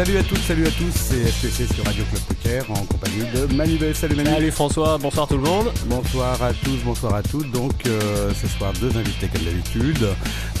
Salut à toutes, salut à tous, c'est SPC sur Radio Club Poker en compagnie de Manu. Salut Manu. Salut François, bonsoir tout le monde. Bonsoir à tous, bonsoir à toutes. Donc euh, ce soir deux invités comme d'habitude.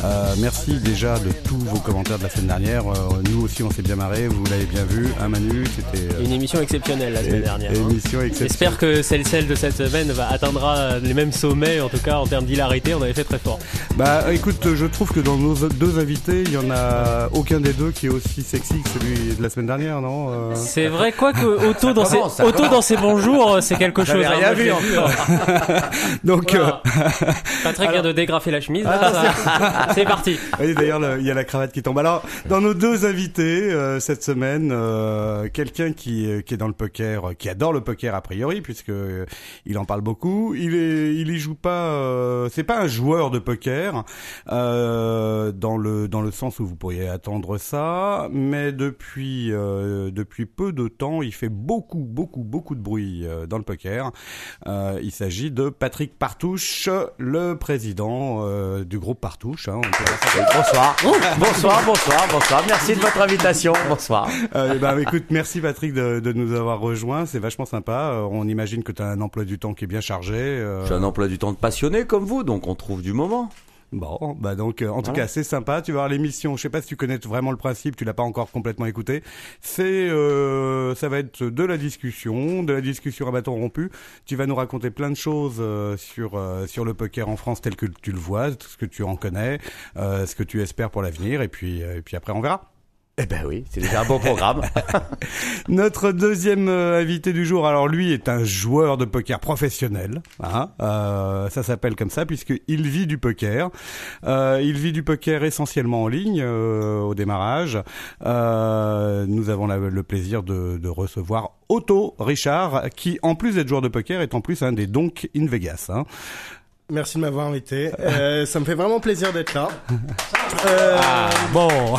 Euh, merci déjà de tous vos commentaires de la semaine dernière. Euh, nous aussi on s'est bien marré, vous l'avez bien vu. Un Manu, c'était Une émission exceptionnelle la semaine dernière. hein. émission exceptionnelle. J'espère que celle-celle de cette semaine va atteindra les mêmes sommets, en tout cas en termes d'hilarité, on avait fait très fort. Bah écoute, je trouve que dans nos deux invités, il y en a aucun des deux qui est aussi sexy que celui de la semaine dernière, non Euh, C'est vrai, quoi que Otto dans, ses, commence, Otto dans ses bons jours, c'est quelque chose. J'avais hein, rien je vu encore. Donc, Voilà. Patrick vient de dégrafer la chemise. ça- C'est parti. Oui, d'ailleurs, le- il y a la cravate qui tombe. Alors, dans nos deux invités euh, cette semaine, euh, quelqu'un qui, euh, qui est dans le poker, euh, qui adore le poker a priori, puisque euh, il en parle beaucoup. Il est, il y joue pas. euh, c'est pas un joueur de poker euh, dans le dans le sens où vous pourriez attendre ça, mais depuis euh, depuis peu de temps, il fait beaucoup beaucoup beaucoup de bruit euh, dans le poker. Euh, il s'agit de Patrick Partouche, le président du groupe Partouche. hein, on peut Oui, Bonsoir. bonsoir, bonsoir, bonsoir. Merci de votre invitation. Bonsoir. Bah, écoute, merci Patrick de, de nous avoir rejoints, c'est vachement sympa. On imagine que tu as un emploi du temps qui est bien chargé. J'ai un emploi du temps de passionné comme vous, donc on trouve du moment. Bon, bah donc euh, en tout cas c'est sympa. Tu vas voir l'émission. Je sais pas si tu connais vraiment le principe. Tu l'as pas encore complètement écouté. C'est, euh, ça va être de la discussion, de la discussion à bâton rompu. Tu vas nous raconter plein de choses euh, sur euh, sur le poker en France tel que tu le vois, ce que tu en connais, euh, ce que tu espères pour l'avenir. Et puis euh, et puis après on verra. Eh ben oui, c'est déjà un beau programme. Notre deuxième euh, invité du jour, alors lui est un joueur de poker professionnel. Hein, euh, ça s'appelle comme ça puisqu'il vit du poker. Euh, il vit du poker essentiellement en ligne euh, au démarrage. Euh, nous avons la- le plaisir de, de recevoir Otto Richard, qui en plus d'être joueur de poker est en plus un des donks in Vegas. Hein. Merci de m'avoir invité. Euh, ça me fait vraiment plaisir d'être là. Euh, Bon.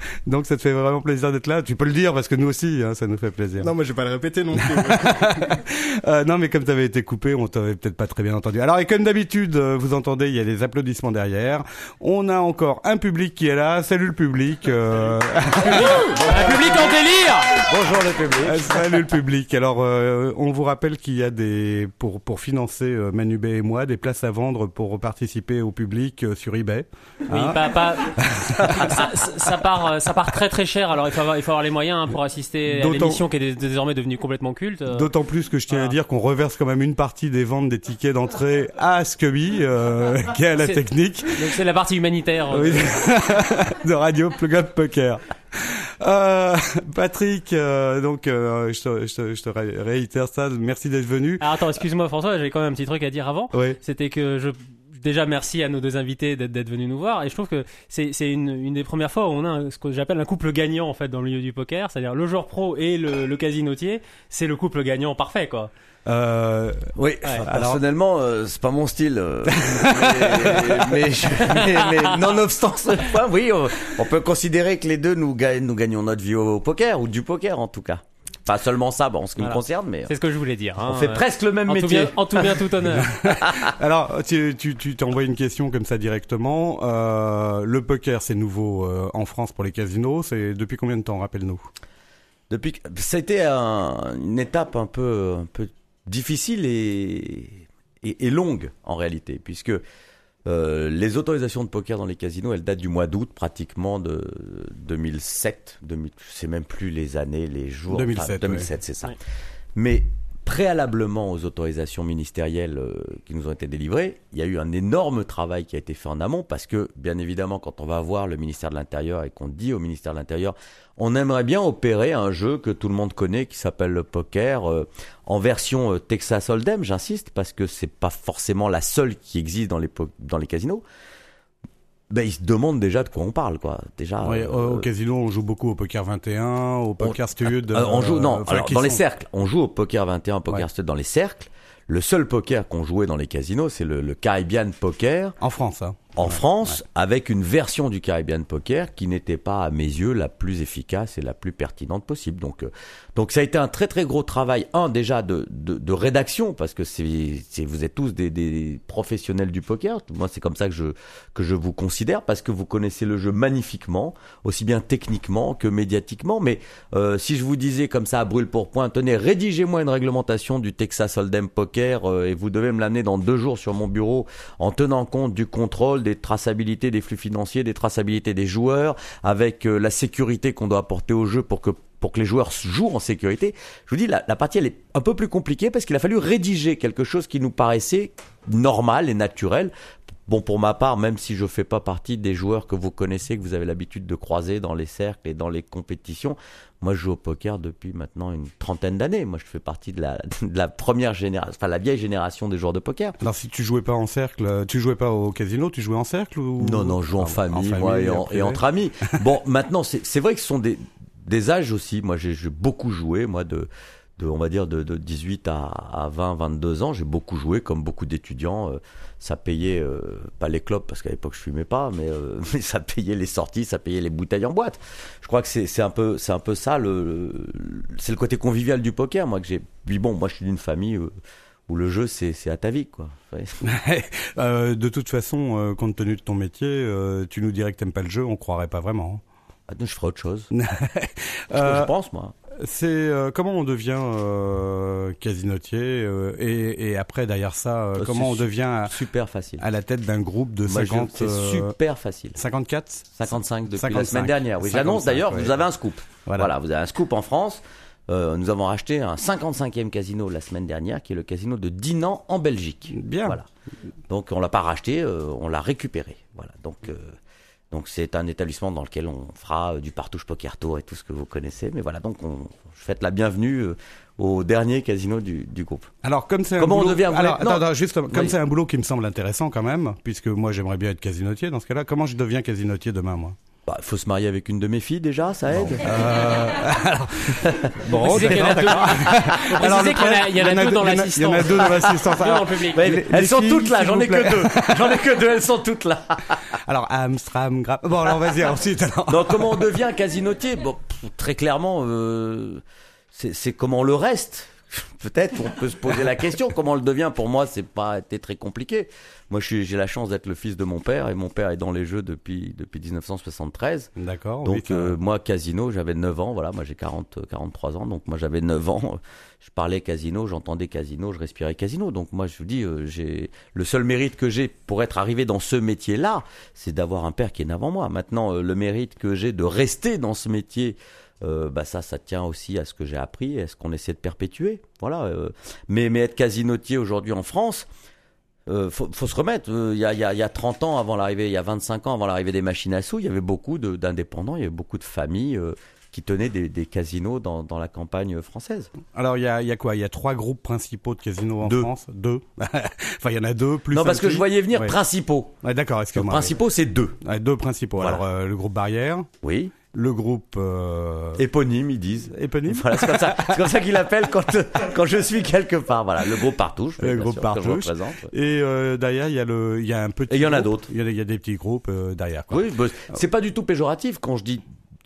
Donc ça te fait vraiment plaisir d'être là. Tu peux le dire parce que nous aussi, hein, ça nous fait plaisir. non, moi je vais pas le répéter non plus. Euh, non, mais comme tu avais été coupé, on t'avait peut-être pas très bien entendu. Alors, et comme d'habitude, euh, vous entendez, il y a des applaudissements derrière. On a encore un public qui est là. Salut le public. euh, Un public en délire Bonjour le public. euh, Salut le public. Alors, euh, on vous rappelle qu'il y a des pour pour financer euh, Manubé et moi des places à vendre pour participer au public euh, sur eBay. Oui, Hein pas, pas... ça, ça- ça part, euh, ça part très très cher. Alors il faut avoir, il faut avoir les moyens hein, pour assister à l'émission qui est dés- désormais devenue complètement culte. Euh, D'autant plus que je tiens à dire qu'on reverse quand même une partie des ventes des tickets d'entrée à Scubby, euh, qui est à la technique. Donc c'est la partie humanitaire. euh, Oui. de Radio Plug Up Poker. Euh, Patrick, euh, donc euh, je, te, je, te, je te ré- réitère ça. Merci d'être venu. Alors attends, excuse-moi François, j'avais quand même un petit truc à dire avant. Oui. C'était que je déjà merci à nos deux invités d'être venus nous voir et je trouve que c'est une, une des premières fois où on a un- ce que j'appelle un couple gagnant en fait dans le milieu du poker, c'est-à-dire le joueur pro et le, le casinotier, c'est le couple gagnant parfait quoi. Euh, Oui, Ouais. enfin, Alors- personnellement, euh, c'est pas mon style. euh, mais, mais, je- mais- mais nonobstant ce point, oui, on, on peut considérer que les deux nous, gagnons notre vie au poker, ou du poker en tout cas. Pas seulement ça, bon, en ce qui Voilà. me concerne, mais C'est ce que je voulais dire. hein. on fait Euh, presque le même en tout, métier. bien, en tout bien, tout honneur. alors, tu tu tu t'envoies une question comme ça directement. Euh, le poker, c'est nouveau euh, en France pour les casinos. C'est depuis combien de temps, rappelle-nous? Depuis c'était un- une étape un peu, un peu difficile et, et, et longue en réalité, puisque euh, les autorisations de poker dans les casinos, elles datent du mois d'août pratiquement de 2007. 2000, je sais même plus les années, les jours. 2007, 2007, c'est ça. Ouais. Mais préalablement aux autorisations ministérielles euh, qui nous ont été délivrées, il y a eu un énorme travail qui a été fait en amont parce que, bien évidemment, quand on va voir le ministère de l'Intérieur et qu'on dit au ministère de l'Intérieur, on aimerait bien opérer un jeu que tout le monde connaît qui s'appelle le poker euh, en version euh, Texas Hold'em, j'insiste, parce que c'est pas forcément la seule qui existe dans les, dans les casinos. Ben, ils se demandent déjà de quoi on parle, quoi. Déjà. Ouais, euh, au, au casino, on joue beaucoup au poker 21, au poker stud. euh, on joue, non, enfin, alors, qui dans les cercles. On joue au poker 21, au poker Ouais. stud dans les cercles. Le seul poker qu'on jouait dans les casinos, c'est le, le Caribbean Poker. En France, hein. En France avec une version du Caribbean Poker qui n'était pas à mes yeux la plus efficace et la plus pertinente possible. Donc euh, donc ça a été un très très gros travail un déjà de de, de rédaction parce que c'est vous êtes tous des, des professionnels du poker. Moi c'est comme ça que je que je vous considère parce que vous connaissez le jeu magnifiquement aussi bien techniquement que médiatiquement. Mais euh, si je vous disais comme ça à brûle pour point, tenez rédigez-moi une réglementation du Texas Hold'em Poker euh, et vous devez me l'amener dans deux jours sur mon bureau en tenant compte du contrôle des traçabilités des flux financiers, des traçabilités des joueurs, avec euh, la sécurité qu'on doit apporter au jeu pour que pour que les joueurs jouent en sécurité. Je vous dis, la, la partie, elle est un peu plus compliquée parce qu'il a fallu rédiger quelque chose qui nous paraissait normal et naturel. Bon, pour ma part, même si je fais pas partie des joueurs que vous connaissez, que vous avez l'habitude de croiser dans les cercles et dans les compétitions, moi, je joue au poker depuis maintenant une trentaine d'années. Moi, je fais partie de la, de la première génération, enfin la vieille génération des joueurs de poker. Alors, si tu jouais pas en cercle, tu jouais pas au casino, tu jouais en cercle ou Non, non, je joue en, famille, moi, et, en, et entre amis. bon, maintenant, c'est vrai que ce sont des, des âges aussi. Moi, j'ai beaucoup joué, moi, de, de, on va dire, de, de 18 à, à 20, 22 ans. J'ai beaucoup joué, comme beaucoup d'étudiants. Euh, ça payait, euh, pas les clopes, parce qu'à l'époque, je fumais pas, mais, euh, mais ça payait les sorties, ça payait les bouteilles en boîte. Je crois que c'est un peu, c'est un peu ça, le, le c'est le côté convivial du poker, moi, que j'ai. Puis bon, moi, je suis d'une famille euh, où le jeu, c'est à ta vie, quoi. euh, de toute façon, euh, compte tenu de ton métier, euh, tu nous dirais que t'aimes pas le jeu, on croirait pas vraiment. Ah, je ferai autre chose. je pense, moi. C'est euh, comment on devient euh, casinotier euh, et, et, après derrière ça, comment on devient super facile à la tête d'un groupe de Moi, 50 C'est super facile. 54 55 depuis 55. la semaine dernière. Oui, j'annonce d'ailleurs, ouais. vous avez un scoop. Voilà. Voilà, vous avez un scoop en France. Euh, nous avons racheté un 55e casino la semaine dernière, qui est le casino de Dinan en Belgique. Bien. Voilà. Donc on l'a pas racheté, euh, on l'a récupéré. Voilà. Donc euh, donc c'est un établissement dans lequel on fera euh, du partouche poker tour et tout ce que vous connaissez. Mais voilà, donc on je faites la bienvenue euh, au dernier casino du, du groupe. Alors comme c'est un Comment on boulot... devient- vous Alors, attends, attends, juste comme Oui. c'est un boulot qui me semble intéressant quand même, puisque moi j'aimerais bien être casinotier dans ce cas-là. Comment je deviens casinotier demain moi? Bah, faut se marier avec une de mes filles déjà, ça aide. Bon, Préciser qu'il y en a deux. Faut préciser qu'il y en a- il y en a deux dans a- Il y en a l'assistance. deux dans l'assistance. Elles les sont filles, toutes là, j'en ai que deux. J'en ai que deux, elles sont toutes là. Alors Amstram, Gra... Bon alors vas-y ensuite alors. Donc comment on devient casinotier? Bon, très clairement, euh, c'est c'est comment on le reste. Peut-être on peut se poser la question. Comment on le devient Pour moi, c'est pas été très compliqué. Moi, j'ai la chance d'être le fils de mon père et mon père est dans les jeux depuis depuis 1973. D'accord. Donc oui, euh, moi casino, j'avais 9 ans, voilà, moi j'ai 40 euh, 43 ans, donc moi j'avais 9 ans, je parlais casino, j'entendais casino, je respirais casino. Donc moi je vous dis euh, j'ai le seul mérite que j'ai pour être arrivé dans ce métier-là, c'est d'avoir un père qui est avant moi. Maintenant euh, le mérite que j'ai de rester dans ce métier euh, bah ça, ça tient aussi à ce que j'ai appris, et à ce qu'on essaie de perpétuer. Voilà. euh. mais, mais être casinotier aujourd'hui en France, euh, faut, faut se remettre. Euh, Il y, a, il y, a, il y a 30 ans avant l'arrivée, il y a 25 ans avant l'arrivée des machines à sous, il y avait beaucoup d'indépendants, il y avait beaucoup de familles qui tenaient des, des casinos dans, dans la campagne française. Alors il y a, y a quoi? Il y a trois groupes principaux de casinos en Deux. France? Deux. enfin il y en a deux plus. non, parce que petit. je voyais venir Ouais. principaux. Ouais, D'accord. Excuse-moi. Principaux, c'est deux. Deux principaux. Voilà. Alors euh, le groupe Barrière, Oui. Le groupe euh... Éponyme, ils disent. éponyme. Voilà, c'est comme ça, comme ça qu'il appelle quand, quand je suis quelque part. Voilà, le groupe Partouche. Le groupe sûr, que je Partouche. Et euh, derrière il y a le, il y a un petit. Et il y en a d'autres. Il y a, il y a des petits groupes euh, derrière. Quoi. Oui, bah, c'est pas du tout péjoratif quand je dis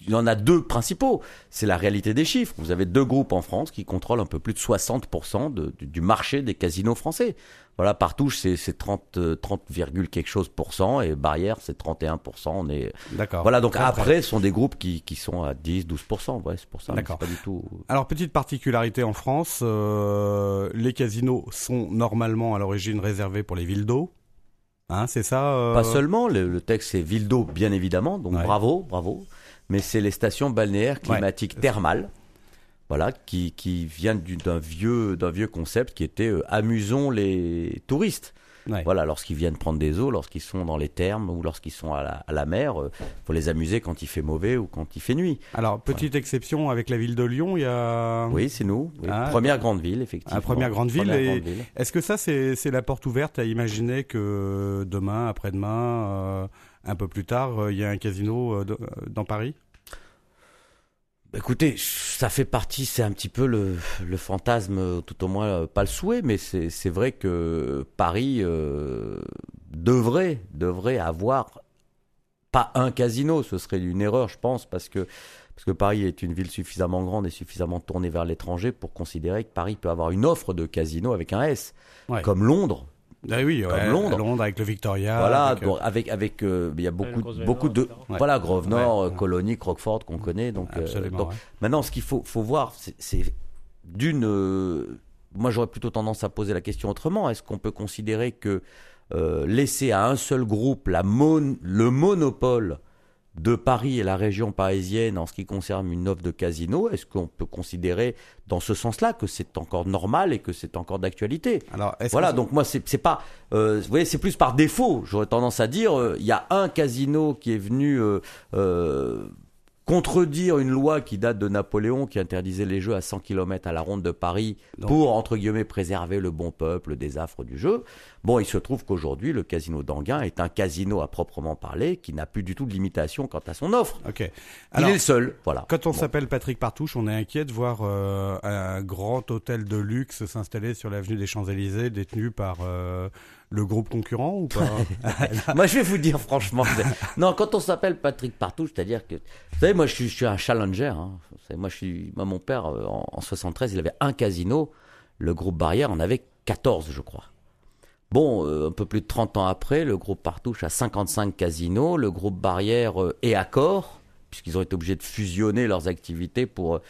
il y en a deux principaux. C'est la réalité des chiffres. Vous avez deux groupes en France qui contrôlent un peu plus de 60% de- du, du marché des casinos français. Voilà, Partouche, c'est c'est 30, euh, 30, virgule quelque chose pour cent et Barrière, c'est 31%. On est, D'accord. voilà, donc après, ce sont des groupes qui, qui sont à 10, 12%. Ouais, c'est pour ça. D'accord. Pas du tout. Alors petite particularité en France, euh, les casinos sont normalement à l'origine réservés pour les villes d'eau. Hein, c'est ça euh, Pas seulement, le, le texte c'est ville d'eau, bien évidemment, donc Ouais. bravo, bravo. Mais c'est les stations balnéaires climatiques thermales, voilà, qui, qui viennent du- d'un vieux, d'un vieux concept qui était euh, amusons les touristes. Ouais. Voilà, lorsqu'ils viennent prendre des eaux, lorsqu'ils sont dans les thermes ou lorsqu'ils sont à la, à la mer, euh, faut les amuser quand il fait mauvais ou quand il fait nuit. Alors petite exception avec la ville de Lyon, il y a. Oui, c'est nous. oui. Ah, première grande ville, effectivement. Ah, première grande ville. Est-ce que ça c'est la porte ouverte à imaginer que demain, après-demain, euh, un peu plus tard, euh, il y a un casino euh, euh, dans Paris? Écoutez, ça fait partie, c'est un petit peu le, le fantasme, tout au moins euh, pas le souhait, mais c'est c'est vrai que Paris, euh, devrait, devrait avoir pas un casino, ce serait une erreur, je pense, parce que parce que Paris est une ville suffisamment grande et suffisamment tournée vers l'étranger pour considérer que Paris peut avoir une offre de casino avec un S, Ouais. comme Londres. Ah oui, Comme ouais, Londres. Londres avec le Victoria. voilà, avec, euh, avec avec euh, il y a beaucoup beaucoup de. Ouais. voilà Grosvenor, Ouais, euh, ouais. Colonie, Crockford qu'on connaît. Donc, euh, Absolument. donc ouais. Maintenant, ce qu'il faut, faut voir, c'est- d'une. euh, moi, j'aurais plutôt tendance à poser la question autrement. Est-ce qu'on peut considérer que euh, laisser à un seul groupe la mon- le monopole de Paris et la région parisienne en ce qui concerne une offre de casino, est-ce qu'on peut considérer dans ce sens-là que c'est encore normal et que c'est encore d'actualité? Alors, voilà, que- donc moi c'est pas, euh, vous voyez, c'est plus par défaut. J'aurais tendance à dire, euh, il y a un casino qui est venu euh, euh, contredire une loi qui date de Napoléon, qui interdisait les jeux à 100 km à la ronde de Paris pour entre guillemets préserver le bon peuple des affres du jeu. Bon, il se trouve qu'aujourd'hui le casino d'Anguin est un casino à proprement parler qui n'a plus du tout de limitation quant à son offre. Ok. il est le seul, voilà. Quand on Bon. s'appelle Patrick Partouche, on est inquiet de voir euh, un grand hôtel de luxe s'installer sur l'avenue des Champs-Élysées, détenu par euh, le groupe concurrent ou pas moi, je vais vous dire franchement. non, quand on s'appelle Patrick Partout, c'est-à-dire que, vous savez, moi, je suis, un challenger. hein. Savez, moi, mon père, euh, en, en 73, il avait un casino. Le groupe Barrière en avait 14, je crois. Bon, euh, un peu plus de 30 ans après, le groupe Partouche a 55 casinos. Le groupe Barrière euh, est accord, puisqu'ils ont été obligés de fusionner leurs activités pour, euh,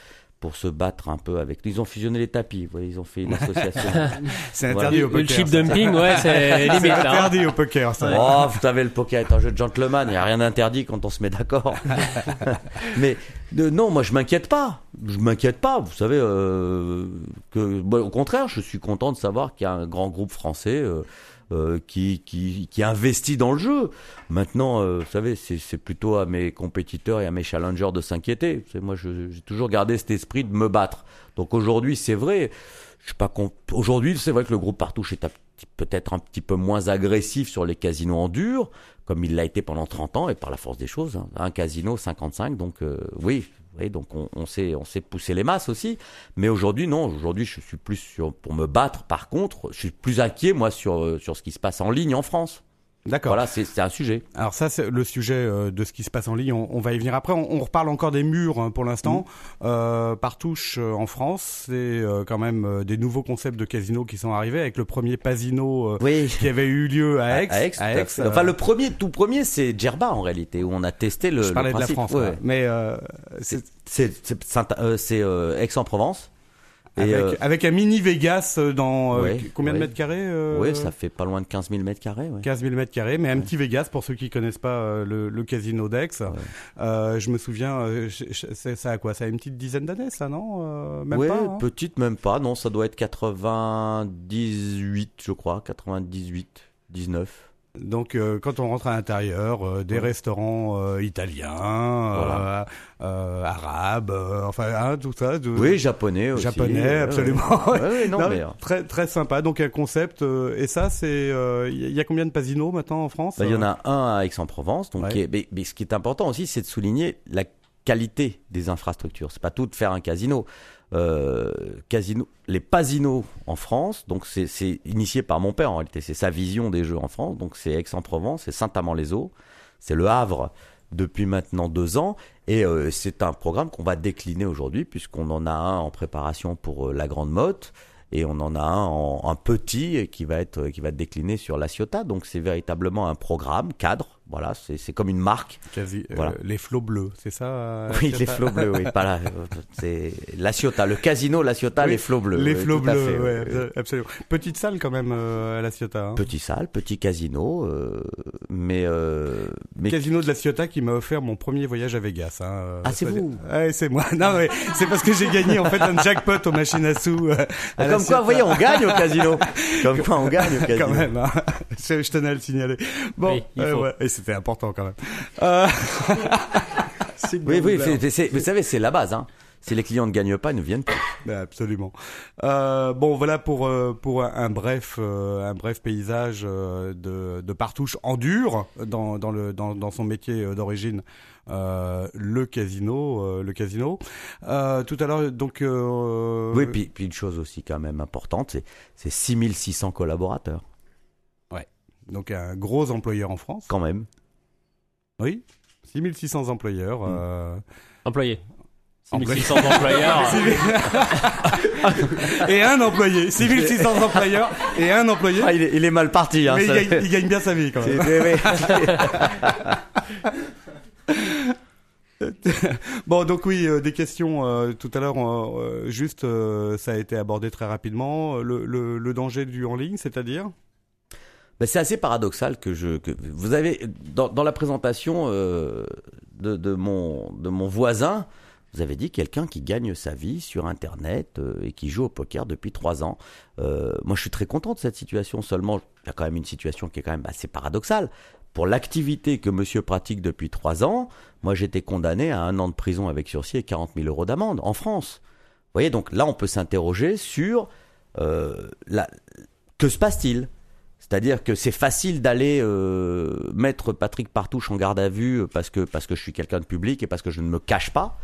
pour se battre un peu avec. Ils ont fusionné les tapis, vous voyez, ils ont fait une association. C'est Voilà. interdit au Le poker. chip ça. dumping, ouais, c'est limite. C'est là, hein. interdit au poker, ça. Oh, vous savez, le poker est un jeu de gentleman, il n'y a rien d'interdit quand on se met d'accord. Mais euh, non, moi je m'inquiète pas. Je m'inquiète pas, vous savez, euh, que, bon, au contraire, je suis content de savoir qu'il y a un grand groupe français euh, euh, qui, qui, qui investit dans le jeu. Maintenant, euh, vous savez, c'est plutôt à mes compétiteurs et à mes challengers de s'inquiéter. Moi, j'ai toujours gardé cet esprit de me battre. Donc aujourd'hui, c'est vrai, je pas Aujourd'hui, c'est vrai que le groupe Partouche est peut-être un petit peu moins agressif sur les casinos en dur, comme il l'a été pendant 30 ans et par la force des choses. hein. Un casino 55, donc euh, oui, donc on, on sait, on sait pousser les masses aussi. Mais aujourd'hui, non. Aujourd'hui, je suis plus sur pour me battre. Par contre, je suis plus inquiet moi sur euh, sur ce qui se passe en ligne en France. D'accord. Voilà, c'est un sujet. Alors ça, c'est le sujet euh, de ce qui se passe en ligne. On, on va y venir après. On, on reparle encore des murs hein, pour l'instant. Mm. Euh, Partouche euh, en France, c'est euh, quand même euh, des nouveaux concepts de casino qui sont arrivés avec le premier Pasino euh, Oui. qui avait eu lieu à Aix. À Aix, à euh, Enfin, le premier, tout premier, c'est Djerba en réalité, où on a testé le. je le parlais de la principe. France, Ouais. mais c'est euh, euh, Aix-en-Provence. Avec, euh, avec un mini Vegas euh, dans euh, Ouais, combien de ouais. mets carrés euh, Oui, ça fait pas loin de 15 000 mètres carrés. Ouais. 15 000 mètres carrés, mais un petit Vegas pour ceux qui connaissent pas le, le casino d'Aix. Je me souviens, ça a quoi? Ça a une petite dizaine d'années, ça, non? Même pas. hein? petite même pas. Non, ça doit être 98, je crois, 98, 19. Donc, euh, quand on rentre à l'intérieur, euh, des Ouais. restaurants euh, italiens, Voilà. euh, euh, arabes, euh, enfin, hein, tout ça. de- Oui, japonais aussi. japonais, absolument. Ouais, ouais, non, Non, mais, euh, très très sympa. Donc un concept. euh, et ça, c'est euh, il y, a- combien de casinos maintenant en France bah, il y en a un à Aix-en-Provence. Donc, Ouais. qui est- mais, mais ce qui est important aussi, c'est de souligner la qualité des infrastructures. C'est pas tout de faire un casino. Euh, casino, les Pasinos en France, donc c'est initié par mon père en réalité, c'est sa vision des jeux en France. Donc c'est Aix-en-Provence, c'est Saint-Amand-les-Eaux, c'est Le Havre depuis maintenant deux ans, et euh, c'est un programme qu'on va décliner aujourd'hui puisqu'on en a un en préparation pour euh, la Grande Motte. Et on en a un petit et qui va être qui va décliné sur la Ciotat. Donc c'est véritablement un programme cadre. Voilà, c'est c'est comme une marque. Euh, Voilà. les flots bleus, c'est ça euh, Oui, les flots bleus, oui, pas là. C'est la Ciotat, le casino, la Ciotat, Oui, les flots bleus. Les flots bleus, fait, ouais, oui, absolument. Petite salle quand même euh, à la Ciotat. Hein. Petit salle, petit casino, euh, mais euh, mais Casino de la Ciotat qui m'a offert mon premier voyage à Vegas. Hein, Ah, c'est vous Ouais, c'est moi. Non, mais c'est parce que j'ai gagné en fait un jackpot aux machines à sous. euh, à la comme quoi, vous voyez, on gagne au casino. Comme quoi, on gagne au casino. quand même. Hein. je, tenais à le signaler. Bon, Oui, il euh, faut. ouais, et c'était important quand même. Euh... Oui, oui, bien, c'est- c'est- vous savez, c'est la base. Hein. Si les clients ne gagnent pas, ils ne viennent pas. Absolument. Euh, bon, voilà pour euh, pour un, bref un bref paysage de de Partouche en dur dans dans le dans dans son métier d'origine. Euh, le casino, euh, le casino. Euh, tout à l'heure, donc. Euh, Oui, puis, puis une chose aussi quand même importante, c'est c'est 6600 collaborateurs. Donc un gros employeur en France. Quand même. Oui, 6600 employeurs. Hmm. euh, Employé. Employé. 1600 employeurs. et un employé, 6600 employeurs et un employé. Ah, il, est, il est mal parti. Hein, mais il gagne, il gagne bien sa vie quand même. Bon, donc oui, euh, des questions euh, tout à l'heure. euh, juste, euh, ça a été abordé très rapidement. Le, le, le danger du en ligne, c'est-à-dire? Ben, c'est assez paradoxal que je que vous avez dans, la présentation euh, de, de mon de mon voisin vous avez dit quelqu'un qui gagne sa vie sur internet euh, et qui joue au poker depuis trois ans. Euh, moi je suis très content de cette situation seulement. Il y a quand même une situation qui est quand même assez paradoxale. Pour l'activité que monsieur pratique depuis trois ans moi j'étais condamné à un an de prison avec sursis et 40 000 euros d'amende en France. Vous voyez donc là on peut s'interroger sur la que se passe-t-il? C'est-à-dire que c'est facile d'aller euh, mettre Patrick Partouche en garde à vue parce que, parce que je suis quelqu'un de public et parce que je ne me cache pas.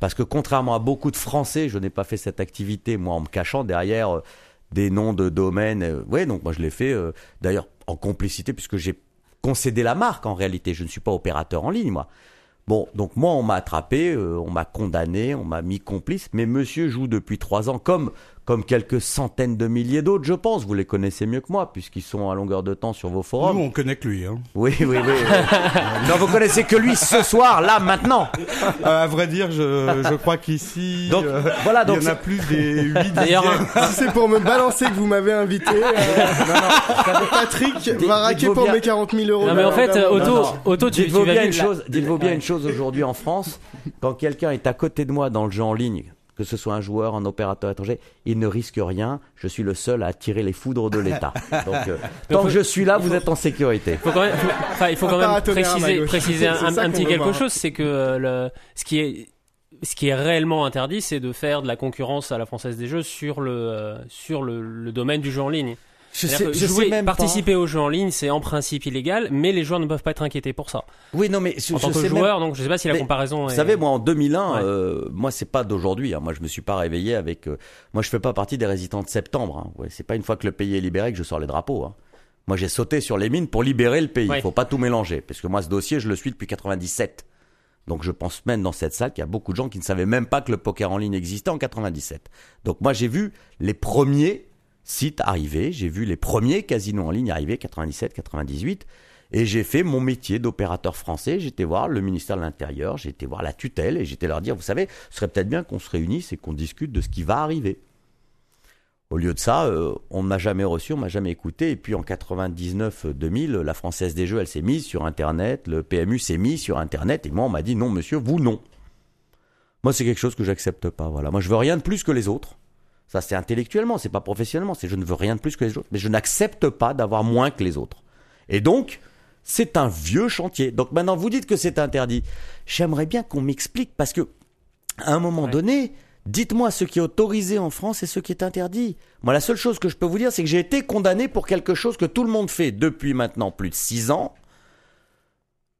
Parce que contrairement à beaucoup de Français, je n'ai pas fait cette activité, moi, en me cachant derrière euh, des noms de domaines. Euh, ouais, donc moi je l'ai fait, euh, d'ailleurs, en complicité, puisque j'ai concédé la marque en réalité. Je ne suis pas opérateur en ligne, moi. Bon, donc moi, on m'a attrapé, euh, on m'a condamné, on m'a mis complice, mais monsieur joue depuis trois ans, comme, comme quelques centaines de milliers d'autres, je pense. Vous les connaissez mieux que moi, puisqu'ils sont à longueur de temps sur vos forums. Nous, on connaît que lui. Hein. Oui, oui, oui. oui. non, vous connaissez que lui ce soir, là, maintenant. Euh, à vrai dire, je, je crois qu'ici, Donc, euh, voilà, il y en a plus des 8 D'ailleurs, Si c'est pour me balancer que vous m'avez invité, euh, Patrick va raquer pour bien- mes 40 000 euros. Non mais en fait, d'amende. Otto, non. Otto, tu, Dites-vous bien, une chose, dites-vous bien Ouais. une chose aujourd'hui en France, quand quelqu'un est à côté de moi dans le jeu en ligne, que ce soit un joueur, un opérateur étranger, il ne risque rien. Je suis le seul à attirer les foudres de l'État. Donc, euh, tant faut- que je suis là, vous êtes en sécurité. Faut quand même, faut- enfin, il faut quand même préciser, un, petit quelque voir. chose, c'est que euh, le, ce qui est, ce qui est réellement interdit, c'est de faire de la concurrence à la française des jeux sur le, euh, sur le, le domaine du jeu en ligne. Je C'est-à-dire que jouer, participer au jeu en ligne, c'est en principe illégal, mais les joueurs ne peuvent pas être inquiétés pour ça. Oui, non, mais je, En tant je que sais même- donc je sais pas si la Mais, comparaison Vous est. savez, moi en 2001, Ouais. euh, moi c'est pas d'aujourd'hui. hein. Moi je me suis pas réveillé avec. euh, moi je fais pas partie des résistants de septembre. Hein. Ouais, c'est pas une fois que le pays est libéré que je sors les drapeaux. Hein. Moi j'ai sauté sur les mines pour libérer le pays. Ouais. Il faut pas tout mélanger parce que moi ce dossier je le suis depuis 97. Donc je pense même dans cette salle qu'il y a beaucoup de gens qui ne savaient même pas que le poker en ligne existait en 97. Donc moi j'ai vu les premiers sites arriver, j'ai vu les premiers casinos en ligne arriver 97, 98 et j'ai fait mon métier d'opérateur français. J'étais voir le ministère de l'Intérieur, été voir la tutelle et j'étais leur dire, vous savez, ce serait peut-être bien qu'on se réunisse et qu'on discute de ce qui va arriver. Au lieu de ça, euh, on ne m'a jamais reçu, on m'a jamais écouté. Et puis en 99-2000, la Française des Jeux, elle s'est mise sur Internet, le PMU s'est mis sur Internet, et moi on m'a dit non monsieur, vous non. Moi c'est quelque chose que j'accepte pas. Voilà, moi je veux rien de plus que les autres. Ça c'est intellectuellement, c'est pas professionnellement, c'est je ne veux rien de plus que les autres, mais je n'accepte pas d'avoir moins que les autres. Et donc c'est un vieux chantier. Donc maintenant vous dites que c'est interdit. J'aimerais bien qu'on m'explique parce que à un moment Ouais. donné, dites-moi ce qui est autorisé en France et ce qui est interdit. Moi, la seule chose que je peux vous dire, c'est que j'ai été condamné pour quelque chose que tout le monde fait depuis maintenant plus de six ans.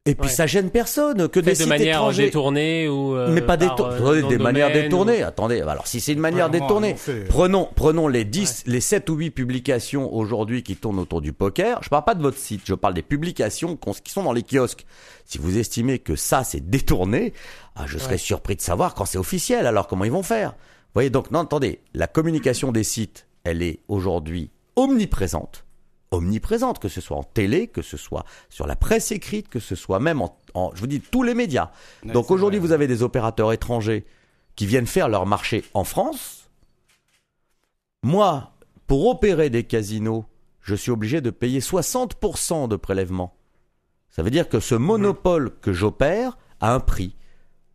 Et puis Ouais. ça gêne personne que des de sites manière étrangers. détournée ou. euh, mais pas par, détournées, euh, des de manières détournées. Attendez, alors si c'est une manière Vraiment détournée, annoncé. prenons prenons les 10 les 7 ou 8 publications aujourd'hui qui tournent autour du poker. Je parle pas de votre site, je parle des publications qui sont dans les kiosques. Si vous estimez que ça c'est détourné, ah, je serais Ouais. surpris de savoir quand c'est officiel. Alors comment ils vont faire? Vous voyez donc non attendez, la communication des sites, elle est aujourd'hui omniprésente omniprésente, que ce soit en télé, que ce soit sur la presse écrite, que ce soit même en, en- je vous dis, tous les médias. Ouais, Donc aujourd'hui, vous avez des opérateurs étrangers qui viennent faire leur marché en France. Moi, pour opérer des casinos, je suis obligé de payer 60% de prélèvement. Ça veut dire que ce monopole que j'opère a un prix.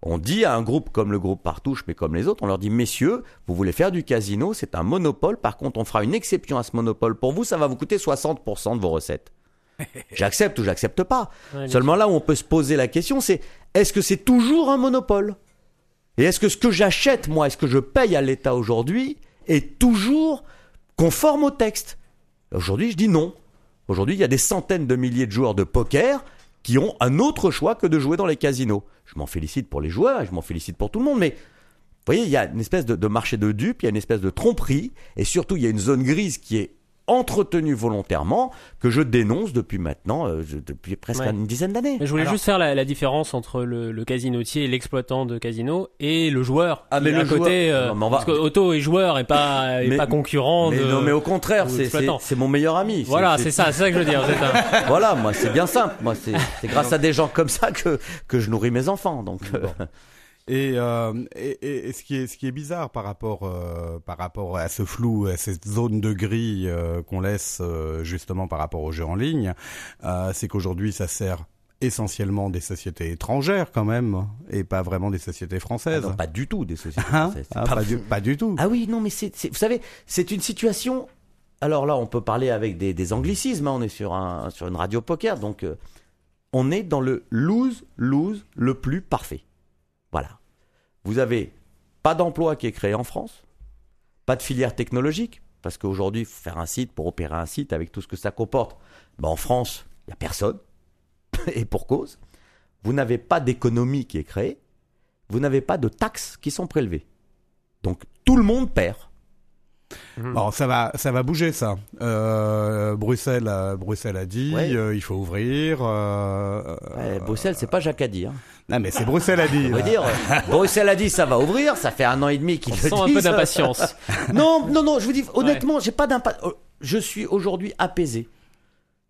On dit à un groupe comme le groupe Partouche, mais comme les autres, on leur dit, messieurs, vous voulez faire du casino, c'est un monopole, par contre, on fera une exception à ce monopole. Pour vous, ça va vous coûter 60% de vos recettes. J'accepte ou j'accepte pas. Ouais, Seulement là où on peut se poser la question, c'est est-ce que c'est toujours un monopole? Et est-ce que ce que j'achète, moi, est-ce que je paye à l'État aujourd'hui, est toujours conforme au texte? Aujourd'hui, je dis non. Aujourd'hui, il y a des centaines de milliers de joueurs de poker qui ont un autre choix que de jouer dans les casinos. Je m'en félicite pour les joueurs, je m'en félicite pour tout le monde, mais vous voyez, il y a une espèce de, de marché de dupes, il y a une espèce de tromperie, et surtout, il y a une zone grise qui est entretenu volontairement que je dénonce depuis maintenant, euh, je- depuis presque Ouais. une dizaine d'années. Mais je voulais Alors- juste faire la, la différence entre le, le casinotier l'exploitant de casino et le joueur. Ah, qui mais est le à côté, joueur- euh, Non, mais on va- parce que Otto est joueur et pas, et Mais- pas concurrent Mais de. non, mais au contraire, ou c'est- c'est exploitant. c'est mon meilleur ami. Voilà, c'est ça, c'est ça que je veux dire. c'est un- Voilà, moi, c'est bien simple. Moi, c'est c'est grâce à des gens comme ça que, que je nourris mes enfants. Donc, euh, Et, euh, et, ce qui est ce qui est bizarre par rapport euh, par rapport à ce flou, à cette zone de gris euh, qu'on laisse justement par rapport aux jeux en ligne, c'est qu'aujourd'hui ça sert essentiellement des sociétés étrangères quand même et pas vraiment des sociétés ah françaises. non, pas du tout des sociétés Hein françaises. Ah, pas- pas, du, pas du tout. Ah oui, non, mais c'est, vous savez, c'est une situation. Alors là, on peut parler avec des, des anglicismes. hein, on est sur un sur une radio poker, donc on est dans le lose lose le plus parfait. Voilà. Vous avez pas d'emploi qui est créé en France, pas de filière technologique, parce qu'aujourd'hui, faire un site pour opérer un site avec tout ce que ça comporte. Ben, en France, il y a personne, et pour cause. Vous n'avez pas d'économie qui est créée, vous n'avez pas de taxes qui sont prélevées. Donc tout le monde perd. Bon, ça va, ça va bouger ça. Euh, Bruxelles, a, Bruxelles a dit, Ouais. euh, il faut ouvrir. Euh, Ouais, euh, Bruxelles, c'est pas Jacadi. Hein. Non, mais c'est Bruxelles a dit. On va là. dire, euh, Bruxelles a dit ça va ouvrir, ça fait un an et demi qu'ils On le sent un disent. peu d'impatience. Non, non, non, je vous dis honnêtement, j'ai pas d'impatience. Je suis aujourd'hui apaisé.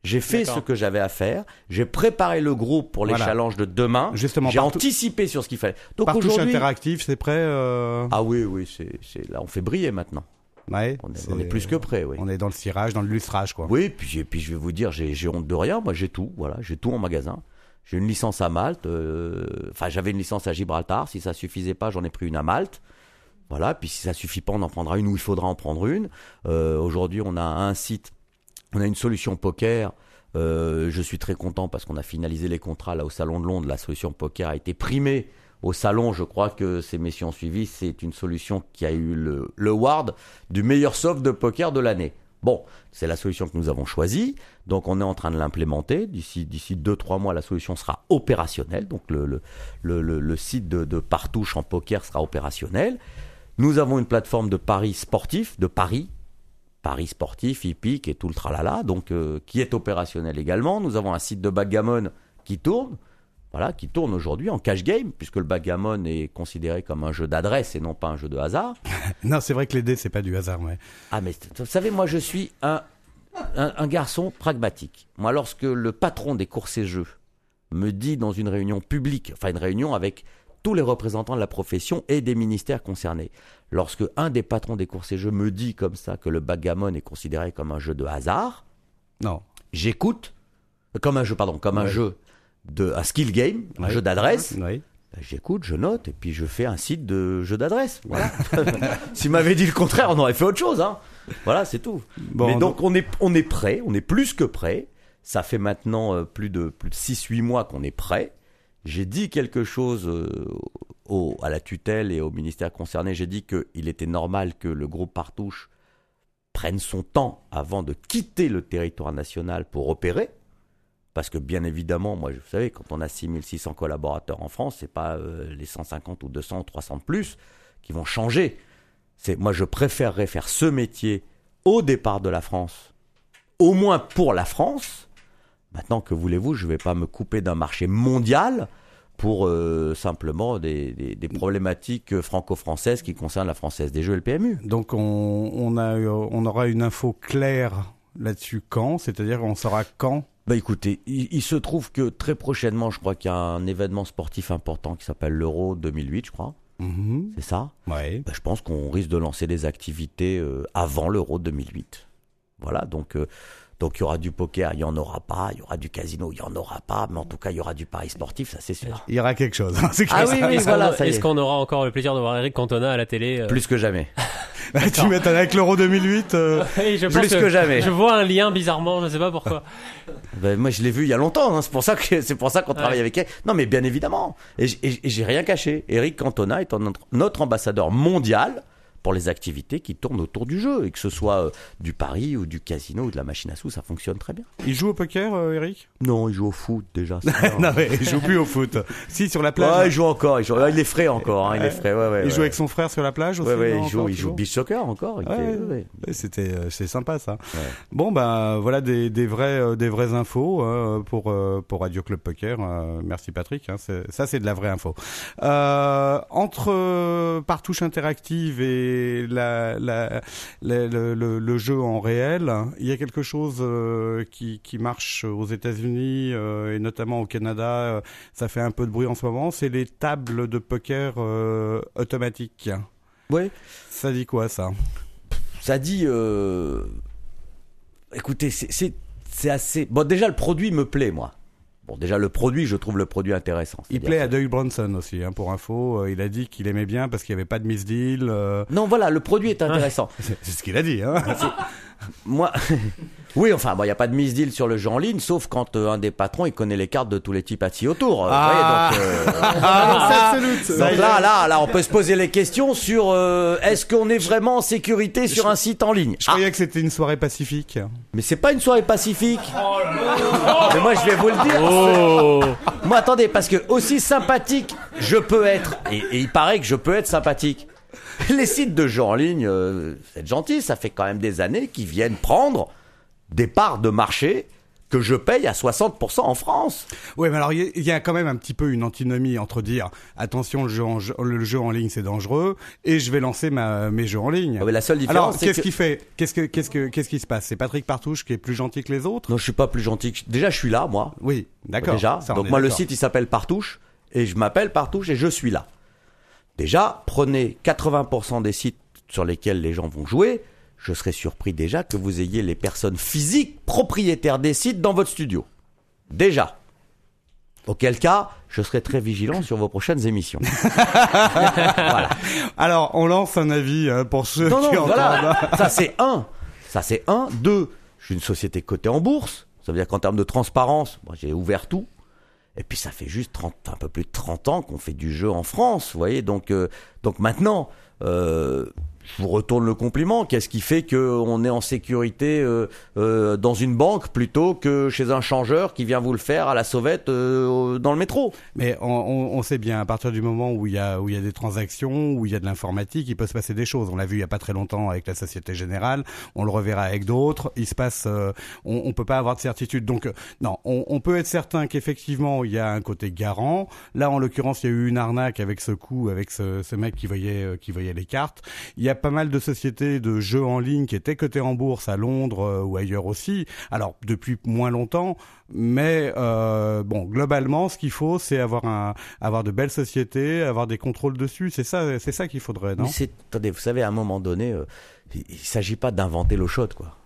J'ai fait ce que j'avais à faire. J'ai préparé le groupe pour les Voilà. challenges de demain. Justement, j'ai anticipé sur ce qu'il fallait. Donc aujourd'hui, interactif, c'est prêt. Euh... ah oui, oui, c'est là, on fait briller maintenant. Ouais, On est, c'est- on est plus que prêt, oui. On est dans le cirage, dans le lustrage, quoi. Oui, puis, j'ai- puis je vais vous dire, j'ai j'ai honte de rien. Moi, j'ai tout. Voilà, j'ai tout en magasin. J'ai une licence à Malte. euh, Enfin, j'avais une licence à Gibraltar. Si ça suffisait pas, j'en ai pris une à Malte. Voilà. Puis si ça suffit pas, on en prendra une ou il faudra en prendre une. Euh, Aujourd'hui, on a un site, on a une solution poker. Euh, je suis très content parce qu'on a finalisé les contrats là au salon de Londres. La solution poker a été primée au salon. Je crois que ces messieurs ont suivi. C'est une solution qui a eu le, le award du meilleur soft de poker de l'année. Bon, c'est la solution que nous avons choisie. Donc, on est en train de l'implémenter. D'ici, d'ici deux, trois mois, la solution sera opérationnelle. Donc, le, le- le site de, de Partouche en poker sera opérationnel. Nous avons une plateforme de paris sportif, de paris, paris sportif, hippique et tout le tralala, donc euh, qui est opérationnel également. Nous avons un site de backgammon qui tourne, voilà, qui tourne aujourd'hui en cash game, puisque le backgammon est considéré comme un jeu d'adresse et non pas un jeu de hasard. Non, c'est vrai que les dés, c'est pas du hasard, mais. Ah mais vous savez, moi je suis un, un, un garçon pragmatique. Moi, lorsque le patron des courses et jeux me dit dans une réunion publique, enfin une réunion avec tous les représentants de la profession et des ministères concernés, lorsque un des patrons des courses et jeux me dit comme ça que le backgammon est considéré comme un jeu de hasard, Non. j'écoute, comme un jeu, pardon, comme un Ouais. jeu de un skill game, un Ouais. jeu d'adresse, ben, J'écoute, je note, et puis je fais un site de jeu d'adresse. Voilà. S'il m'avait dit le contraire, on aurait fait autre chose. Hein. Voilà, c'est tout. Bon, Mais donc, on est, on est prêt, on est plus que prêt. Ça fait maintenant euh, plus de, plus de 6-8 mois qu'on est prêt. J'ai dit quelque chose euh, au, à la tutelle et au ministère concerné. J'ai dit qu'il était normal que le groupe Partouche prenne son temps avant de quitter le territoire national pour opérer. Parce que bien évidemment, moi, vous savez, quand on a 6600 collaborateurs en France, c'est pas euh, les 150 ou 200 ou 300 de plus qui vont changer. C'est moi, je préférerais faire ce métier au départ de la France, au moins pour la France. Maintenant, que voulez-vous, je ne vais pas me couper d'un marché mondial pour euh, simplement des, problématiques franco-françaises qui concernent la française des jeux et le PMU. Donc, on, on aura une info claire là-dessus quand? C'est-à-dire qu'on saura quand? Bah écoutez, il, il se trouve que très prochainement, je crois qu'il y a un événement sportif important qui s'appelle l'Euro 2008, je crois. Mhm. C'est ça? Ouais. Bah, Je pense qu'on risque de lancer des activités euh, avant l'Euro 2008. Voilà, donc euh, donc il y aura du poker, il y en aura pas, il y aura du casino, il y en aura pas, mais en tout cas il y aura du pari sportif, ça c'est sûr. Il y aura quelque chose. hein, c'est Ah oui, oui, Est-ce voilà, qu'on- ça y Est-ce est. qu'on aura encore le plaisir de voir Eric Cantona à la télé euh, Plus que jamais. tu m'étonnes avec l'Euro 2008. euh, oui, je Plus que jamais. Je vois un lien bizarrement, je sais pas pourquoi. Ben, moi je l'ai vu il y a longtemps, hein, c'est pour ça que c'est pour ça qu'on travaille avec elle. Non mais bien évidemment, et j'ai rien caché. Eric Cantona est notre, notre ambassadeur mondial pour les activités qui tournent autour du jeu, et que ce soit euh, du pari ou du casino ou de la machine à sous, ça fonctionne très bien. Il joue au poker, euh, Eric? Non, il joue au foot déjà. bien. Non, mais il joue plus au foot. Si, sur la plage. Ouais, il joue encore, il, joue... ouais, il est frais encore, hein, il est frais, ouais, ouais. il joue avec son frère sur la plage aussi Ouais, non, il joue, encore, il joue beach soccer encore. C'était, euh, c'est sympa ça. Bon bah voilà des, des vrais euh, des vraies infos hein, pour pour Radio Club Poker. Merci Patrick. Hein, ça c'est de la vraie info. Entre Partouche interactive et la, la, la- le, le- le jeu en réel, il y a quelque chose euh, qui qui marche aux États-Unis euh, et notamment au Canada. euh, ça fait un peu de bruit en ce moment. C'est les tables de poker automatiques. Ouais. Ça dit quoi ça? Ça dit. Écoutez, c'est assez. Bon, déjà, le produit me plaît, moi. Bon, déjà, le produit, je trouve le produit intéressant. Il plaît que- à Doug Bronson aussi, hein, pour info. Euh, il a dit qu'il aimait bien parce qu'il n'y avait pas de misdeal. euh, Non, voilà, le produit est intéressant. C'est c'est ce qu'il a dit. Hein. Moi, oui, enfin, bon, il n'y a pas de misdeal sur le jeu en ligne, sauf quand euh, un des patrons, il connaît les cartes de tous les types assis autour. euh, vous Ah. voyez, donc, euh, Ah, donc là, là, là, on peut se poser les questions sur euh, est-ce qu'on est vraiment en sécurité sur un site en ligne? Je Ah, croyais que c'était une soirée pacifique. Mais c'est pas une soirée pacifique. mais moi, je vais vous le dire. Oh Moi, attendez, parce que aussi sympathique je peux être, et, et il paraît que je peux être sympathique. Les sites de jeux en ligne, euh, c'est gentil, ça fait quand même des années qu'ils viennent prendre des parts de marché que je paye à 60% en France. Oui, mais alors il y a- il y, a quand même un petit peu une antinomie entre dire attention, le jeu en, le jeu en ligne c'est dangereux et je vais lancer ma, mes jeux en ligne. Ah, mais la seule alors différence, c'est qu'est-ce que... qui fait Qu'est-ce que qu'est-ce que qu'est-ce qui se passe? C'est Patrick Partouche qui est plus gentil que les autres? Non, je suis pas plus gentil. que- Déjà, je suis là, moi. Oui, d'accord. Déjà. ça, on Donc moi, le site, il s'appelle Partouche, et je m'appelle Partouche, et je suis là. Déjà, prenez 80% des sites sur lesquels les gens vont jouer. Je serais surpris déjà que vous ayez les personnes physiques propriétaires des sites dans votre studio. Déjà. Auquel cas, je serai très vigilant sur vos prochaines émissions. voilà. Alors, on lance un avis hein, pour ceux Non, qui non, voilà. Ça, c'est un. Ça, c'est un. Deux, je suis une société cotée en bourse. Ça veut dire qu'en termes de transparence, moi, j'ai ouvert tout. Et puis, ça fait juste 30, un peu plus de 30 ans qu'on fait du jeu en France, vous voyez. Donc, euh, donc maintenant, euh, je vous retourne le compliment. Qu'est-ce qui fait qu'on est en sécurité euh, euh, dans une banque plutôt que chez un changeur qui vient vous le faire à la sauvette euh, dans le métro? Mais on, on, on sait bien, à partir du moment où il y a où il y a des transactions, où il y a de l'informatique, il peut se passer des choses. On l'a vu il y a pas très longtemps avec la Société Générale, on le reverra avec d'autres. Il se passe, euh, on, on peut pas avoir de certitude. Donc euh, non, on, on peut être certain qu'effectivement il y a un côté garant. Là, en l'occurrence, il y a eu une arnaque avec ce coup, avec ce, ce mec qui voyait euh, qui voyait les cartes. Il y a pas mal de sociétés de jeux en ligne qui étaient cotées en bourse à Londres euh, ou ailleurs aussi. Alors depuis moins longtemps, mais euh, bon, globalement, ce qu'il faut, c'est avoir un, avoir de belles sociétés, avoir des contrôles dessus. C'est ça, c'est ça qu'il faudrait, attendez, vous savez, à un moment donné, euh, il ne s'agit pas d'inventer l'eau chaude, quoi.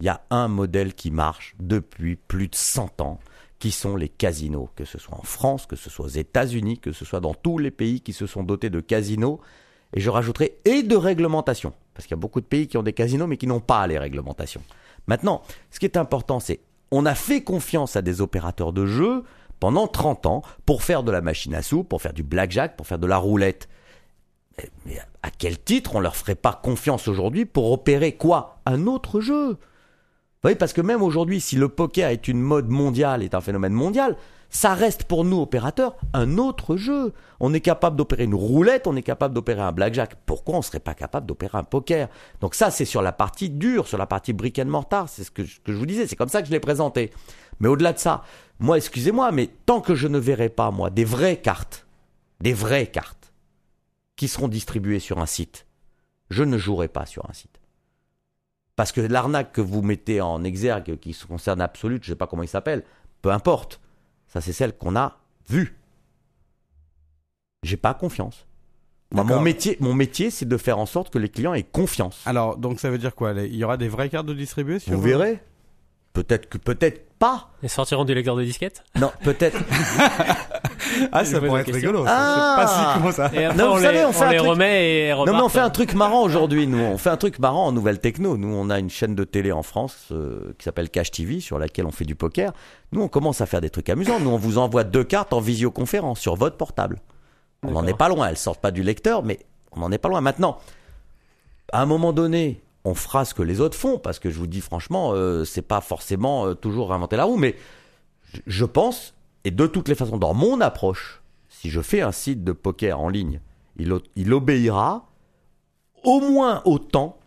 Il y a un modèle qui marche depuis plus de 100 ans, qui sont les casinos, que ce soit en France, que ce soit aux États-Unis, que ce soit dans tous les pays qui se sont dotés de casinos. Et je rajouterai et de réglementation, parce qu'il y a beaucoup de pays qui ont des casinos mais qui n'ont pas les réglementations. Maintenant, ce qui est important, c'est on a fait confiance à des opérateurs de jeux pendant 30 ans pour faire de la machine à sous, pour faire du blackjack, pour faire de la roulette. Mais- à quel titre on leur ferait pas confiance aujourd'hui pour opérer quoi? Un autre jeu? Vous voyez, parce que même aujourd'hui, si le poker est une mode mondiale, est un phénomène mondial, ça reste pour nous opérateurs un autre jeu. On est capable d'opérer une roulette, on est capable d'opérer un blackjack. Pourquoi on serait pas capable d'opérer un poker? Donc ça, c'est sur la partie dure, sur la partie brick and mortar. C'est ce que je, que je vous disais. C'est comme ça que je l'ai présenté. Mais au-delà de ça, moi, excusez-moi, mais tant que je ne verrai pas moi des vraies cartes, des vraies cartes qui seront distribuées sur un site, je ne jouerai pas sur un site. Parce que l'arnaque que vous mettez en exergue, qui se concerne Absolute, je ne sais pas comment il s'appelle, peu importe. Ça, c'est celle qu'on a vue. J'ai pas confiance. Moi, mon métier, mon métier, c'est de faire en sorte que les clients aient confiance. Alors, donc ça veut dire quoi Il y aura des vraies cartes de distribuer sur Vous verrez. Peut-être que peut-être pas. Ils sortiront du lecteur de disquette Non, peut-être. Ah, ça pourrait être rigolo. ça. Ah pas si con ça. Et après, Non, on, vous les, savez, on fait on un les truc- remet et Non mais on fait un truc marrant aujourd'hui nous, on fait un truc marrant en nouvelle techno. Nous on a une chaîne de télé en France euh, qui s'appelle Cash TV sur laquelle on fait du poker. Nous on commence à faire des trucs amusants. Nous on vous envoie deux cartes en visioconférence sur votre portable. On n'en est pas loin, elles sortent pas du lecteur mais on n'en est pas loin maintenant. à un moment donné, on fera ce que les autres font, parce que je vous dis franchement, euh, c'est pas forcément euh, toujours réinventer la roue, mais je- pense, et de toutes les façons, dans mon approche, si je fais un site de poker en ligne, il, obéira au moins autant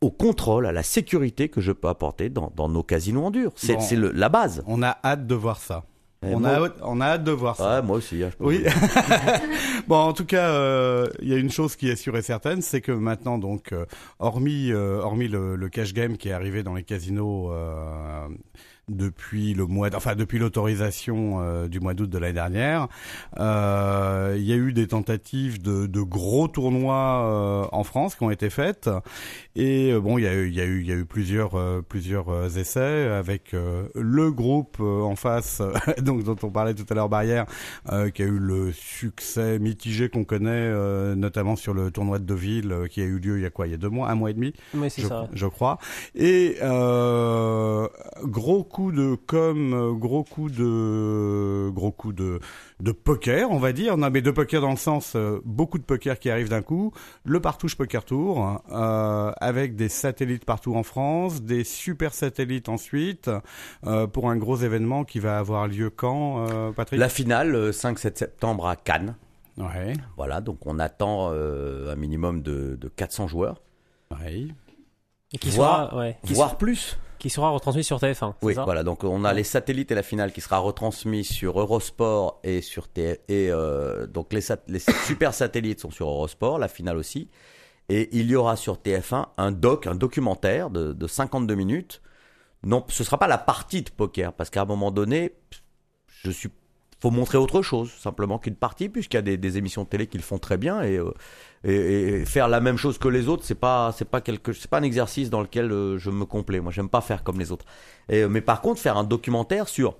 au contrôle, à la sécurité que je peux apporter dans, dans nos casinos en dur. C'est Bon. la base. On a hâte de voir ça. Et On moi- a, hâte- on a hâte de voir ça. Ouais, moi aussi. hein, je peux Oui. bon, en tout cas, euh, il y a une chose qui est sûre et certaine, c'est que maintenant, donc, euh, hormis, euh, hormis le, le cash game qui est arrivé dans les casinos depuis le mois, enfin depuis l'autorisation euh, du mois d'août de l'année dernière, euh, il y a eu des tentatives de, de gros tournois euh, en France qui ont été faites. Et euh, bon, il y a eu, il y a eu, il y a eu plusieurs, plusieurs essais avec le groupe en face, donc dont on parlait tout à l'heure, Barrière, euh, qui a eu le succès mitigé qu'on connaît, euh, notamment sur le tournoi de Deauville, qui a eu lieu il y a quoi, il y a deux mois, un mois et demi, Oui, je, ça. je crois. Et euh, gros coup de com, euh, gros coup de, gros coup de, de poker, on va dire. Non, mais de poker dans le sens euh, beaucoup de poker qui arrive d'un coup. Le Partouche Poker Tour, euh, avec des satellites partout en France, des super satellites ensuite, euh, pour un gros événement qui va avoir lieu quand, euh, Patrick? La finale, euh, 5-7 septembre à Cannes. Ouais, Voilà, donc on attend euh, un minimum de, de 400 joueurs, ouais. Et qui Voire- ouais, qui, voire plus. Qui sera retransmis sur TF1. c'est Oui, ça voilà. Donc on a les satellites et la finale qui sera retransmis sur Eurosport et sur T et euh, donc les, sat- les super satellites sont sur Eurosport, la finale aussi. Et il y aura sur TF1 un doc, un documentaire de, de 52 minutes. Non, ce sera pas la partie de poker parce qu'à un moment donné, je suis faut montrer autre chose simplement qu'une partie puisqu'il y a des, des émissions de télé qui le font très bien et, euh, et, et faire la même chose que les autres c'est pas c'est pas quelque c'est pas un exercice dans lequel euh, je me complais. Moi j'aime pas faire comme les autres. Et, euh, mais par contre faire un documentaire sur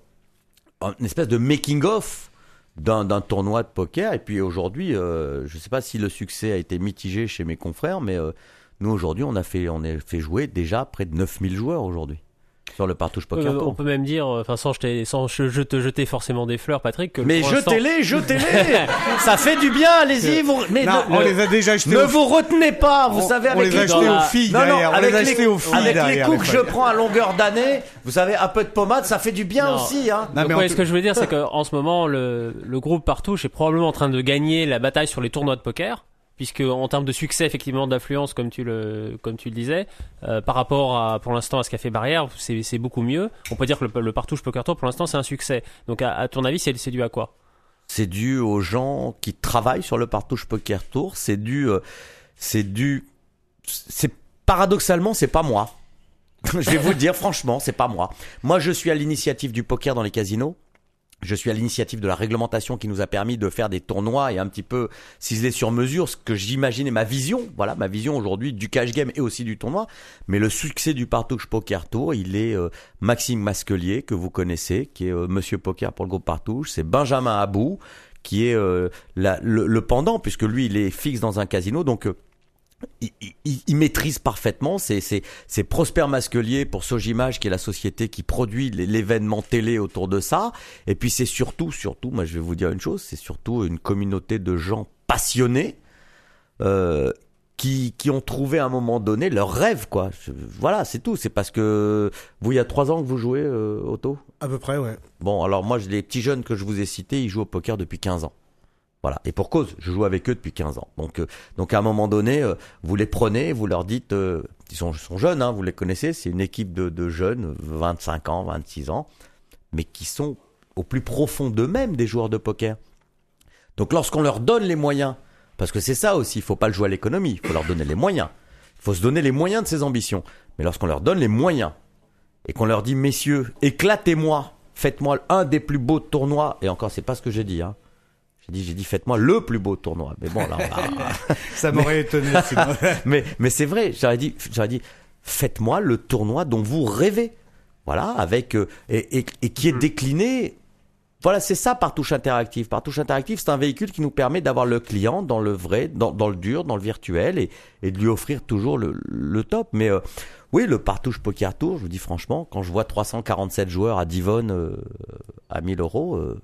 une espèce de making of d'un tournoi de poker. Et puis aujourd'hui euh, je sais pas si le succès a été mitigé chez mes confrères mais euh, nous aujourd'hui on a fait on a fait jouer déjà près de 9000 joueurs aujourd'hui sur le Partouche Poker Euh, on peut même dire, euh, enfin sans, jeter- sans je, je te jeter forcément des fleurs, Patrick, que Mais jetez-les, jetez-les Ça fait du bien, allez-y vous... Mais Non, ne, on les a déjà achetés. ne vous retenez pas, vous on- savez, on avec les aux filles Non, non, avec les a les, achetés aux filles avec les coups que je prends à longueur d'année, vous savez, un peu de pommade, ça fait du bien Non. aussi. Hein. Non, Donc, mais ouais, ce que je veux dire, c'est qu'en ce moment, le, le groupe Partouche est probablement en train de gagner la bataille sur les tournois de poker, puisque en termes de succès, effectivement, d'affluence, comme tu le, comme tu le disais, euh, par rapport à, pour l'instant, à ce qu'a fait Barrière, c'est, beaucoup mieux. On peut dire que le, le Partouche Poker Tour, pour l'instant, c'est un succès. Donc, à, ton avis, c'est, c'est dû à quoi? C'est dû aux gens qui travaillent sur le Partouche Poker Tour. C'est dû, euh, c'est dû, c'est paradoxalement, c'est pas moi. je vais vous le dire franchement, c'est pas moi. Moi, je suis à l'initiative du poker dans les casinos. Je suis à l'initiative de la réglementation qui nous a permis de faire des tournois et un petit peu ciseler sur mesure ce que j'imaginais ma vision. Voilà, ma vision aujourd'hui du cash game et aussi du tournoi. Mais le succès du Partouche Poker Tour, il est euh, Maxime Masquelier, que vous connaissez, qui est euh, Monsieur Poker pour le groupe Partouche. C'est Benjamin Abou, qui est euh, le, le pendant, puisque lui, il est fixe dans un casino. Donc, euh, il, il- il maîtrise parfaitement. C'est, Prosper Masquelier pour Sogimage, qui est la société qui produit l'événement télé autour de ça. Et puis c'est surtout, surtout, moi je vais vous dire une chose, c'est surtout une communauté de gens passionnés euh, qui, qui ont trouvé à un moment donné leur rêve, quoi. Je- voilà, c'est tout. C'est parce que vous, il y a trois ans que vous jouez, euh, Otto? À peu près, ouais. Bon, alors moi, les petits jeunes que je vous ai cités, ils jouent au poker depuis 15 ans. Voilà. Et pour cause, je joue avec eux depuis 15 ans. Donc, euh, donc à un moment donné, euh, vous les prenez, vous leur dites, euh, ils sont, sont jeunes, hein, vous les connaissez, c'est une équipe de, de jeunes, 25 ans, 26 ans, mais qui sont au plus profond d'eux-mêmes des joueurs de poker. Donc lorsqu'on leur donne les moyens, parce que c'est ça aussi, il faut pas le jouer à l'économie, il faut leur donner les moyens. Il faut se donner les moyens de ses ambitions. Mais lorsqu'on leur donne les moyens et qu'on leur dit, messieurs, éclatez-moi, faites-moi un des plus beaux tournois, et encore, c'est pas ce que j'ai dit, hein. J'ai dit, j'ai dit, faites-moi le plus beau tournoi. Mais bon, là, on va- Ça m'aurait étonné. sinon. mais, mais c'est vrai, j'aurais dit, j'aurais dit, faites-moi le tournoi dont vous rêvez. Voilà, avec, euh, et, et, et qui est décliné. Voilà, c'est ça Partouche Interactive. Partouche Interactive, c'est un véhicule qui nous permet d'avoir le client dans le vrai, dans, dans le dur, dans le virtuel, et, et de lui offrir toujours le, le top. Mais euh, oui, le Partouche Poker Tour, je vous dis franchement, quand je vois 347 joueurs à Divonne euh, à 1000 euros, euh,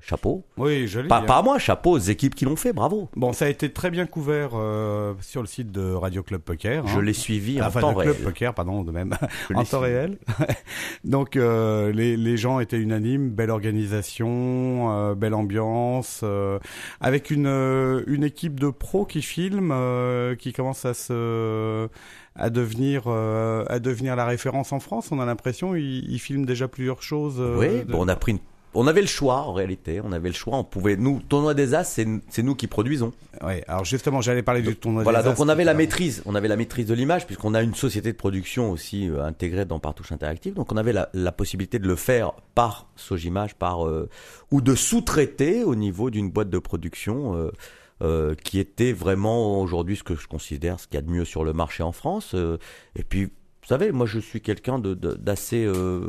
chapeau. Oui, joli. Pas, hein. pas à moi, chapeau aux équipes qui l'ont fait, bravo. Bon, ça a été très bien couvert euh, sur le site de Radio Club Poker. Je hein. l'ai suivi en Enfin, temps de réel. Club Poker, pardon, de même. Je en temps suivi. réel. Donc, euh, les, les gens étaient unanimes, belle organisation, euh, belle ambiance, avec une, une équipe de pros qui filment, euh, qui commence à se à devenir euh, à devenir la référence en France. On a l'impression ils, ils filment déjà plusieurs choses. euh, Oui, de- bon, on a pris une- On avait le choix en réalité, on avait le choix, on pouvait nous tournoi des as, c'est nous qui produisons. Ouais, alors justement, j'allais parler du tournoi. Voilà, des donc As on avait la maîtrise, on avait la maîtrise de l'image puisqu'on a une société de production aussi euh, intégrée dans Partouche Interactive, donc on avait la, la possibilité de le faire par Sogimage, par euh, ou de sous-traiter au niveau d'une boîte de production euh, euh, qui était vraiment aujourd'hui ce que je considère ce qu'il y a de mieux sur le marché en France. euh, et puis vous savez, moi je suis quelqu'un de- de- d'assez euh,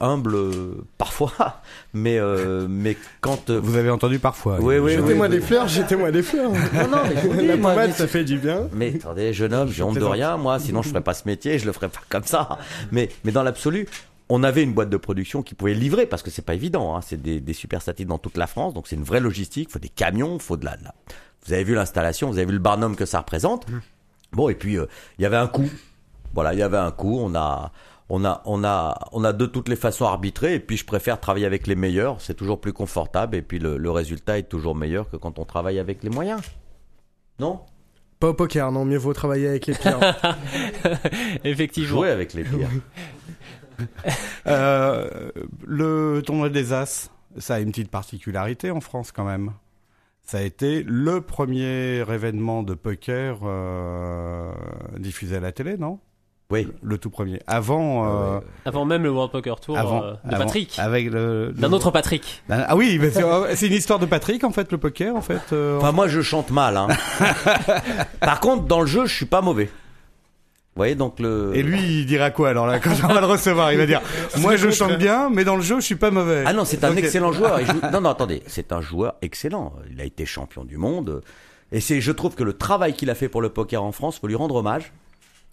humble euh, parfois, mais euh, mais quand euh, Vous avez entendu parfois. Oui, oui, Jetez-moi oui, des oui. fleurs, jetez-moi des fleurs. non non, mais je vous dis, La moi, pommade, mais ça fait du bien. mais attendez, jeune homme, j'ai honte de rien, moi, sinon je ferais pas ce métier, je le ferais pas comme ça. Mais, mais dans l'absolu, on avait une boîte de production qui pouvait livrer, parce que c'est pas évident, hein, c'est des, des super satellites dans toute la France, donc c'est une vraie logistique, faut des camions, faut de la, de la- Vous avez vu l'installation, vous avez vu le barnum que ça représente. Bon, et puis, euh, il y avait un coût. Voilà, il y avait un coût, on a... On a, on a, on a de toutes les façons arbitré et puis je préfère travailler avec les meilleurs, c'est toujours plus confortable et puis le, le résultat est toujours meilleur que quand on travaille avec les moyens. Non? Pas au poker, non, mieux vaut travailler avec les pires. Effectivement. Jouer avec les pires. Euh, le tournoi des As, ça a une petite particularité en France quand même. Ça a été le premier événement de poker euh, diffusé à la télé, non? Oui. Le tout premier. Avant, euh, Avant même le World Poker Tour avant, euh, de avant- Patrick. avec le, D'un autre Patrick. Ah oui, mais c'est c'est une histoire de Patrick en fait, le poker en fait. euh, Enfin, moi, je chante mal. Hein. Par contre, dans le jeu, je suis pas mauvais. Vous voyez, donc le. Et lui, il dira quoi alors là quand on va le recevoir? Il va dire Moi, je chante bien, mais dans le jeu, je suis pas mauvais. Ah non, c'est un Donc, excellent joueur. Il joue- Non, non, attendez, c'est un joueur excellent. Il a été champion du monde. Et c'est, je trouve que le travail qu'il a fait pour le poker en France, faut lui rendre hommage.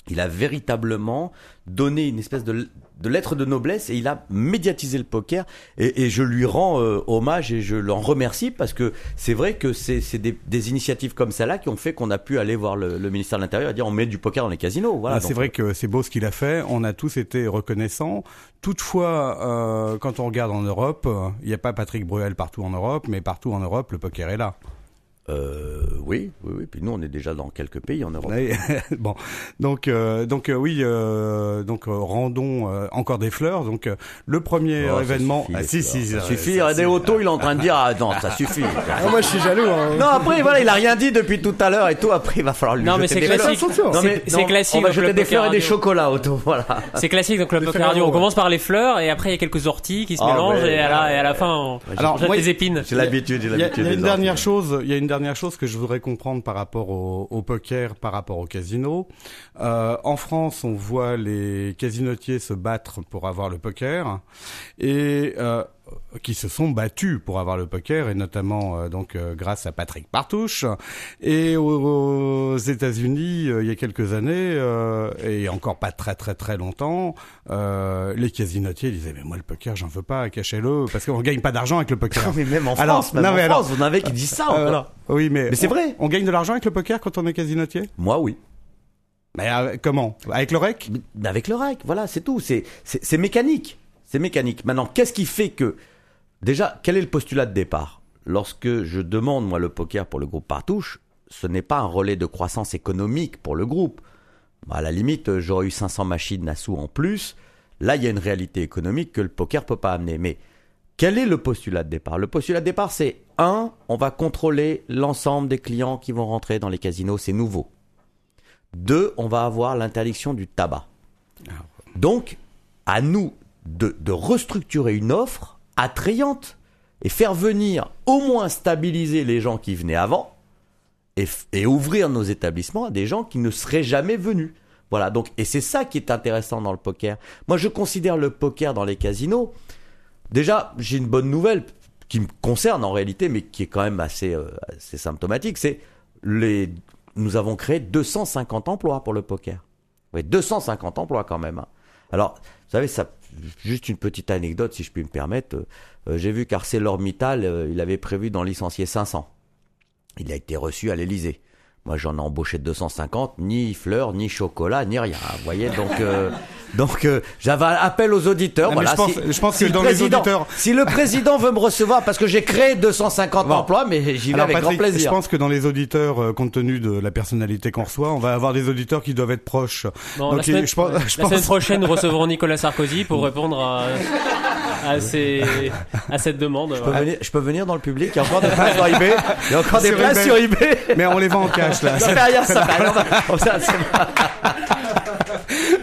Il a véritablement donné une espèce de, de lettre de noblesse et il a médiatisé le poker. Et, et je lui rends euh, hommage et je l'en remercie parce que c'est vrai que c'est, des, des initiatives comme celle-là qui ont fait qu'on a pu aller voir le, le ministère de l'Intérieur et dire on met du poker dans les casinos. Voilà. Ah, c'est vrai que c'est beau ce qu'il a fait. On a tous été reconnaissants. Toutefois, euh, quand on regarde en Europe, euh, il n'y a pas Patrick Bruel partout en Europe, mais partout en Europe, le poker est là. Euh, oui, oui, oui. Puis nous, on est déjà dans quelques pays en Europe. Bon, donc euh, donc euh, oui, euh, donc euh, rendons euh, encore des fleurs. Donc euh, le premier Oh, ça événement, suffit, ah, si si, ça ça- suffit. ça- Regardez ça- Otto, il est en train de dire ah non, ça suffit. Ah, moi, je suis jaloux. Hein. Non, après, voilà, il a rien dit depuis tout à l'heure et tout. Après, il va falloir lui Non, mais jeter des classique. fleurs. Non, mais C'est- classique On va jeter des fleurs et des radio. chocolats, Otto. Voilà. C'est classique, donc le Ferrero, radio. On commence par les fleurs et après il y a quelques orties qui se Ah, mélangent et, à la, fin on, jette des épines. J'ai l'habitude, j'ai Il y a, l'habitude. il y a une dernière chose, il y a une dernière chose que je voudrais comprendre par rapport au, poker, par rapport au casino. Euh, en France, on voit les casinotiers se battre pour avoir le poker et euh, qui se sont battus pour avoir le poker et notamment euh, donc euh, grâce à Patrick Partouche. Et aux, États-Unis, euh, il y a quelques années et encore pas très très très longtemps, les casinotiers disaient mais moi le poker j'en veux pas, cachez-le parce qu'on gagne pas d'argent avec le poker. Mais même en Alors, France, même non, en mais France, alors- en avez qui disent ça. Euh, voilà. Oui, mais, Mais c'est on- vrai. On gagne de l'argent avec le poker quand on est casinotier? Moi, oui. Mais euh, comment? Avec le rec? Avec le rec, voilà, c'est tout. C'est mécanique. C'est mécanique. Maintenant, qu'est-ce qui fait que, déjà, quel est le postulat de départ? Lorsque je demande, moi, le poker pour le groupe Partouche, ce n'est pas un relais de croissance économique pour le groupe. À la limite, j'aurais eu 500 machines Nassau en plus. Là, il y a une réalité économique que le poker peut pas amener. Mais quel est le postulat de départ? Le postulat de départ, c'est un, on va contrôler l'ensemble des clients qui vont rentrer dans les casinos, c'est nouveau. Deux, on va avoir l'interdiction du tabac. Donc, à nous de, restructurer une offre attrayante et faire venir au moins stabiliser les gens qui venaient avant et ouvrir nos établissements à des gens qui ne seraient jamais venus. Voilà, donc, et c'est ça qui est intéressant dans le poker. Moi, je considère le poker dans les casinos. Déjà, j'ai une bonne nouvelle qui me concerne en réalité, mais qui est quand même assez, euh, assez symptomatique. C'est les, nous avons créé 250 emplois pour le poker. Oui, 250 emplois quand même. hein. Alors, vous savez, ça, juste une petite anecdote, si je puis me permettre. Euh, J'ai vu qu'ArcelorMittal, euh, il avait prévu d'en licencier 500. Il a été reçu à l'Elysée. Moi, j'en ai embauché 250, ni fleurs, ni chocolat, ni rien. Vous voyez, donc, euh, donc, euh, j'avais un appel aux auditeurs. Non, mais voilà, je pense- si- je pense si que le dans les président- auditeurs- si le président veut me recevoir, parce que j'ai créé 250 Bon. emplois, mais j'y vais Alors, avec Patrick, grand plaisir. je pense que dans les auditeurs, euh, compte tenu de la personnalité qu'on reçoit, on va avoir des auditeurs qui doivent être proches. Bon, Donc, la semaine, je je la pense- semaine prochaine, nous recevrons Nicolas Sarkozy pour répondre à, à, ces, à cette demande. Je peux, venir, je peux venir dans le public Il y a encore des places sur eBay Il y a encore des places sur eBay Mais on les vend en cash là. Ça fait rien, ça fait rien. Ça, c'est-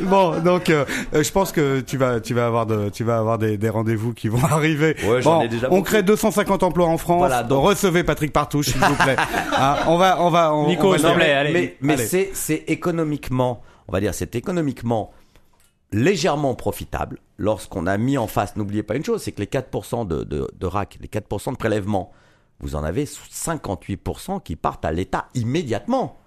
Bon, donc euh, euh, je pense que tu vas, tu vas avoir de, tu vas avoir des, des rendez-vous qui vont arriver. Ouais, j'en bon, ai déjà on beaucoup. crée 250 emplois en France. Voilà, donc- Recevez Patrick Partouche, s'il vous plaît. Hein, on va, on va, on, Nico, on va mais, allez. mais, mais c'est économiquement, on va dire, c'est économiquement légèrement profitable lorsqu'on a mis en face, n'oubliez pas une chose, c'est que les 4% de, de, de RAC, les 4% de prélèvement, vous en avez 58% qui partent à l'État immédiatement.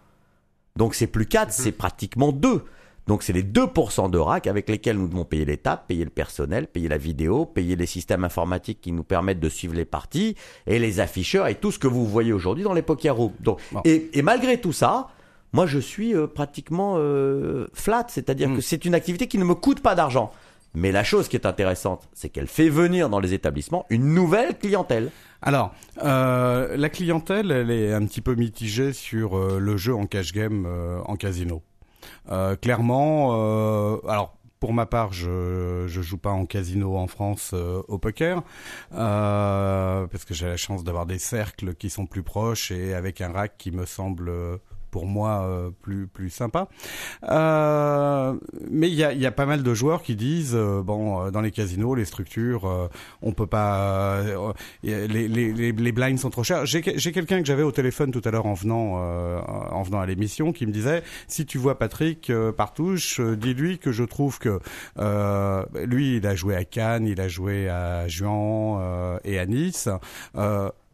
Donc c'est plus 4, c'est pratiquement 2. Donc c'est les 2% de RAC avec lesquels nous devons payer l'État, payer le personnel, payer la vidéo, payer les systèmes informatiques qui nous permettent de suivre les parties et les afficheurs et tout ce que vous voyez aujourd'hui dans les poker rooms. Donc, Bon. et, et malgré tout ça, moi je suis euh, pratiquement euh, flat, c'est-à-dire Mm. que c'est une activité qui ne me coûte pas d'argent. Mais la chose qui est intéressante, c'est qu'elle fait venir dans les établissements une nouvelle clientèle. Alors, euh, la clientèle, elle est un petit peu mitigée sur euh, le jeu en cash game euh, en casino. Clairement, alors pour ma part, je je joue pas en casino en France euh, au poker euh, parce que j'ai la chance d'avoir des cercles qui sont plus proches et avec un rack qui me semble pour moi euh, plus plus sympa. Euh, mais il y a, y a pas mal de joueurs qui disent euh, bon euh, dans les casinos les structures euh, on peut pas euh, les, les, les, les blinds sont trop chers. J'ai quelqu'un que j'avais au téléphone tout à l'heure en venant en venant à l'émission qui me disait si tu vois Patrick Partouche, dis-lui que je trouve que lui il a joué à Cannes, il a joué à Juan et à Nice.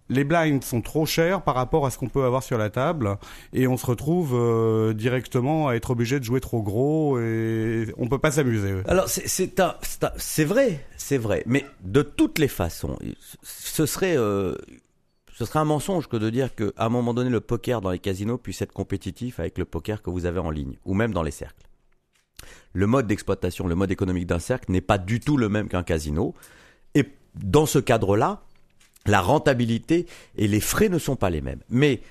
Les blinds sont trop chers par rapport à ce qu'on peut avoir sur la table et on se retrouve euh, directement à être obligé de jouer trop gros et on peut pas s'amuser. Alors c'est vrai, c'est vrai, mais de toutes les façons, ce serait euh, ce serait un mensonge que de dire qu'à un moment donné le poker dans les casinos puisse être compétitif avec le poker que vous avez en ligne ou même dans les cercles. Le mode d'exploitation, le mode économique d'un cercle n'est pas du tout le même qu'un casino et dans ce cadre-là, la rentabilité et les frais ne sont pas les mêmes. Mais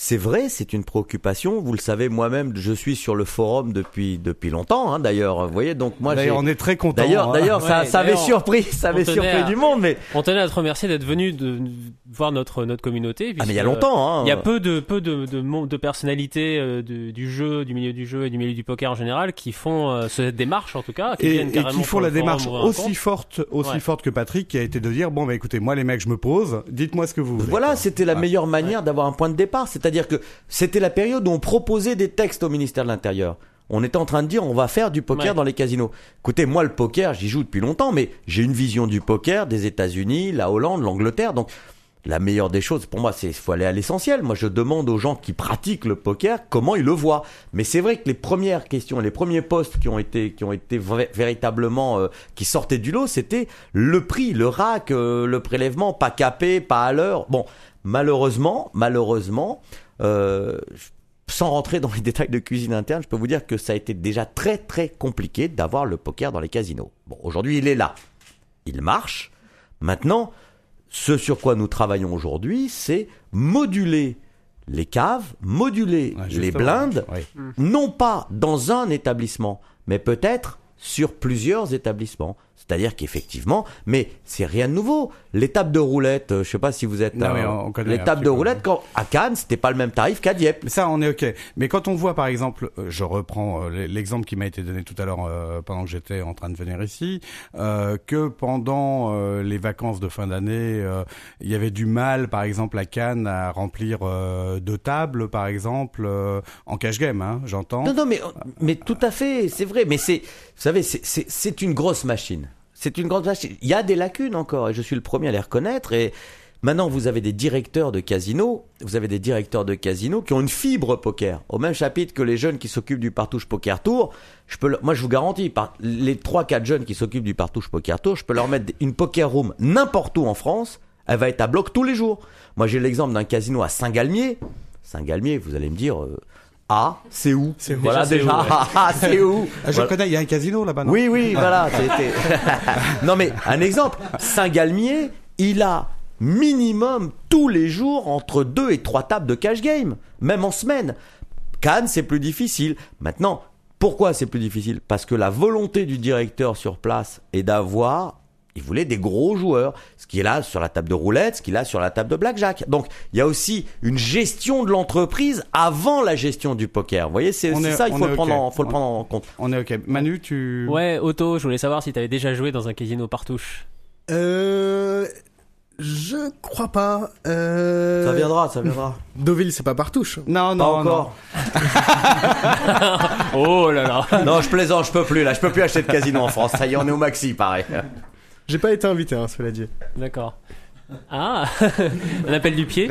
c'est vrai, c'est une préoccupation. Vous le savez, moi-même, je suis sur le forum depuis depuis longtemps. hein, d'ailleurs, vous voyez. Donc moi, on est très content. D'ailleurs, hein. d'ailleurs, ça, Ouais, ça avait surpris, ça avait surpris à- du monde, mais On tenait à te remercier d'être venu de, de voir notre, notre communauté. ah mais il y a longtemps, hein. Il y a peu de peu de de, de personnalités euh, du, du jeu, du milieu du jeu et du milieu du poker en général qui font euh, cette démarche en tout cas, qui et, qui font la démarche aussi forte, aussi Ouais. forte que Patrick, qui a été de dire bon bah écoutez, moi les mecs, je me pose, dites-moi ce que vous voulez. Voilà, c'était la Ouais. meilleure manière d'avoir un point de départ. C'est-à-dire que c'était la période où on proposait des textes au ministère de l'Intérieur. On était en train de dire on va faire du poker Ouais. dans les casinos. Écoutez, moi le poker, j'y joue depuis longtemps, mais j'ai une vision du poker des États-Unis, la Hollande, l'Angleterre. Donc la meilleure des choses pour moi, c'est faut aller à l'essentiel. Moi, je demande aux gens qui pratiquent le poker comment ils le voient. Mais c'est vrai que les premières questions, les premiers postes qui ont été qui ont été véritablement euh, qui sortaient du lot, c'était le prix, le rack, euh, le prélèvement, pas capé, pas à l'heure. Bon, malheureusement, malheureusement. Euh, sans rentrer dans les détails de cuisine interne, je peux vous dire que ça a été déjà très très compliqué d'avoir le poker dans les casinos. Bon, aujourd'hui, il est là. Il marche. Maintenant, ce sur quoi nous travaillons aujourd'hui, c'est moduler les caves, moduler Ouais, les blindes, Oui. non pas dans un établissement, mais peut-être sur plusieurs établissements. C'est-à-dire qu'effectivement, mais c'est rien de nouveau. L'étape de roulette, euh, je sais pas si vous êtes Non, euh, l'étape de roulette quand à Cannes, c'était pas le même tarif qu'à Dieppe. Mais ça, on est ok. Mais quand on voit, par exemple, euh, je reprends l'exemple qui m'a été donné tout à l'heure euh, pendant que j'étais en train de venir ici, euh, que pendant euh, les vacances de fin d'année, euh, il y avait du mal, par exemple, à Cannes, à remplir euh, deux tables, par exemple, euh, en cash game, hein, j'entends. Non, non, mais, mais tout à fait, c'est vrai. Mais c'est, vous savez, c'est une grosse machine. C'est une grosse machine. Il y a des lacunes encore, et je suis le premier à les reconnaître. Et Maintenant, vous avez des directeurs de casinos, vous avez des directeurs de casinos qui ont une fibre poker, au même chapitre que les jeunes qui s'occupent du partouche poker tour. Je peux, moi, je vous garantis, les trois, quatre jeunes qui s'occupent du partouche poker tour, je peux leur mettre une poker room n'importe où en France. Elle va être à bloc tous les jours. Moi, j'ai l'exemple d'un casino à Saint-Galmier. Saint-Galmier, vous allez me dire, euh, ah, c'est où C'est où Voilà Déjà, c'est déjà, où, ouais. ah, ah, c'est où Ah, je Voilà. connais, il y a un casino là-bas, Oui, oui, voilà. c'était- non, mais un exemple. Saint-Galmier, il a minimum tous les jours entre deux et trois tables de cash game, même en semaine. Cannes, c'est plus difficile. Maintenant, pourquoi c'est plus difficile? Parce que la volonté du directeur sur place est d'avoir, il voulait des gros joueurs, ce qui est là sur la table de roulette, ce qu'il a sur la table de blackjack. Donc, il y a aussi une gestion de l'entreprise avant la gestion du poker. Vous voyez, c'est ça, il faut, le prendre, en, faut le prendre en compte. On est ok. Manu, tu. Ouais, Otto, je voulais savoir si t'avais déjà joué dans un casino partouche. Euh, je crois pas. Euh... Ça viendra, ça viendra. Deauville, c'est pas partouche. Non, Pas non, encore. Oh là là. Non, je plaisante, je peux plus là, je peux plus acheter de casino en France. Ça y est, on est au maxi, pareil. J'ai pas été invité, hein, cela dit. D'accord. Ah, un appel du pied.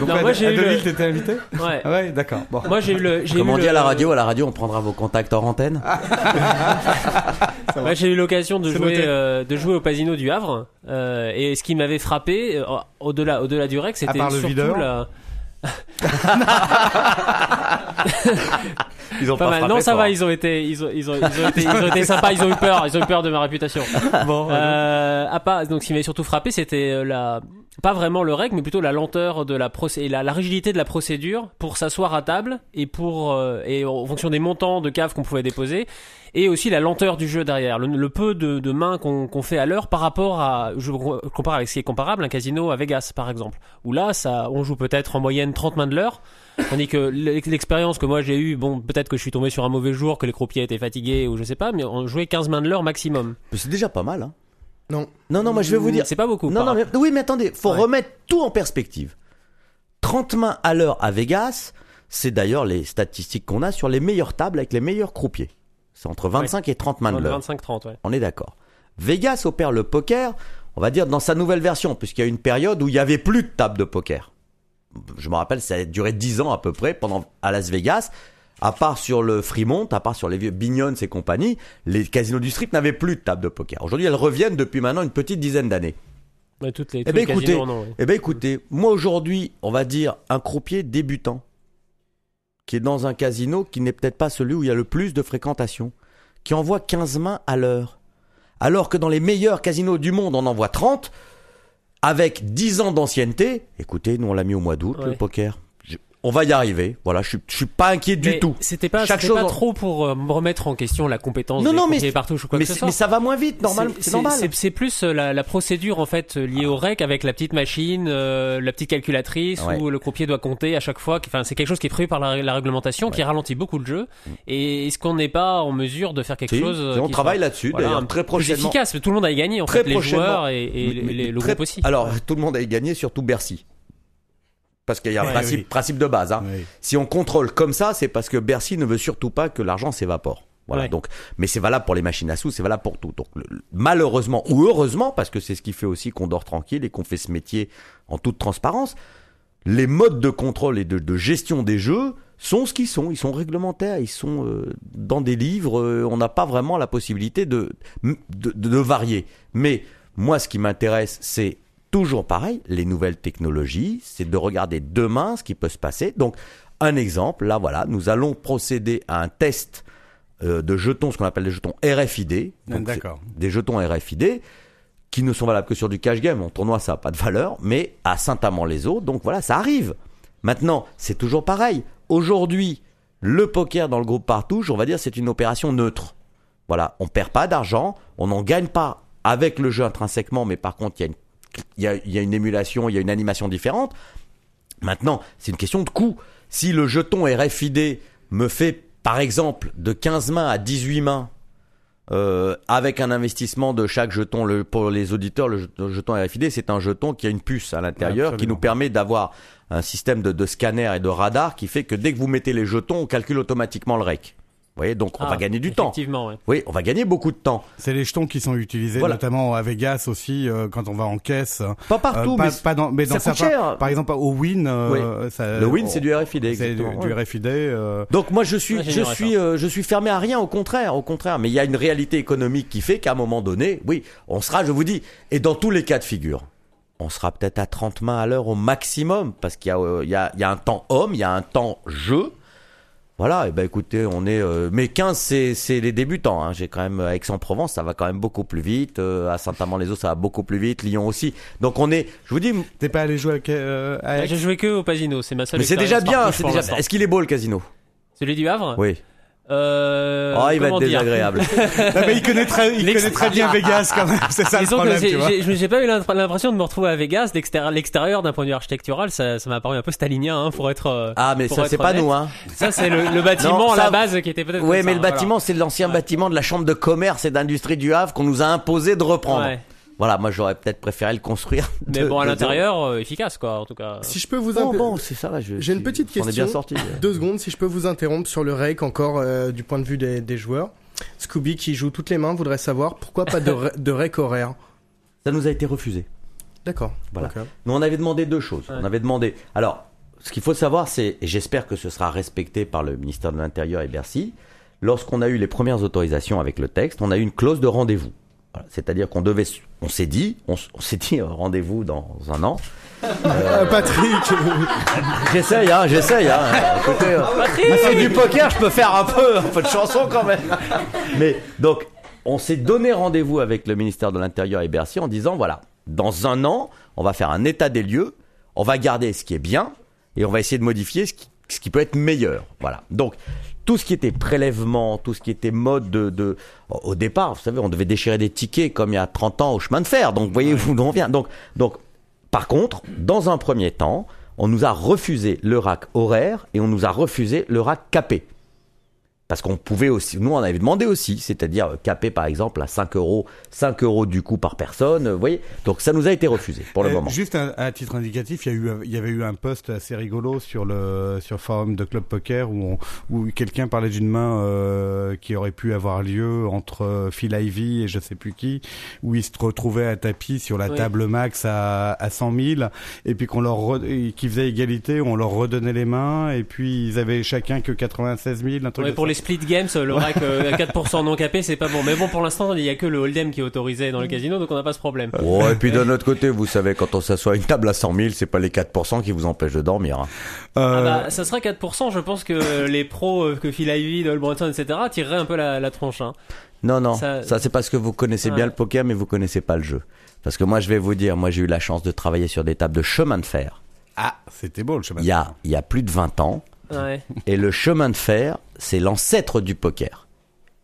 Donc, Non, à- moi, j'ai eu le- t'étais invité Ouais. Ah ouais, d'accord. Bon. Moi j'ai eu le. Comme on dit le- à la radio, à la radio, on prendra vos contacts hors antenne. Moi, j'ai eu l'occasion de jouer, euh, de jouer au Casino du Havre. euh, et ce qui m'avait frappé, euh, au-delà, au-delà du rec, c'était part le surtout la. Ils ont Pas mal. Non, ça va, ils ont été, ils ont, ils ont, ils ont été, ils ont été sympas. Ils ont eu peur. Ils ont eu peur de ma réputation. Bon, Euh, à part, donc, ce qui m'avait surtout frappé, c'était euh, la, pas vraiment le règle, mais plutôt la lenteur de la procé et la, la rigidité de la procédure pour s'asseoir à table et pour, euh, et en fonction des montants de caves qu'on pouvait déposer. Et aussi la lenteur du jeu derrière, le, peu de, de mains qu'on qu'on fait à l'heure par rapport à, je compare avec ce qui est comparable, un casino à Vegas par exemple, où là, ça, on joue peut-être en moyenne 30 mains de l'heure, tandis que l'ex- l'expérience que moi j'ai eue, bon, peut-être que je suis tombé sur un mauvais jour, que les croupiers étaient fatigués ou je sais pas, mais on jouait 15 mains de l'heure maximum. C'est déjà pas mal, hein. Non. Non, non, moi je vais vous dire. C'est pas beaucoup. Non, non, mais, oui, mais attendez, faut Ouais. remettre tout en perspective. 30 mains à l'heure à Vegas, c'est d'ailleurs les statistiques qu'on a sur les meilleures tables avec les meilleurs croupiers. C'est entre 25 et 30 mains de l'heure. 25-30, ouais. On est d'accord. Vegas opère le poker, on va dire dans sa nouvelle version, puisqu'il y a une période où il y avait plus de table de poker. Je me rappelle, ça a duré 10 ans à peu près pendant à Las Vegas. À part sur le Fremont, à part sur les vieux Bignons et compagnie, les casinos du strip n'avaient plus de table de poker. Aujourd'hui, elles reviennent depuis maintenant une petite dizaine d'années. Ouais, toutes les, Eh ben écoutez, ouais. eh ben écoutez, moi aujourd'hui, on va dire un croupier débutant qui est dans un casino qui n'est peut-être pas celui où il y a le plus de fréquentation, qui envoie 15 mains à l'heure. Alors que dans les meilleurs casinos du monde, on en voit 30 avec 10 ans d'ancienneté. Écoutez, nous on l'a mis au mois d'août le poker. On va y arriver. Voilà, je suis je suis pas inquiet du Mais tout. C'était pas, Chaque pas en- trop pour euh, me remettre en question la compétence Non, des non, mais partout ou quoi Mais, que ce c'est- soit. mais ça va moins vite, normal, c'est normal. C'est c'est plus euh, la, la procédure en fait euh, liée au rec avec la petite machine, euh, la petite calculatrice Ouais. où le croupier doit compter à chaque fois. Enfin, c'est quelque chose qui est prévu par la, la réglementation, qui ralentit beaucoup le jeu. Et est-ce qu'on n'est pas en mesure de faire quelque Si, chose si, on travaille là-dessus, voilà, un très peu plus prochainement. efficace Tout le monde a gagné en Très fait, les prochainement. joueurs et, et Mais- les- le très- groupe aussi. Alors, tout le monde a gagné, surtout Bercy. Parce qu'il y a un principe, oui. principe de base. Hein. Oui. Si on contrôle comme ça, c'est parce que Bercy ne veut surtout pas que l'argent s'évapore. Voilà. Ouais. Donc, mais c'est valable pour les machines à sous, c'est valable pour tout. Donc, le- malheureusement ou heureusement, parce que c'est ce qui fait aussi qu'on dort tranquille et qu'on fait ce métier en toute transparence, les modes de contrôle et de, de gestion des jeux sont ce qu'ils sont. Ils sont réglementaires, ils sont euh, dans des livres. euh, on n'a pas vraiment la possibilité de- de varier. Mais moi, ce qui m'intéresse, c'est toujours pareil, les nouvelles technologies, c'est de regarder demain ce qui peut se passer. Donc, un exemple, là voilà, nous allons procéder à un test euh, de jetons, ce qu'on appelle des jetons RFID. Donc, D'accord. Des jetons RFID qui ne sont valables que sur du cash game. En tournoi, ça n'a pas de valeur, mais à Saint-Amand-les-Eaux, donc voilà, ça arrive. Maintenant, c'est toujours pareil. Aujourd'hui, le poker dans le groupe Partouche, on va dire, c'est une opération neutre. Voilà, on perd pas d'argent, on n'en gagne pas avec le jeu intrinsèquement, mais par contre, il y, a une- il y, a, il y a une émulation, il y a une animation différente. Maintenant, c'est une question de coût. Si le jeton RFID me fait, par exemple, de 15 mains à 18 mains, euh, avec un investissement de chaque jeton, le, pour les auditeurs, le, jet- le jeton RFID, c'est un jeton qui a une puce à l'intérieur, qui nous permet d'avoir un système de, de scanner et de radar qui fait que dès que vous mettez les jetons, on calcule automatiquement le rec. Voyez, donc on Ah, va gagner du temps. Effectivement, ouais. Oui, on va gagner beaucoup de temps. C'est les jetons qui sont utilisés, Voilà. notamment à Vegas aussi, euh, quand on va en caisse. Pas partout, Euh, pas, mais pas dans, mais dans ça coûte certains- cher. Par exemple, au Win, euh, ça- le win, c'est du RFID, c'est du, exactement. du ouais. RFID. euh, Donc moi je suis Ouais, je suis euh, je suis fermé à rien au contraire au contraire mais il y a une réalité économique qui fait qu'à un moment donné oui on sera je vous dis et dans tous les cas de figure on sera peut-être à 30 mains à l'heure au maximum parce qu'il y a euh, il y a il y a un temps homme il y a un temps jeu voilà et ben écoutez on est euh, mais 15 c'est c'est les débutants hein. j'ai quand même à Aix-en-Provence ça va quand même beaucoup plus vite euh, à Saint-Amand-les-Eaux ça va beaucoup plus vite Lyon aussi. Donc on est je vous dis T'es pas allé jouer avec, euh, à Aix J'ai joué que au Pasino, c'est ma seule mais c'est déjà bien est-ce qu'il est beau le casino? Celui du Havre? Oui Euh, oh il va être désagréable Non, mais il connaît très, il connaît très bien Vegas quand même. C'est ça le Disons que problème, j'ai- tu vois. j'ai pas eu l'imp- l'impression de me retrouver à Vegas. L'extérieur, d'un point de vue architectural, ça, ça m'a paru un peu stalinien, hein, pour être. euh, ah mais ça c'est pas nous hein Ça, c'est le, le bâtiment Non, à ça- la base qui était peut-être. Oui, mais ça, le voilà. bâtiment, c'est l'ancien bâtiment de la chambre de commerce et d'industrie du Havre qu'on nous a imposé de reprendre. Ouais. Voilà, moi j'aurais peut-être préféré le construire. Mais bon, à de- l'intérieur, euh, efficace, quoi, en tout cas. Si je peux vous Bon, inter- bon, c'est ça va. je- J'ai une petite j'en ai bien question. sorti. Deux secondes, si je peux vous interrompre sur le rec encore euh, du point de vue des, des joueurs. Scooby qui joue toutes les mains voudrait savoir pourquoi pas de, de rec horaire. Ça nous a été refusé. D'accord. Voilà. Nous, on avait demandé deux choses. Ouais. On avait demandé. Alors, ce qu'il faut savoir, c'est, et j'espère que ce sera respecté par le ministère de l'Intérieur et Bercy, lorsqu'on a eu les premières autorisations avec le texte, on a eu une clause de rendez-vous. Voilà. C'est-à-dire qu'on devait, on s'est dit, on, s'est dit euh, rendez-vous dans un an. Ah, Patrick J'essaye, hein, j'essaye. Hein. Écoutez, euh, du poker, je peux faire un peu, un peu de chanson quand même. Mais donc, on s'est donné rendez-vous avec le ministère de l'Intérieur et Bercy en disant voilà, dans un an, on va faire un état des lieux, on va garder ce qui est bien et on va essayer de modifier ce qui, ce qui peut être meilleur. Voilà. Donc, tout ce qui était prélèvement, tout ce qui était mode de, de au départ, vous savez, on devait déchirer des tickets comme il y a 30 ans au chemin de fer. Donc, voyez-vous d'où on vient. Donc, donc, par contre, dans un premier temps, on nous a refusé le rack horaire et on nous a refusé le rack capé. Parce qu'on pouvait aussi, nous on avait demandé aussi, c'est-à-dire euh, capé par exemple à 5 euros, 5 euros du coup par personne, euh, vous voyez. Donc ça nous a été refusé pour le Euh, moment. Juste un- à titre indicatif, il y a eu, il y avait eu un post assez rigolo sur le sur forum de Club Poker où on, où quelqu'un parlait d'une main euh, qui aurait pu avoir lieu entre euh, Phil Ivey et je sais plus qui, où ils se retrouvaient à tapis sur la Oui. table max à, à 100 000 et puis qu'on leur qui faisait égalité, on leur redonnait les mains et puis ils avaient chacun que 96 000, un truc. Ouais, de pour ça. les split games, le rack euh, à 4% non capé, c'est pas bon. Mais bon, pour l'instant, il y a que le hold'em qui est autorisé dans le casino, donc on n'a pas ce problème. Oh, et puis d'un autre côté, vous savez, quand on s'assoit à une table à 100 000, c'est pas les 4% qui vous empêchent de dormir. hein. Ah Euh, bah, ça sera 4%, je pense que les pros, euh, que Phil Ivey, Doyle Brunson, etc., tireraient un peu la, la tronche. Hein. Non, non, ça, Ça- c'est parce que vous connaissez Ouais. bien le poker, mais vous connaissez pas le jeu. Parce que moi, je vais vous dire, moi j'ai eu la chance de travailler sur des tables de chemin de fer. ah, c'était beau le chemin. Il y a, il y a plus de 20 ans. Ouais. Et le chemin de fer, c'est l'ancêtre du poker.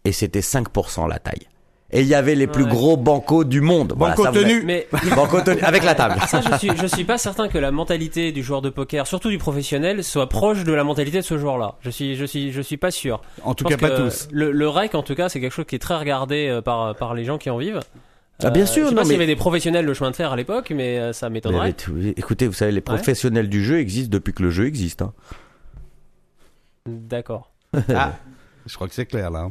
Et c'était 5% la taille. Et il y avait les plus Ouais. gros bancos du monde. Banco tenu. Mais Banco tenu, avec la table. ça, je suis, je suis pas certain que la mentalité du joueur de poker, surtout du professionnel, soit proche de la mentalité de ce joueur-là. Je suis, je suis, je suis pas sûr. En tout cas, pas tous. Le, le rec, en tout cas, c'est quelque chose qui est très regardé euh, par, par les gens qui en vivent. Ah, bien sûr, je sais non, pas s'il y mais- avait des professionnels de chemin de fer à l'époque, mais euh, ça Mais m'étonnerait. écoutez, vous savez, les professionnels du jeu existent depuis que le jeu existe. hein. D'accord, Ah, je crois que c'est clair là.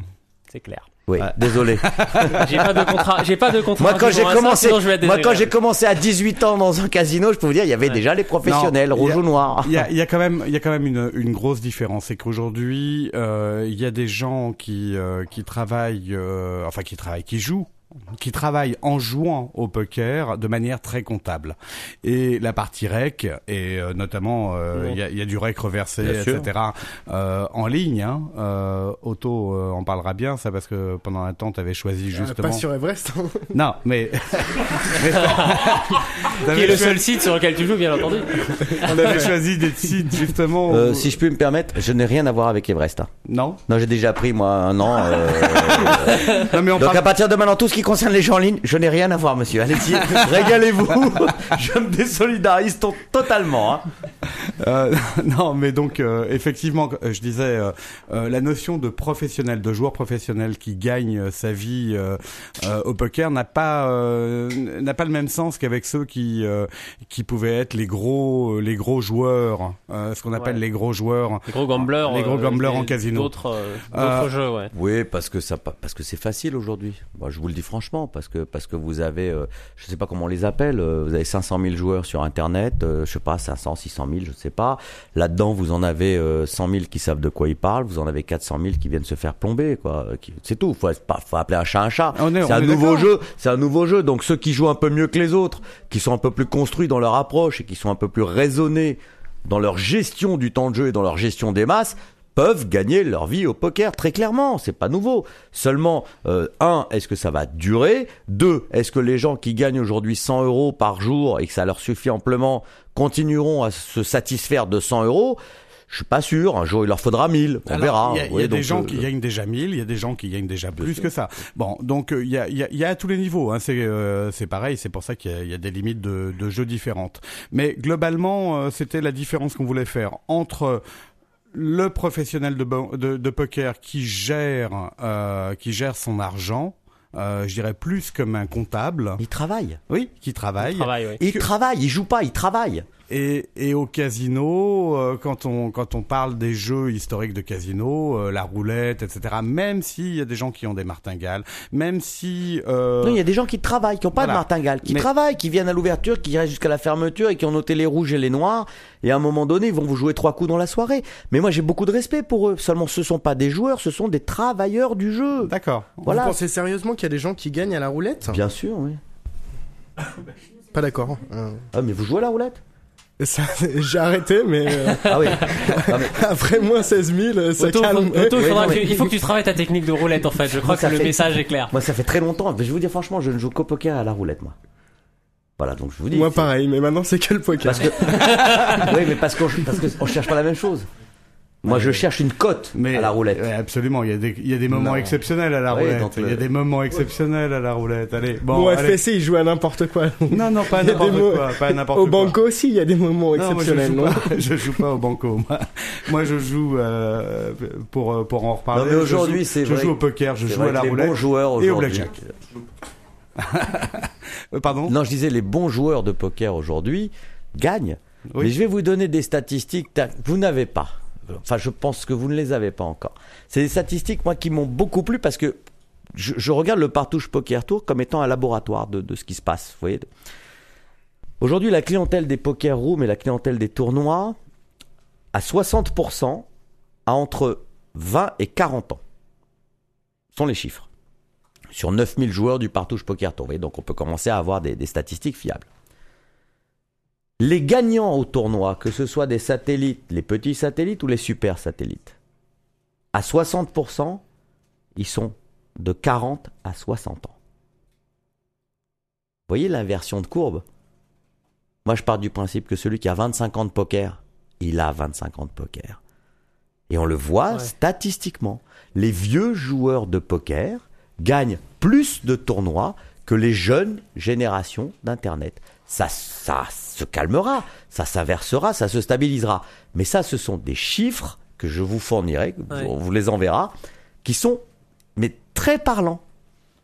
c'est clair. Oui, Ah. désolé. J'ai pas de contrat, j'ai pas de contrat. Moi, quand j'ai commencé, moi, quand j'ai commencé à 18 ans dans un casino, je peux vous dire, il y avait Ouais. déjà les professionnels, Non, rouge a- ou noir. Il y a, il y a quand même, il y a quand même une, une grosse différence, c'est qu'aujourd'hui, euh, il y a des gens qui euh, qui travaillent, euh, enfin qui travaillent, qui jouent qui travaillent en jouant au poker de manière très comptable. Et la partie rec, et euh, notamment euh, il y, a, il y a du rec reversé, Bien etc. euh, en ligne. Hein, euh, Otto euh, en parlera bien, ça parce que pendant un temps, tu avais choisi justement... Pas sur Everest. hein. Non, mais... mais Qui est le seul site sur lequel tu joues, bien entendu. On avait choisi des sites justement... Euh, où- si je puis me permettre, je n'ai rien à voir avec Everest. hein. Non Non, j'ai déjà pris moi un an. euh, Non mais on Donc parle à partir de maintenant, tout ce qui concerne les gens en ligne, je n'ai rien à voir, monsieur. Allez-y, régalez-vous. je me désolidarise to- totalement. hein. Euh, non, mais donc euh, effectivement, euh, je disais euh, la notion de professionnel, de joueur professionnel qui gagne euh, sa vie euh, euh, au poker n'a pas euh, n'a pas le même sens qu'avec ceux qui euh, qui pouvaient être les gros les gros joueurs, euh, ce qu'on appelle Ouais. les gros joueurs. Les gros gamblers. Les gros gamblers en casino. D'autres euh, Euh, d'autres jeux, ouais. Oui, parce que ça, parce que c'est facile aujourd'hui. Moi, je vous le dis franchement, parce que parce que vous avez, euh, je sais pas comment on les appelle, euh, vous avez 500 000 joueurs sur Internet, euh, je sais pas 500, 600 000, je sais pas. Là-dedans, vous en avez euh, 100 000 qui savent de quoi ils parlent, vous en avez 400 000 qui viennent se faire plomber, quoi. C'est tout. Faut, faut appeler un chat un chat. C'est un nouveau jeu. C'est un nouveau jeu. Donc ceux qui jouent un peu mieux que les autres, qui sont un peu plus construits dans leur approche et qui sont un peu plus raisonnés dans leur gestion du temps de jeu et dans leur gestion des masses peuvent gagner leur vie au poker très clairement, c'est pas nouveau. Seulement, euh, un, est-ce que ça va durer? Deux, est-ce que les gens qui gagnent aujourd'hui 100 euros par jour et que ça leur suffit amplement continueront à se satisfaire de 100 euros? Je suis pas sûr. Un jour, il leur faudra 1000. On Alors, verra. Il y a, il y a Oui, des donc, gens euh, qui gagnent déjà 1000, il y a des gens qui gagnent déjà plus que ça. Bon, donc euh, il y, a, y, a, y a à tous les niveaux. Hein, c'est euh, c'est pareil, c'est pour ça qu'il y, a- il y a des limites de, de jeux différentes. Mais globalement, euh, c'était la différence qu'on voulait faire entre le professionnel de, de, de poker qui gère euh, qui gère son argent. Euh, je dirais plus comme un comptable, Ils travaillent. oui, qui travaille, Travail, ouais. Ils travaillent. Ils jouent pas. Ils travaillent. Et, et au casino, euh, quand on quand on parle des jeux historiques de casino, euh, la roulette, etc. Même s'il y a des gens qui ont des martingales, même si euh, Non, il y a des gens qui travaillent, qui n'ont pas voilà. de martingale, qui Mais- travaillent, qui viennent à l'ouverture, qui restent jusqu'à la fermeture et qui ont noté les rouges et les noirs. Et à un moment donné, ils vont vous jouer trois coups dans la soirée. Mais moi, j'ai beaucoup de respect pour eux. Seulement, ce sont pas des joueurs, ce sont des travailleurs du jeu. d'accord. Voilà. Vous pensez sérieusement qu'il y a des gens qui gagnent à la roulette? Bien sûr, oui. Pas d'accord. Ah, mais vous jouez à la roulette? J'ai arrêté, mais euh, Ah oui. Mais- après moins 16 000, ça Otto, calme. faut- il, Oui, faudra non, que- mais- il faut que tu travailles ta technique de roulette en fait. Je crois Ça que le fait- message est clair. Moi, ça fait très longtemps. Je vais vous dire franchement, je ne joue qu'au poker à la roulette, moi. Voilà, donc je vous dis. Moi pareil, mais maintenant c'est que le poker. Parce que. oui, mais parce qu'on parce que on cherche pas la même chose. Moi, je cherche une cote Mais à la roulette. absolument, il y a des il y a des moments Non. exceptionnels à la Oui, roulette. Il y a des moments exceptionnels à la roulette. Allez, bon. FPC, il joue à n'importe quoi. Non, non, pas a n'importe quoi, pas n'importe Au quoi. banco aussi, il y a des moments Non, moi, je exceptionnels, joue non pas, je joue pas au banco. Moi, moi je joue euh, pour pour en reparler. Non, mais je aujourd'hui, joue- c'est Je joue au poker, je joue à la roulette bons joueurs et au aujourd'hui. blackjack. Euh, pardon? Non, je disais les bons joueurs de poker aujourd'hui gagnent. Oui. Mais je vais vous donner des statistiques que vous n'avez pas. Enfin, je pense que vous ne les avez pas encore. C'est des statistiques, moi, qui m'ont beaucoup plu parce que je, regarde le Partouche Poker Tour comme étant un laboratoire de, ce qui se passe. Aujourd'hui, la clientèle des poker rooms et la clientèle des tournois, à 60%, a entre 20 et 40 ans. Ce sont les chiffres. Sur 9000 joueurs du Partouche Poker Tour. Donc on peut commencer à avoir des statistiques fiables. Les gagnants au tournoi, que ce soit des satellites, les petits satellites ou les super satellites, à 60%, ils sont de 40 à 60 ans. Vous voyez l'inversion de courbe Moi, je pars du principe que celui qui a 25 ans de poker, il a 25 ans de poker. Et on le voit Ouais. statistiquement. Les vieux joueurs de poker gagnent plus de tournois que les jeunes générations d'Internet. Ça, ça se calmera, ça s'inversera, ça se stabilisera. Mais ça, ce sont des chiffres que je vous fournirai, Ouais. on vous les enverra, qui sont mais très parlants.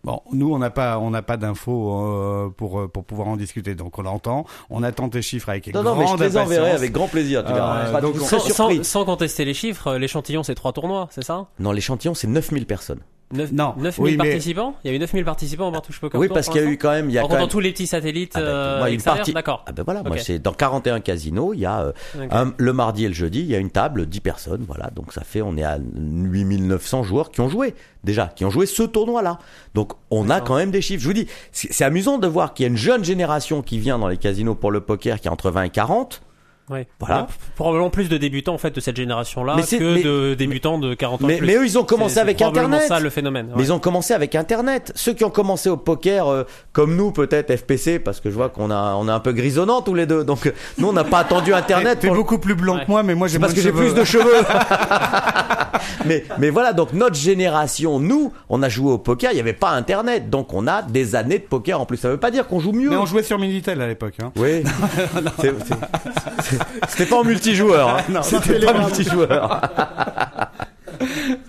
Bon, nous on n'a pas on n'a pas d'infos euh, pour euh, pour pouvoir en discuter. Donc on l'entend. On attend tes chiffres avec Non, non, mais je les enverrai avec grand plaisir. Tu Euh, verras. Donc, Sans, sans contester les chiffres, l'échantillon c'est trois tournois, c'est ça? Non, l'échantillon, c'est 9000 personnes. 9, Non, 9000 oui, mais- participants? Il y a eu 9000 participants en Partouche Poker Oui, parce qu'il y a eu quand même, il y a En quand comptant même tous les petits satellites Ah ben, euh, moi, une partie- D'accord. Ah ben voilà, moi c'est dans 41 casinos, il y a euh, un- le mardi et le jeudi, il y a une table, 10 personnes, voilà, donc ça fait, on est à 8900 joueurs qui ont joué, déjà, qui ont joué ce tournoi-là. Donc on a quand même des chiffres. Je vous dis, c'est c'est amusant de voir qu'il y a une jeune génération qui vient dans les casinos pour le poker qui est entre 20 et 40. Ouais. Voilà. A probablement plus de débutants en fait de cette génération-là Mais que c'est- mais- de débutants de 40 ans. Mais, plus. mais eux, ils ont commencé C'est- c'est avec probablement Internet. ça le phénomène. Mais ils ont commencé avec Internet. Ceux qui ont commencé au poker, euh, comme nous peut-être FPC, parce que je vois qu'on a, on est un peu grisonnants tous les deux. Donc nous, on n'a pas attendu Internet. T'es pour- beaucoup plus blanc Ouais. que moi, mais moi j'ai C'est parce que j'ai plus de cheveux. mais, mais voilà, donc notre génération, nous, on a joué au poker, il n'y avait pas Internet, donc on a des années de poker en plus. Ça veut pas dire qu'on joue mieux. Mais on jouait sur Minitel à l'époque. Hein. Oui. C'est- c'est- c'est- C'était pas en multijoueur. Hein. Non, C'était pas multijoueur.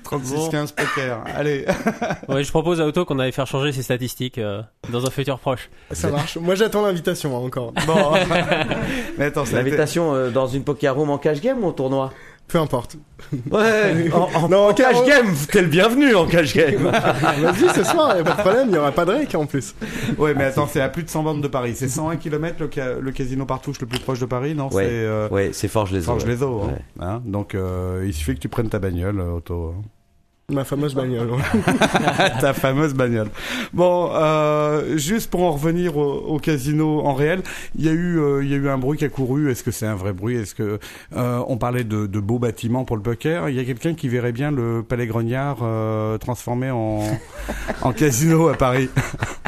36-15 poker. Allez. Ouais, je propose à Auto qu'on aille faire changer ses statistiques euh, dans un futur proche. Ça marche. Moi, j'attends l'invitation hein, encore. Bon. Mais attends, L'invitation euh, dans une poker room en cash game ou en tournoi? Peu importe. Ouais, en, en- Non, en cash game, t'es le bienvenu en cash game. Vas-y, ce soir, y a pas de problème, il y aura pas de rec en plus. Ouais, mais attends, c'est à plus de 100 bandes de Paris. C'est 101 km le, ca- le casino partouche le plus proche de Paris, non? Ouais. C'est euh, ouais, Forge les Forge Eaux. les eaux. hein. Ouais. Hein Donc, euh, il suffit que tu prennes ta bagnole, euh, auto. hein. Ma fameuse bagnole. ta fameuse bagnole. Bon, euh, juste pour en revenir au, casino en réel, il y a eu, euh, il y a eu un bruit qui a couru. Est-ce que c'est un vrai bruit? Est-ce que euh, on parlait de, de beaux bâtiments pour le poker Il y a quelqu'un qui verrait bien le Palais Grognard euh, transformé en, en casino à Paris.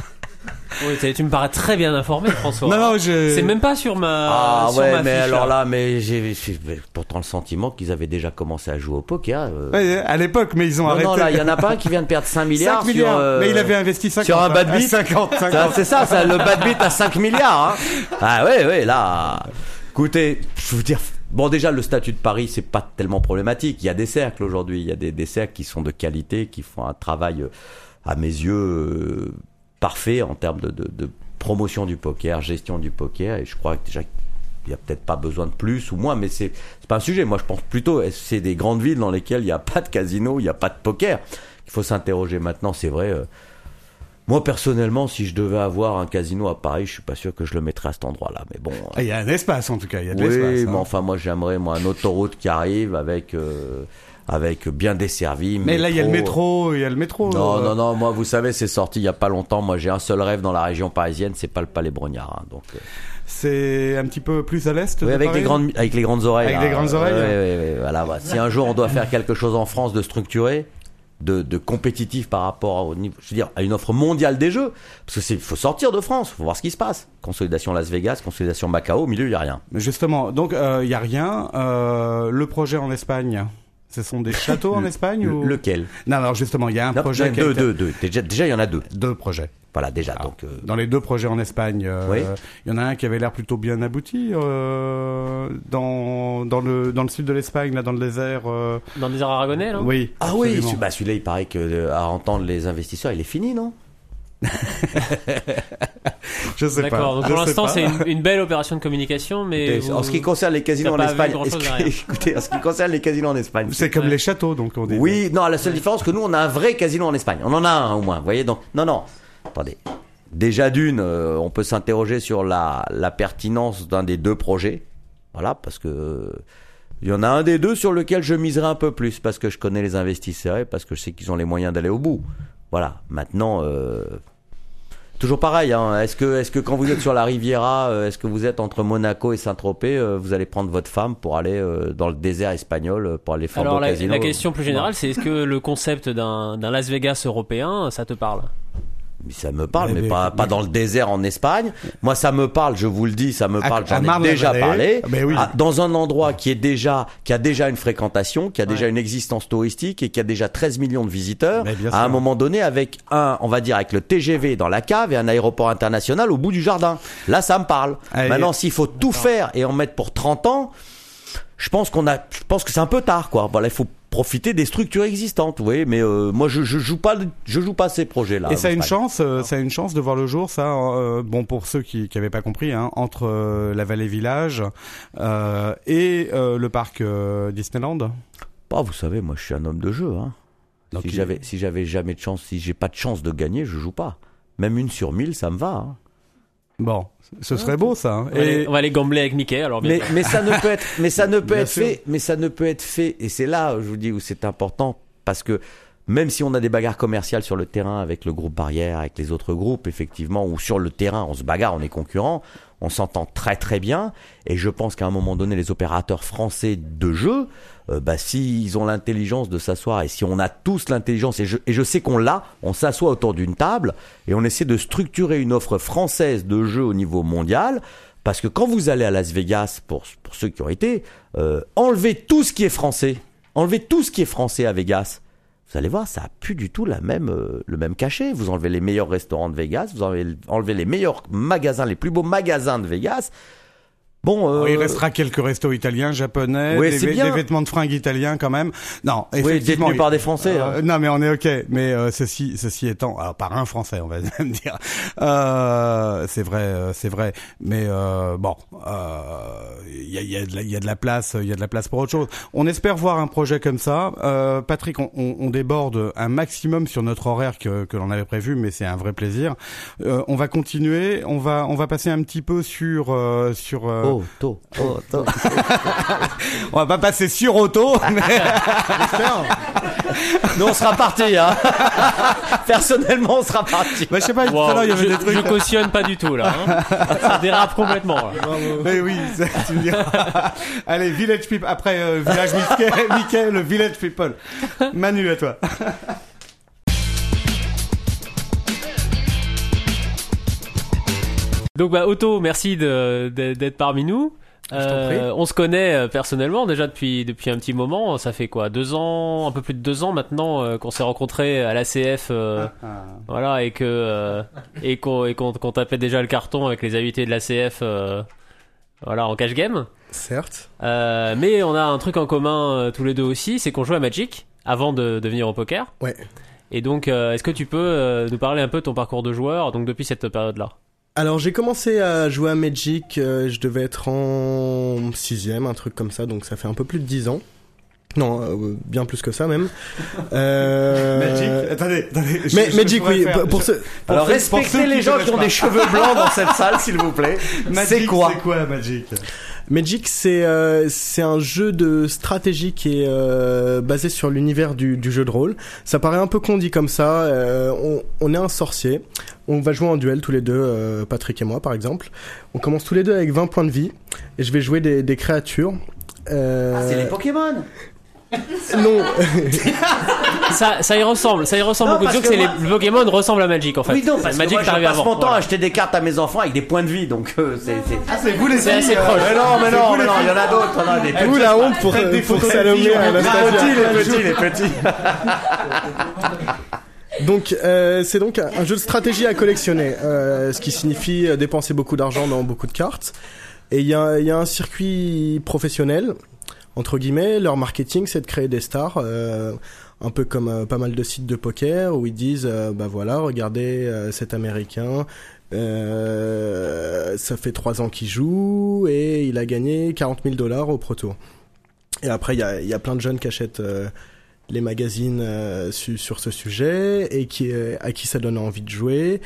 Oui, tu me parais très bien informé, François. Non, non, j'ai. C'est même pas sur ma. Ah sur ouais, ma mais fiche, alors là, mais j'ai j'ai pourtant le sentiment qu'ils avaient déjà commencé à jouer au poker. euh. Ouais, à l'époque, mais ils ont Non, arrêté. non, là, il y en a pas un qui vient de perdre 5 milliards. 5 milliards. Sur, euh, Mais il avait investi 50. sur un bad beat. 50, 50. Ça, C'est ça, ça, le bad beat à 5 milliards. Hein. Ah ouais, ouais, là. Écoutez, je veux dire, bon déjà le statut de Paris c'est pas tellement problématique. Il y a des cercles aujourd'hui, il y a des, des cercles qui sont de qualité, qui font un travail euh, à mes yeux euh, parfait en termes de, de, de promotion du poker, gestion du poker. Et je crois que déjà il y a peut-être pas besoin de plus ou moins, mais c'est pas un sujet. Moi je pense plutôt c'est des grandes villes dans lesquelles il n'y a pas de casino, il n'y a pas de poker? Il faut s'interroger maintenant. C'est vrai. euh, moi personnellement, si je devais avoir un casino à Paris, je suis pas sûr que je le mettrais à cet endroit-là. Mais bon. euh, Ah, Il y a un espace en tout cas. Il y a de oui, l'espace. mais hein. enfin moi j'aimerais moi un autoroute qui arrive avec euh, avec bien desservi. Mais là, il y a le métro. Il y a le métro. Non, euh, non, non, moi vous savez, c'est sorti il y a pas longtemps. Moi j'ai un seul rêve dans la région parisienne, c'est pas le Palais Brognard. hein, donc, euh, C'est un petit peu plus à l'est. oui, avec Paris les grandes, avec les grandes oreilles. Avec les grandes oreilles, voilà. Si un jour on doit faire quelque chose en France de structuré, de, de compétitif par rapport au niveau, je veux dire, à une offre mondiale des jeux, parce que c'est, faut sortir de France, faut voir ce qui se passe. Consolidation Las Vegas, consolidation Macao, au milieu il y a rien. Justement, donc il y a rien. Euh, le projet en Espagne, ce sont des châteaux en Le- Espagne Le- ou lequel Non, alors justement, il y a un Non, projet. deux, qui a été- deux, deux. Déjà, déjà il y en a deux. Deux projets. Voilà, déjà. Alors, donc, euh, Dans les deux projets en Espagne, euh, Oui. il y en a un qui avait l'air plutôt bien abouti euh, dans dans le dans le sud de l'Espagne, là, dans le désert. euh, Dans des airs aragonais, là? Oui. ah oui, absolument. bah, celui-là, il paraît que à entendre les investisseurs, il est fini, non? Je sais pas. D'accord, pour l'instant c'est une, une belle opération de communication, mais. Vous- En ce qui concerne les casinos en Espagne, écoutez, en ce qui concerne les casinos en Espagne, C'est comme Ouais. les châteaux, donc on dit. Oui, non, la seule différence, c'est que nous, on a un vrai casino en Espagne. On en a un, au moins. Vous voyez, donc, non, non. Attendez. Déjà d'une, euh, on peut s'interroger sur la, la pertinence d'un des deux projets. Voilà, parce que il y en a un des deux sur lequel je miserai un peu plus, parce que je connais les investisseurs et parce que je sais qu'ils ont les moyens d'aller au bout. Voilà. Maintenant, euh, toujours pareil. Hein, est-ce que, est-ce que quand vous êtes sur la Riviera, euh, est-ce que vous êtes entre Monaco et Saint-Tropez, euh, vous allez prendre votre femme pour aller euh, dans le désert espagnol pour aller faire Alors la, casino la question plus générale, c'est est-ce que le concept d'un Las Vegas européen, ça te parle? Ça me parle, Mais pas, pas dans le désert en Espagne. Moi, ça me parle, je vous le dis, ça me À- parle, j'en ai déjà parlé. Mais oui. Ah, dans un endroit qui est déjà, qui a déjà une fréquentation, qui a déjà une existence touristique et qui a déjà 13 millions de visiteurs. À un moment donné, avec un, on va dire, avec le TGV dans la cave et un aéroport international au bout du jardin. Là, ça me parle. Allez. Maintenant, s'il faut tout faire et en mettre pour 30 ans, je pense qu'on a, je pense que c'est un peu tard, quoi. Voilà, il faut profiter des structures existantes, vous voyez. Mais euh, moi, je, je joue pas, je joue pas ces projets-là. Et ça a une chance, euh, ça a une chance de voir le jour, ça. euh, bon, pour ceux qui n'avaient pas compris, hein, entre euh, la Vallée Village euh, et euh, le parc euh, Disneyland. Bah, vous savez, moi, je suis un homme de jeu. Hein. Donc, si il- j'avais, si j'avais jamais de chance, si j'ai pas de chance de gagner, je joue pas. Même une sur mille, ça me va. hein. Bon, ce serait beau, ça. hein. on va, aller, Et on va aller gambler avec Mickey alors Mais, mais ça ne peut être, mais ça ne peut Bien être sûr. fait, mais ça ne peut être fait. Et c'est là, je vous dis, où c'est important, parce que même si on a des bagarres commerciales sur le terrain avec le groupe Barrière, avec les autres groupes, effectivement, ou sur le terrain, on se bagarre, on est concurrents, on s'entend très très bien. Et je pense qu'à un moment donné, les opérateurs français de jeu, euh, bah, s'ils ont l'intelligence de s'asseoir et si on a tous l'intelligence, et je, et je sais qu'on l'a, on s'assoit autour d'une table et on essaie de structurer une offre française de jeu au niveau mondial. Parce que quand vous allez à Las Vegas, pour, pour ceux qui ont été, euh, enlevez tout ce qui est français. Enlevez tout ce qui est français à Vegas. Vous allez voir, ça a plus du tout la même, euh, le même cachet. Vous enlevez les meilleurs restaurants de Vegas, vous enlevez les meilleurs magasins, les plus beaux magasins de Vegas. Bon, euh, Il restera quelques restos italiens, japonais, Ouais, des, vêtements de fringues italiens quand même. Non, oui, effectivement. détenus par des Français. hein. Euh, non, mais on est ok. Mais euh, ceci, ceci étant, alors par un Français, on va même dire. Euh, c'est vrai, euh, c'est vrai. Mais euh, bon, euh, il y, a, y, a de la- il y a de la place, il y a de la place pour autre chose. On espère voir un projet comme ça. Euh, Patrick, on, on, on déborde un maximum sur notre horaire que, que l'on avait prévu, mais c'est un vrai plaisir. Euh, on va continuer. On va, on va passer un petit peu sur euh, sur. euh, Oh, tôt, oh, tôt. On va pas passer sur auto. mais- Nous, on sera parti, hein. Personnellement, on sera parti. Bah, je sais pas. Tout à Wow, l'heure, il y avait je, des trucs. je cautionne pas du tout là. hein. Ça dérape complètement. là. Mais oui, ça, tu me diras. Allez, Village People. Après euh, Village Mickey, Mickey, le Village People. Manu, à toi. Donc bah Otto, merci d'être parmi nous. Euh, on se connaît euh, personnellement déjà depuis depuis un petit moment. Ça fait quoi, deux ans, un peu plus de deux ans maintenant euh, qu'on s'est rencontrés à l'ACF, euh, voilà, et que et qu'on et qu'on qu'on tapait déjà le carton avec les invités de l'ACF, voilà, en cash game. Certes. Mais on a un truc en commun tous les deux aussi, c'est qu'on joue à Magic avant de, de venir au poker. Ouais. Et donc, est-ce que tu peux nous parler un peu de ton parcours de joueur, donc depuis cette période-là? Alors j'ai commencé à jouer à Magic, euh, je devais être en sixième, un truc comme ça, donc ça fait un peu plus de dix ans. Non, euh, bien plus que ça même. Euh, Magic. Attendez, attendez. je- Mais je- Magic, oui. faire- pour- ce, Alors, respectez les gens qui ont pas. des cheveux blancs dans cette salle, s'il vous plaît. Magic, C'est quoi C'est quoi Magic? Magic, c'est euh, c'est un jeu de stratégie qui est euh, basé sur l'univers du, du jeu de rôle. Ça paraît un peu con dit comme ça. euh, on, on est un sorcier. On va jouer en duel tous les deux, euh, Patrick et moi par exemple. On commence tous les deux avec 20 points de vie et je vais jouer des, des créatures. Euh, Ah, c'est les Pokémon. Non, ça, ça y ressemble, ça y ressemble Non, beaucoup. parce que, que c'est moi- les le Pokémon ressemble à Magic en fait. Oui, non, parce que Magic moi, je passe avant. mon temps à acheter des cartes à mes enfants avec des points de vie, donc euh, c'est... Ah, c'est vous les C'est assez euh, proche. Mais non, mais non, vous, mais non, il y en a d'autres. Ouh la honte pour, Faites des pour Salomé à on Les petits, les petits, les petits. Donc euh, c'est donc un jeu de stratégie à collectionner, euh, ce qui signifie euh, dépenser beaucoup d'argent dans beaucoup de cartes. Et il y a, il y a un circuit professionnel, entre guillemets, leur marketing c'est de créer des stars, euh, un peu comme euh, pas mal de sites de poker où ils disent, euh, bah voilà, regardez euh, cet Américain, ça fait trois ans qu'il joue et il a gagné 40 000 dollars au Pro Tour. Et après il y a, plein de jeunes qui achètent... les magazines su- sur ce sujet et qui à qui ça donne envie de jouer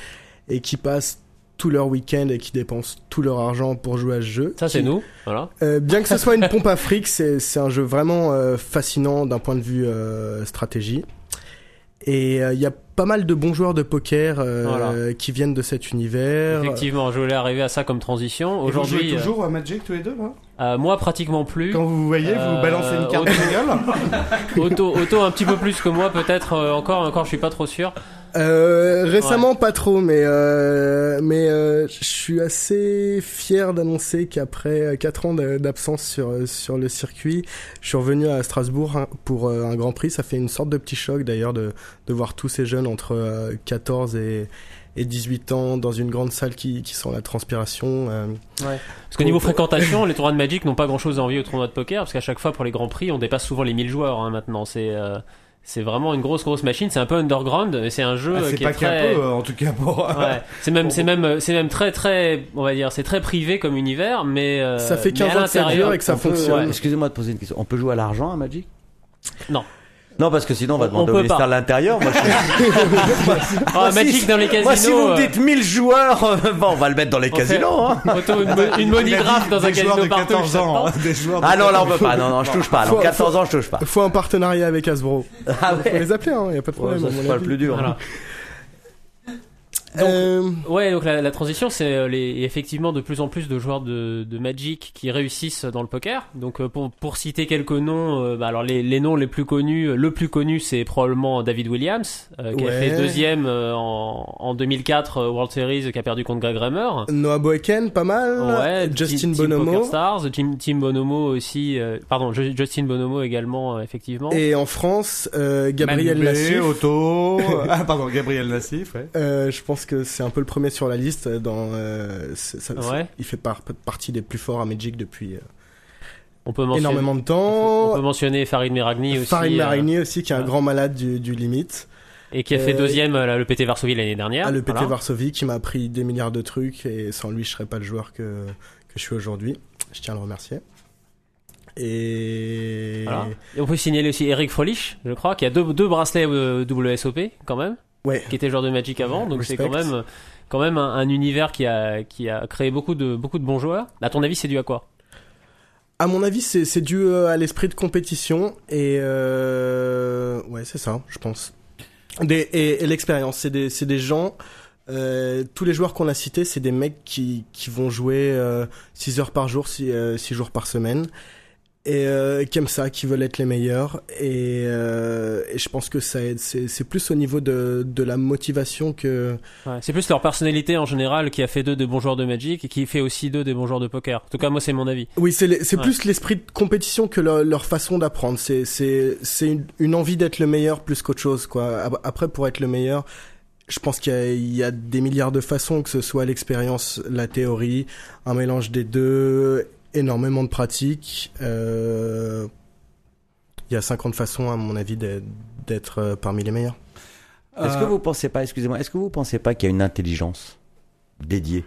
et qui passent tout leur week-end et qui dépensent tout leur argent pour jouer à ce jeu. Ça c'est nous, voilà. Euh, bien que ce soit une pompe à fric, c'est un jeu vraiment euh, fascinant d'un point de vue euh, stratégie. Et euh, il y a pas mal de bons joueurs de poker euh, Voilà. qui viennent de cet univers. Effectivement, je voulais arriver à ça comme transition. Et vous jouez Aujourd'hui, toujours à Magic tous les deux euh, euh, moi pratiquement plus. Quand vous vous voyez, vous Euh, balancez une carte de gueule? Auto, auto un petit peu plus que moi, peut-être euh, encore, encore, je suis pas trop sûr. Euh, récemment pas trop, mais euh, mais euh, je suis assez fier d'annoncer qu'après 4 ans de- d'absence sur sur le circuit, je suis revenu à Strasbourg hein, pour euh, un Grand Prix. Ça fait une sorte de petit choc d'ailleurs de de voir tous ces jeunes entre euh, 14 et et 18 ans dans une grande salle qui qui sent la transpiration. euh. Parce que niveau fréquentation, les tournois de Magic n'ont pas grand chose à envier aux tournois de poker, parce qu'à chaque fois pour les grands prix, on dépasse souvent les 1000 joueurs hein, maintenant. C'est euh, c'est vraiment une grosse grosse machine. C'est un peu underground, mais c'est un jeu Ah, euh, C'est qui pas est qu'un très. peu, euh, en tout cas pour. Ouais, c'est même, c'est même, c'est même très, très, on va dire, c'est très privé comme univers, mais euh, Ça fait mais 15 à ans que ça l'intérieur, dure et que ça fonctionne. ouais. Excusez-moi de poser une question. On peut jouer à l'argent à Magic? Non. Non, parce que sinon on va demander on au ministère de l'Intérieur. Moi, je- Ah, Moi, si- Magic dans les casinos. Moi, si vous me euh, dites 1000 joueurs, euh, bon, on va le mettre dans les On fait- casinos. Hein. Auto, une, une draft dans un des joueurs casino de partout. 14 je sais ans. hein, Des joueurs de Ah non, là on 14 peut pas. Non, non, je touche pas. Non, Faut- 14 ans, je touche pas. Faut un partenariat avec Hasbro. Ah Faut ouais. les appeler, hein. Y a pas de Ouais, problème. ça, à c'est pas le plus dur. Voilà. Euh, Ouais, donc la, la transition, c'est euh, les, effectivement de plus en plus de joueurs de, de Magic qui réussissent dans le poker. Donc euh, pour, pour citer quelques noms, euh, bah, alors les, les noms les plus connus, le plus connu c'est probablement David Williams, euh, qui a fait deuxième euh, en, en 2004 euh, World Series, qui a perdu contre Greg Raymer. Noah Boeken, pas mal. Ouais, Justin Team- Bonomo. Poker Stars, Team, Team Bonomo aussi, euh, pardon, Ju- Justin Bonomo également, euh, effectivement. Et en France, euh, Gabriel Manu Blé, Nassif. Otto. ah, pardon, Gabriel Nassif, ouais. Euh, je pense que c'est un peu le premier sur la liste. Dans, euh, ça- Ouais. il fait par- partie des plus forts à Magic depuis euh, on peut énormément de on temps. peut mentionner Farid Meragni aussi. Farid euh, Marigny aussi, qui est un voilà. grand malade du, du limite. et qui a fait Euh, deuxième à le PT Varsovie l'année dernière. Ah, le PT Voilà. Varsovie qui m'a appris des milliards de trucs et sans lui, je serais pas le joueur que, que je suis aujourd'hui. Je tiens à le remercier. Et Voilà. Et on peut signaler aussi Eric Frolich, je crois, qui a deux, deux bracelets euh, WSOP quand même, ouais, qui était joueur de Magic avant, donc c'est quand même quand même un, un univers qui a qui a créé beaucoup de beaucoup de bons joueurs. À ton avis, c'est dû à quoi? À mon avis, c'est dû euh, à l'esprit de compétition et euh, ouais, c'est ça, je pense. Des, et et l'expérience, c'est des des gens. Euh, tous les joueurs qu'on a cités, c'est des mecs qui, qui vont jouer 6 heures par jour, 6 jours par semaine, et euh, qui aiment ça, qui veulent être les meilleurs. Et, euh, et je pense que ça aide. C'est plus au niveau de, de la motivation que. Ouais, C'est plus leur personnalité en général qui a fait d'eux des bons joueurs de Magic et qui fait aussi d'eux des bons joueurs de poker. En tout cas, moi, c'est mon avis. Oui, c'est Ouais. plus l'esprit de compétition que leur, leur façon d'apprendre. C'est c'est c'est une, une envie d'être le meilleur plus qu'autre chose quoi. Ap- Après pour être le meilleur, je pense qu'il y, y a des milliards de façons que ce soit l'expérience, la théorie, un mélange des deux, énormément de pratique. Euh, il y a 50 façons à mon avis d'être- euh, parmi les meilleurs. Est-ce que vous pensez pas, excusez-moi, est-ce que vous pensez pas qu'il y a une intelligence dédiée?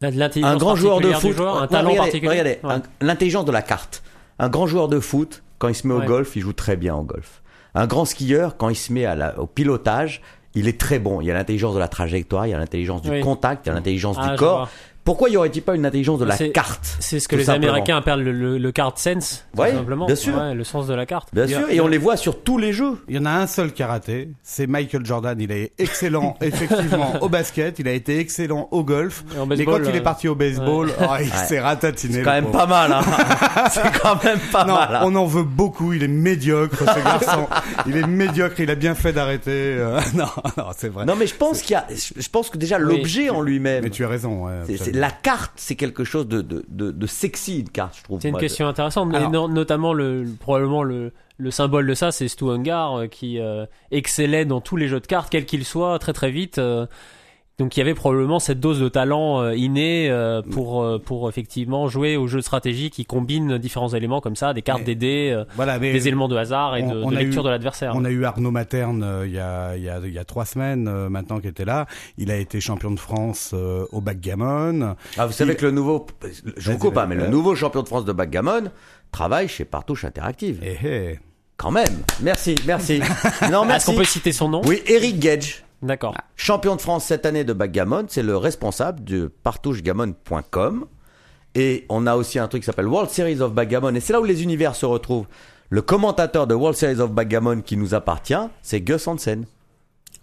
Un grand joueur de foot, joueur, un talent regardez, particulier. regardez, Ouais. un- l'intelligence de la carte. Un grand joueur de foot, quand il se met au Ouais. golf, il joue très bien au golf. Un grand skieur, quand il se met à la- au pilotage, il est très bon. Il y a l'intelligence de la trajectoire, il y a l'intelligence du Oui. contact, il y a l'intelligence Ah, du corps. vois. Pourquoi y aurait-il pas une intelligence de la C'est- carte C'est ce que les simplement. Américains appellent le, le, le card sense, tout Ouais, simplement. bien sûr. Ouais, le sens de la carte. Bien a- sûr, et on les voit sur tous les jeux. Il y en a un seul qui a raté, c'est Michael Jordan. Il est excellent, effectivement, au basket. Il a été excellent au golf. Et en Mais baseball, quand il est euh, parti au baseball, oh, il Ouais. s'est ratatiné. C'est le quand même pas mal, hein. C'est quand même pas mal. hein. on en veut beaucoup. Il est médiocre, ce garçon. il est médiocre. Il a bien fait d'arrêter. euh, non, non, c'est vrai. Non, mais je pense qu'il y a, je pense que déjà Oui. l'objet en lui-même, Mais tu as raison. ouais, c'est- c'est-. La carte, c'est quelque chose de, de, de, de sexy, une carte, je trouve. C'est une moi. question intéressante, mais Alors- no- notamment le, le- probablement le, le symbole de ça, c'est Stu Ungar euh, qui euh, excellait dans tous les jeux de cartes, quels qu'ils soient, très très vite. euh, donc il y avait probablement cette dose de talent euh, inné euh, pour euh, pour effectivement jouer aux jeux de stratégie qui combinent différents éléments comme ça, des cartes, Mais- des dés, euh, Voilà, mais des éléments de hasard et on- de, on de a lecture eu- de l'adversaire. On a eu Arnaud Materne euh, il y, a, il, y a, il y a trois semaines euh, maintenant qui était là. Il a été champion de France euh, au backgammon. Ah, vous savez Il- que le nouveau, je vous coupe pas, vas-y, mais le nouveau champion de France de backgammon travaille chez Partouche Interactive. Eh, eh. Quand même. Merci, merci. non, Est-ce qu'on peut citer son nom? Oui, Eric Gage, D'accord. champion de France cette année de backgammon, c'est le responsable de partouchegammon.com. Et on a aussi un truc qui s'appelle World Series of Backgammon. Et c'est là où les univers se retrouvent. Le commentateur de World Series of Backgammon qui nous appartient, c'est Gus Hansen.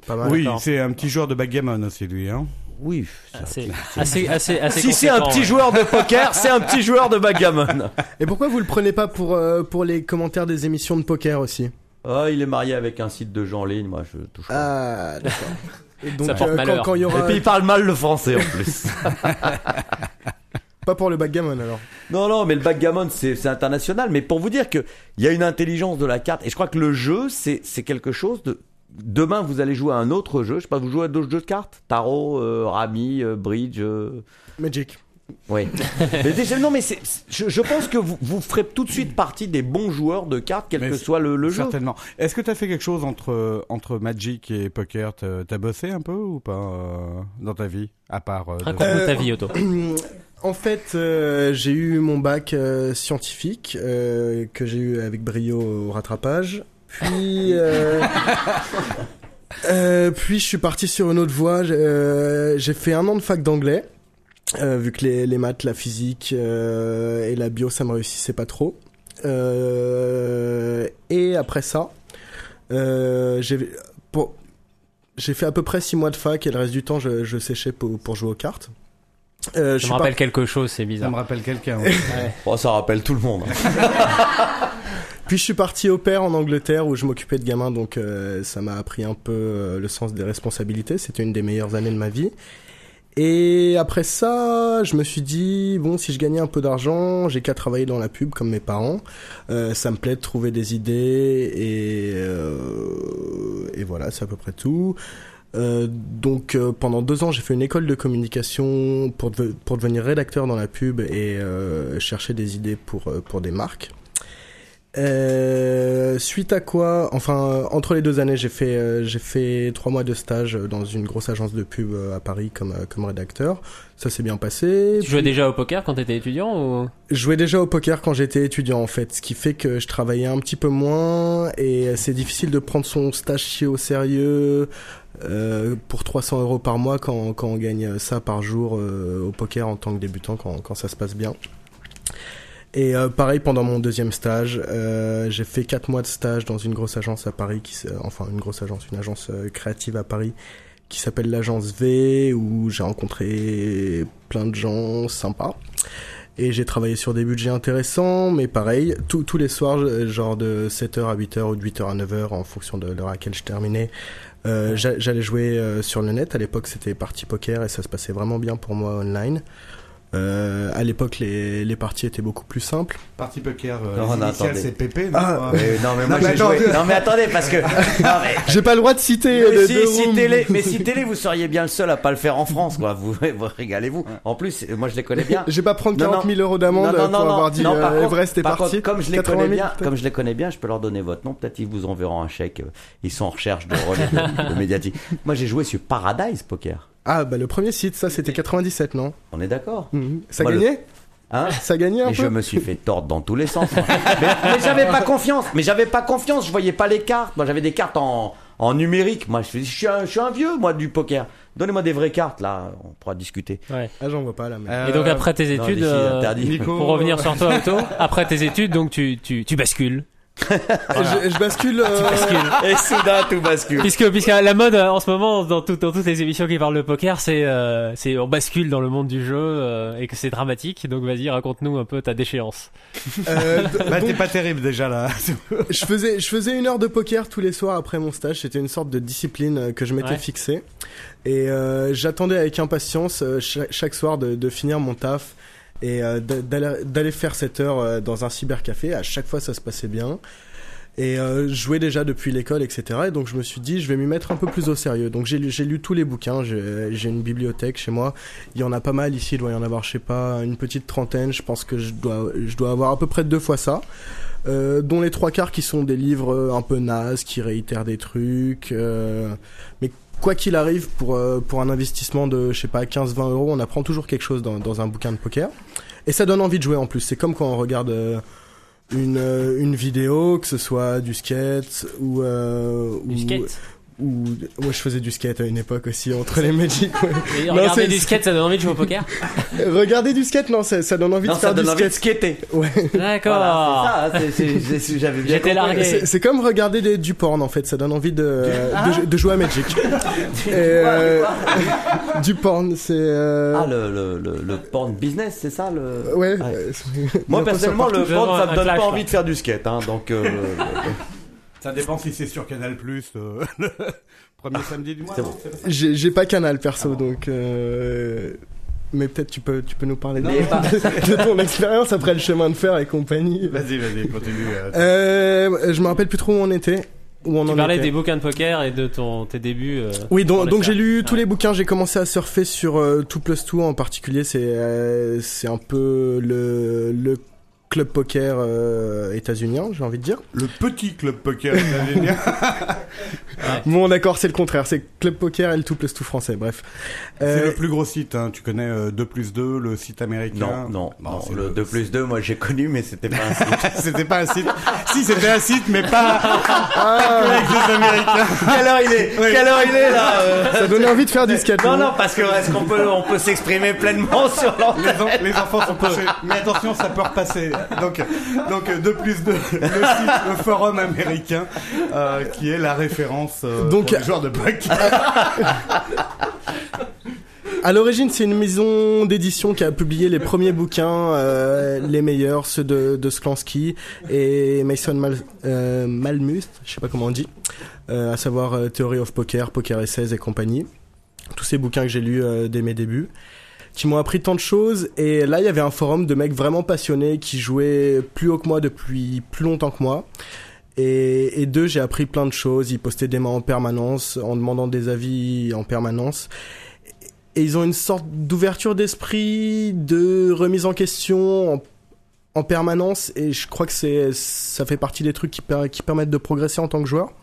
Pas mal. Oui, c'est un petit joueur de backgammon aussi lui. Hein. Oui. Ah, C'est assez assez assez. Si c'est un petit ouais. joueur de poker, c'est un petit joueur de backgammon. Et pourquoi vous le prenez pas pour euh, pour les commentaires des émissions de poker aussi? Oh, il est marié avec un site de gens en ligne, moi je touche pas. Ah, d'accord. Et donc Ça porte euh, quand, malheur. quand il y Et aura puis il parle mal le français en plus. pas pour le backgammon alors. non, non, mais le backgammon c'est c'est international. Mais pour vous dire que il y a une intelligence de la carte, et je crois que le jeu c'est c'est quelque chose de. Demain vous allez jouer à un autre jeu. Je sais pas, vous jouez à d'autres jeux de cartes, tarot, euh, rami, euh, bridge. euh, Magic. Oui. mais déjà, non, mais c'est- je, je pense que vous, vous ferez tout de suite partie des bons joueurs de cartes, quel Mais que soit le, le jeu. Certainement. Est-ce que tu as fait quelque chose entre entre Magic et poker? T'as t'as bossé un peu ou pas euh, dans ta vie à part euh, de- Raconte-nous Euh, ta vie, Otto. En fait, euh, j'ai eu mon bac euh, scientifique euh, que j'ai eu avec brio au rattrapage. Puis, euh, euh, puis je suis parti sur une autre voie. J'ai euh, j'ai fait un an de fac d'anglais, euh, vu que les, les maths, la physique euh, et la bio, ça me réussissait pas trop. Euh, et après ça, euh, j'ai pour- fait à peu près six mois de fac et le reste du temps, je, je séchais pour, pour jouer aux cartes. Euh, je me rappelle quelque chose, c'est bizarre. Ça me rappelle quelqu'un. Ouais. ouais. bon, ça rappelle tout le monde. Puis je suis parti au père en Angleterre où je m'occupais de gamins, donc euh, ça m'a appris un peu euh, le sens des responsabilités. C'était une des meilleures années de ma vie. Et après ça, je me suis dit bon, si je gagnais un peu d'argent, j'ai qu'à travailler dans la pub comme mes parents. Euh, ça me plaît de trouver des idées et et voilà, c'est à peu près tout. Euh, donc euh, pendant deux ans, j'ai fait une école de communication pour, de, pour devenir rédacteur dans la pub et euh, chercher des idées pour des marques. Suite à quoi, enfin entre les deux années, j'ai fait j'ai fait trois mois de stage dans une grosse agence de pub à Paris comme comme rédacteur. Ça s'est bien passé. Tu jouais déjà au poker quand tu étais étudiant ou? Je jouais déjà au poker quand j'étais étudiant en fait, ce qui fait que je travaillais un petit peu moins et c'est difficile de prendre son stage au sérieux. Euh, pour 300 euros par mois quand, quand on gagne ça par jour euh, au poker en tant que débutant quand, quand ça se passe bien. Et euh, pareil pendant mon deuxième stage, euh, j'ai fait quatre mois de stage dans une grosse agence à Paris, qui, enfin une grosse agence, une agence créative à Paris qui s'appelle l'agence V où j'ai rencontré plein de gens sympas et j'ai travaillé sur des budgets intéressants mais pareil tous les soirs genre de 7h à 8h ou de 8h à 9h en fonction de l'heure à laquelle je terminais euh, J'allais jouer euh, sur le net. À l'époque, c'était partie poker et ça se passait vraiment bien pour moi online. Euh, à l'époque, les, les parties étaient beaucoup plus simples. Partie poker, euh, non, non, c'est PP, non, ah, mais, non, mais moi j'ai joué. Non, mais attendez, parce que. J'ai pas le droit de citer. Mais, si, citez-les, mais citez-les, vous seriez bien le seul à pas le faire en France, quoi. Vous, vous régalez-vous. En plus, moi je les connais bien. Je vais pas prendre 40 000 euros d'amende pour avoir dit euh, Everest est parti. comme je les connais bien, comme je les connais bien, je peux leur donner votre nom. Peut-être ils vous enverront un chèque. Ils sont en recherche de relais médiatique. Moi j'ai joué sur Paradise Poker. Ah, bah le premier site, ça c'était 97, non On est d'accord. Mhm. Ça gagnait Hein ça gagnait un mais peu je me suis fait tordre dans tous les sens. mais, j'avais pas confiance. Mais j'avais pas confiance. Je voyais pas les cartes. Moi, j'avais des cartes en, en numérique. Moi, je, suis un, je suis un vieux, moi, du poker. Donnez-moi des vraies cartes, là. On pourra discuter. Ouais. Ah, j'en vois pas, là. Mais... Et donc, après tes études, euh, pour revenir sur toi, Auto, après tes études, donc tu, tu, tu bascules je, je, bascule. Euh... Et soudain tout bascule. Puisque, puisque la mode euh, en ce moment dans, tout, dans toutes les émissions qui parlent de poker, c'est euh, c'est on bascule dans le monde du jeu euh, et que c'est dramatique. Donc vas-y, raconte-nous un peu ta déchéance. Euh, bah t'es pas terrible déjà là. je faisais je faisais une heure de poker tous les soirs après mon stage. C'était une sorte de discipline que je m'étais fixée et j'attendais avec impatience chaque, chaque, soir de, de finir mon taf et euh, d'aller faire cette heure euh, dans un cybercafé. À chaque fois, ça se passait bien. Et euh, je jouais déjà depuis l'école, etc. Et donc je me suis dit, je vais m'y mettre un peu plus au sérieux. Donc j'ai lu, lu tous les bouquins, j'ai une bibliothèque chez moi. Il y en a pas mal ici, il doit y en avoir, je sais pas, une petite trentaine. Je pense que je dois, je dois avoir à peu près deux fois ça. Euh, dont les trois quarts qui sont des livres un peu nazes, qui réitèrent des trucs. Mais quoi qu'il arrive, pour, euh, pour un investissement de, je sais pas, 15-20 euros, on apprend toujours quelque chose dans, dans un bouquin de poker. Et ça donne envie de jouer en plus. C'est comme quand on regarde euh, une, euh, une vidéo, que ce soit du skate ou... du skate ou moi je faisais du skate à une époque aussi entre les Magic. Ouais. Et regarder du skate, ça donne envie de jouer au poker. regarder du skate, non, ça, ça donne envie non, de faire du skate. skater. Ouais. D'accord. Voilà, c'est ça. J'avais bien J'étais largué. C'est comme regarder des, du porn en fait. Ça donne envie de Ah. de, jouer à Magic. du, Et, euh, du porn, c'est. Euh... Ah le, le, le, le porn business, c'est ça le. Ouais. Ouais. euh, Moi personnellement, le porn, ça me donne clash, pas envie de faire du skate, hein, donc. Ça dépend si c'est sur Canal Plus. Euh, le premier samedi du mois. c'est non bon. J'ai j'ai pas Canal perso, Ah bon. donc. Euh... Mais peut-être tu peux tu peux nous parler de, ton expérience après le chemin de fer et compagnie. Vas-y, vas-y, continue. euh. Euh, je me rappelle plus trop où on était. Où on Tu en parlais était. des bouquins de poker et de ton tes débuts. euh, Oui, donc, j'ai lu tous Ouais. les bouquins, j'ai commencé à surfer sur euh, Tout Plus Tout en particulier, c'est euh, c'est un peu le, le club poker euh, états-unien, j'ai envie de dire. Le petit club poker italien. Bon d'accord, c'est le contraire, c'est club poker et le Tout Plus Tout français, bref. C'est Euh, le plus gros site, hein. tu connais euh, 2 plus 2, le site américain. Non, non, Bon, non, c'est le le- 2 plus 2, moi j'ai connu, mais c'était pas un site. C'était pas un site. si, c'était un site, mais pas ah, avec des Américains. Quelle heure il est Oui. Quelle heure il est là euh ça donnait envie de faire du skate. Non, non, parce que est-ce qu'on peut, on peut s'exprimer pleinement sur Les, l'antenne en- les enfants sont couchés. Mais attention, ça peut repasser. Donc, donc de plus de le site, le forum américain, euh, qui est la référence euh, Donc- pour les joueurs de poker. À l'origine, c'est une maison d'édition qui a publié les premiers bouquins, euh, les meilleurs, ceux de, de Sklansky et Mason Mal, euh, Malmuth, je sais pas comment on dit, euh, à savoir euh, Theory of Poker, Poker Essays et compagnie. Tous ces bouquins que j'ai lus euh, dès mes débuts, qui m'ont appris tant de choses. Et là, il y avait un forum de mecs vraiment passionnés qui jouaient plus haut que moi depuis plus longtemps que moi. Et, d'eux, j'ai appris plein de choses. Ils postaient des mains en permanence, en demandant des avis en permanence et ils ont une sorte d'ouverture d'esprit, de remise en question en, en permanence et je crois que c'est ça fait partie des trucs qui permettent de progresser en tant que joueur.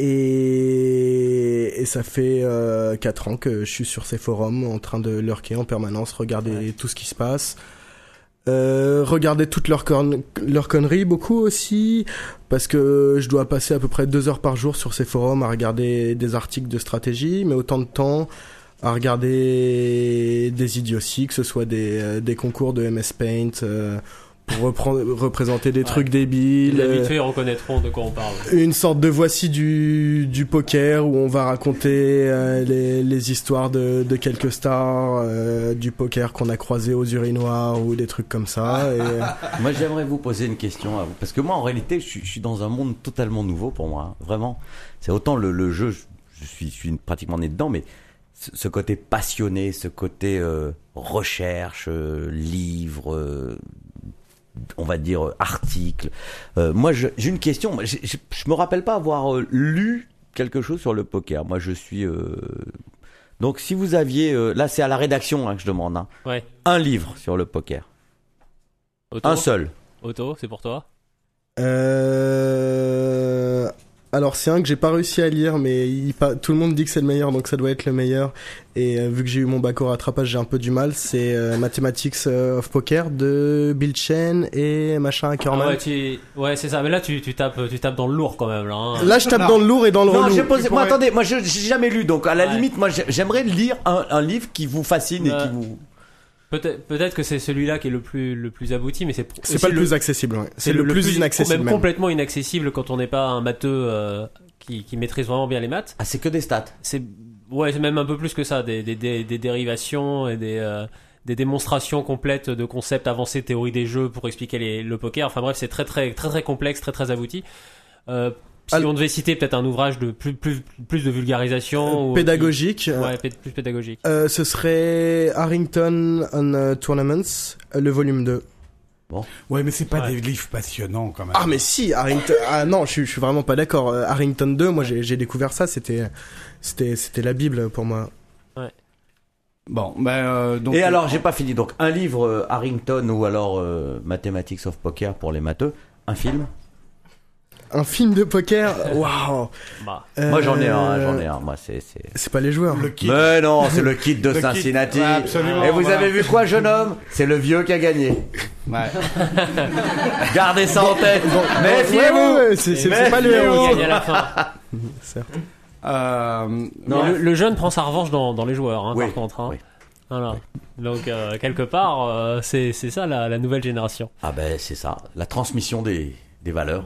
Et, et ça fait euh, 4 ans que je suis sur ces forums en train de lurker en permanence, regarder tout ce qui se passe. Euh, regarder toutes leurs con- leurs conneries beaucoup aussi parce que je dois passer à peu près deux heures par jour sur ces forums à regarder des articles de stratégie, mais autant de temps à regarder des idioties, que ce soit des, euh, des concours de MS Paint euh, reprendre, représenter des Ouais. trucs débiles. Les euh, habitués reconnaîtront de quoi on parle. une sorte de voici du, du poker où on va raconter euh, les, les histoires de, de quelques stars euh, du poker qu'on a croisé aux urinoirs ou des trucs comme ça. Et, Moi, j'aimerais vous poser une question à vous. Parce que moi, en réalité, je suis, je suis dans un monde totalement nouveau pour moi. hein. Vraiment. C'est autant le, le jeu, je, je suis, je suis pratiquement né dedans, mais ce, ce côté passionné, ce côté euh, recherche, euh, livre, euh, on va dire euh, article. Euh, moi, je- j'ai une question. J'ai- Je je me rappelle pas avoir euh, lu quelque chose sur le poker. Moi, je suis. euh, Donc, si vous aviez, euh, là, c'est à la rédaction hein, que je demande, hein, Ouais. un livre sur le poker, Auto, un seul. Auto, c'est pour toi? Euh, alors c'est un que j'ai pas réussi à lire, mais il, tout le monde dit que c'est le meilleur, donc ça doit être le meilleur. Et euh, vu que j'ai eu mon bac au rattrapage, j'ai un peu du mal. C'est euh, Mathematics euh, of Poker de Bill Chen et machin Ackerman. Ah ouais, tu... ouais c'est ça. Mais là, tu, tu, tapes, tu tapes dans le lourd quand même. Là, hein. Là, je tape dans le lourd et dans le Non, relou. posé. Moi, pourrais- attendez, moi, je j'ai jamais lu, donc à la Ouais. limite, moi, j'ai- j'aimerais lire un, un livre qui vous fascine et qui vous. Peut-être peut-être que c'est celui-là qui est le plus, le plus abouti, mais c'est C'est pas le plus accessible. ouais. C'est le, plus inaccessible. Même, même. complètement inaccessible quand on n'est pas un matheux euh, qui, qui maîtrise vraiment bien les maths. Ah, c'est que des stats. C'est ouais, c'est même un peu plus que ça, des, des, des, des dérivations et des, euh, des démonstrations complètes de concepts avancés, théorie des jeux pour expliquer les, le poker. Enfin bref, c'est très très très très complexe, très très abouti. Euh, si Alors- on devait citer peut-être un ouvrage de plus plus plus de vulgarisation ou Pédagogique. qui- ouais, peut- plus pédagogique. Euh, ce serait Harrington on euh, Tournaments, euh, le volume 2. Ouais, mais c'est pas Ouais. des livres passionnants quand même. Ah mais si, Harrington. Ah non, je suis, je suis vraiment pas d'accord. Euh, Harrington 2, moi j'ai découvert ça, c'était c'était c'était la bible pour moi. Bon, ben euh, donc. et alors, j'ai pas fini. Donc, un livre euh, Harrington ou alors euh, Mathematics of Poker pour les matheux. Un film. Un film de poker, waouh. Bah, Moi, j'en ai un. Euh, J'en ai un. Moi, c'est. c'est- C'est pas les joueurs. le kit. Mais non, c'est le kit de Le kit. Cincinnati. Ouais, absolument, Et vous voilà. avez vu quoi, jeune homme? C'est le vieux qui a gagné. Ouais. Gardez ça en tête. Ouais, ouais, c'est pas le Méfiez-vous. héros. il gagne à la fin. Certes. Euh, Non. Mais le, le jeune prend sa revanche dans, dans les joueurs, hein, Oui, par contre. Hein. oui. Voilà. Donc, euh, quelque part, euh, c'est c'est ça la, la nouvelle génération. Ah ben, c'est ça. La transmission des, des valeurs.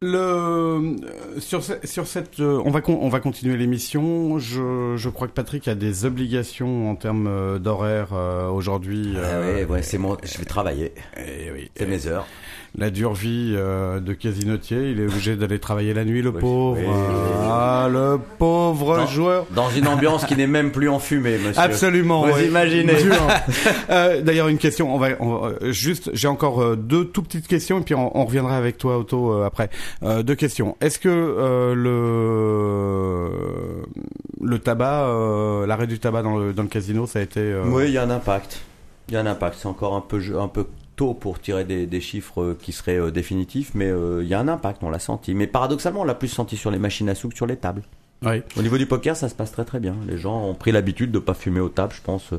Le euh, sur ce- sur cette euh, on va on va continuer l'émission. Je je crois que Patrick a des obligations en termes euh, d'horaire aujourd'hui. Ah ouais, ouais, c'est mon. Je vais travailler. et oui. C'est mes heures. La dure vie euh, de casinotier, il est obligé d'aller travailler la nuit, le Oui, pauvre. oui, oui, oui. Ah, le pauvre joueur. Dans une ambiance qui n'est même plus enfumée, monsieur. Absolument. Vous oui. imaginez. Euh, D'ailleurs, une question. On va, on euh, juste. J'ai encore deux tout petites questions et puis on, on reviendra avec toi, Otto, euh, après. Euh, deux questions. Est-ce que euh, le le tabac, euh, l'arrêt du tabac dans le dans le casino, ça a été. euh, Oui, il y a un impact. Il y a un impact. C'est encore un peu, un peu tôt pour tirer des, des chiffres euh, qui seraient euh, définitifs, mais euh, il y a un impact, on l'a senti. Mais paradoxalement, on l'a plus senti sur les machines à sous que sur les tables. Oui. Au niveau du poker, ça se passe très très bien. Les gens ont pris l'habitude de pas fumer aux tables, je pense,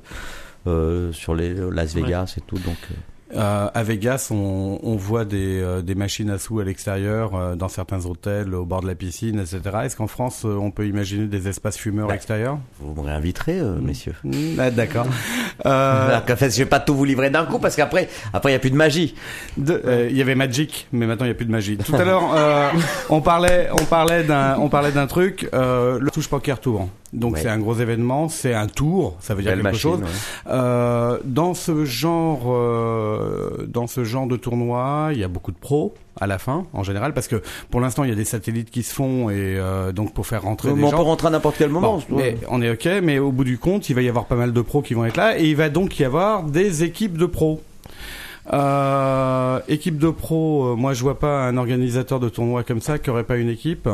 euh, sur les Las Vegas et tout. Donc, euh, Euh, à Vegas, on, on voit des, euh, des machines à sous à l'extérieur, euh, dans certains hôtels, au bord de la piscine, etc. Est-ce qu'en France, euh, on peut imaginer des espaces fumeurs Bah, extérieurs? Vous me réinviterez, euh, messieurs. Mm, ah, D'accord. Euh, qu'en fait, je vais pas tout vous livrer d'un coup parce qu'après, après, il y a plus de magie. euh, Il y avait Magic, mais maintenant il y a plus de magie. Tout à l'heure, euh, on parlait, on parlait d'un, on parlait d'un truc, euh, le Touche Poker Tour. Donc Ouais. c'est un gros événement, c'est un tour, ça veut dire Belle quelque machine. chose. ouais. Euh, dans ce genre, euh, dans ce genre de tournoi, il y a beaucoup de pros à la fin, en général, parce que pour l'instant il y a des satellites qui se font et euh, donc pour faire rentrer des on gens. peut rentrer à n'importe quel moment. Bon, mais on est ok, mais au bout du compte, il va y avoir pas mal de pros qui vont être là, et il va donc y avoir des équipes de pros. Euh, équipe de pros, euh, moi je vois pas un organisateur de tournoi comme ça qui aurait pas une équipe.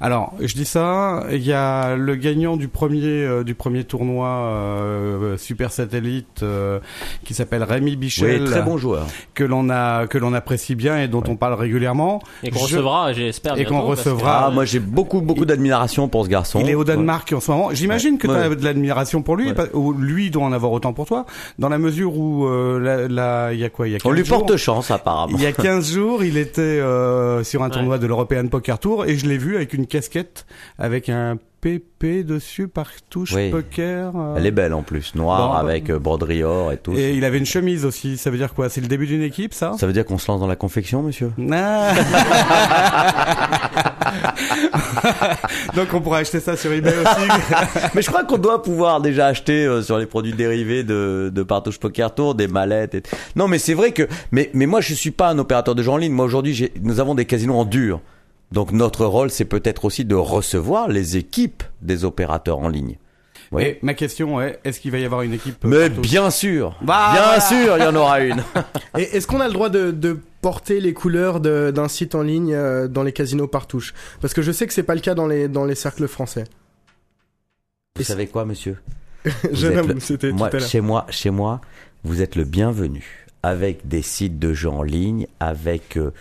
Alors je dis ça, il y a le gagnant du premier euh, du premier tournoi euh, Super Satellite euh, qui s'appelle Rémi Bichel, Oui, très bon joueur. que l'on a que l'on apprécie bien et dont on parle régulièrement. Et qu'on Je- recevra, j'espère. Et qu'on que- recevra. Ah, moi j'ai beaucoup beaucoup d'admiration pour ce garçon. Il est au Danemark en ce moment. J'imagine que tu as de l'admiration pour lui, Ouais. pas- ou lui doit en avoir autant pour toi, dans la mesure où euh, il y a quoi? Il y a 15 On lui jours, porte chance apparemment. Il y a 15 jours, il était euh, sur un Ouais. tournoi de l'European Poker Tour et je l'ai vu avec une casquette avec un PP dessus par touche Oui. poker. euh. Elle est belle en plus, noire Bon, avec euh, broderie or et tout. Et il avait une chemise aussi. Ça veut dire quoi? C'est le début d'une équipe, ça? Ça veut dire qu'on se lance dans la confection, monsieur? Ah. Donc on pourra acheter ça sur eBay aussi. Mais je crois qu'on doit pouvoir déjà acheter euh, sur les produits dérivés de, de Partouche Poker Tour des mallettes. Et... Non, mais c'est vrai que. Mais, mais moi, je suis pas un opérateur de jeux en ligne. Moi, aujourd'hui, nous avons des casinos en dur. Donc, notre rôle, c'est peut-être aussi de recevoir les équipes des opérateurs en ligne. Oui. Et ma question est est-ce qu'il va y avoir une équipe Mais partout bien sûr, Bah, bien sûr, il y en aura une. Et est-ce qu'on a le droit de, de porter les couleurs d'un site en ligne euh, dans les casinos par touche Parce que je sais que c'est pas le cas dans les dans les cercles français. Vous savez quoi, monsieur? Jeune êtes homme, le- c'était tout moi, à l'heure. chez moi, chez moi, vous êtes le bienvenu avec des sites de jeux en ligne, avec euh,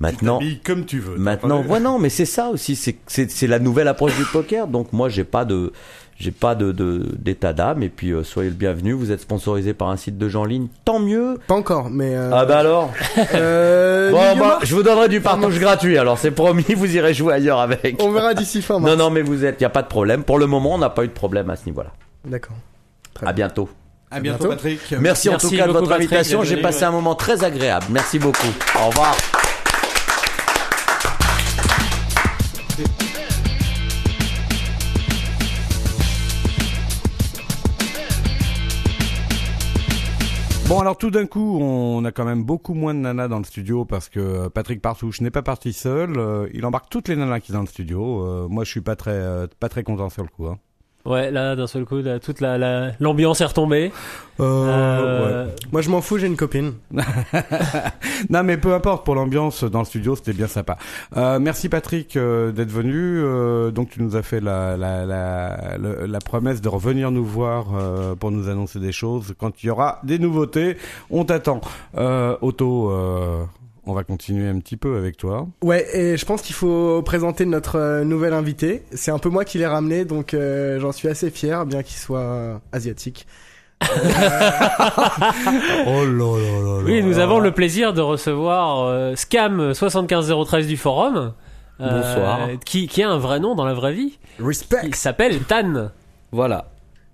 maintenant. T'habilles comme tu veux. Maintenant, ouais, non, mais c'est ça aussi, c'est la nouvelle approche du poker. Donc moi, j'ai pas de j'ai pas de de- d'état d'âme. Et puis euh, soyez le bienvenu. Vous êtes sponsorisé par un site de jeux en ligne, tant mieux. Pas encore, mais. euh, Ah bah alors. euh, Bon, bah, je vous donnerai du partage gratuit. Alors c'est promis, vous irez jouer ailleurs avec. On verra d'ici fin mars. Non, non, mais vous êtes, y a pas de problème. Pour le moment, on n'a pas eu de problème à ce niveau-là. D'accord. À bien. bientôt. À bientôt. Patrick. Merci, en tout cas de votre Patrick, invitation. J'ai passé ouais. un moment très agréable. Merci beaucoup. Au revoir. Bon, alors tout d'un coup, on a quand même beaucoup moins de nanas dans le studio parce que Patrick Partouche n'est pas parti seul. Euh, il embarque toutes les nanas qui sont dans le studio. Euh, moi, je suis pas très, euh, pas très content sur le coup. Hein. Ouais, là, d'un seul coup, là, toute la, la- l'ambiance est retombée. Euh, Euh, Moi, je m'en fous, j'ai une copine. Non, mais peu importe pour l'ambiance dans le studio, c'était bien sympa. Euh, merci Patrick euh, d'être venu. Euh, donc tu nous as fait la, la, la, la promesse de revenir nous voir euh, pour nous annoncer des choses quand il y aura des nouveautés. On t'attend. Euh, Otto, euh, on va continuer un petit peu avec toi. Ouais, et je pense qu'il faut présenter notre euh, nouvel invité. C'est un peu moi qui l'ai ramené, donc euh, j'en suis assez fier, bien qu'il soit asiatique. Oh là là là Oui, nous avons le plaisir de recevoir euh, Scam 75013 du forum. euh, Bonsoir. Qui, qui a un vrai nom dans la vraie vie. Respect. Il s'appelle Tan. Voilà.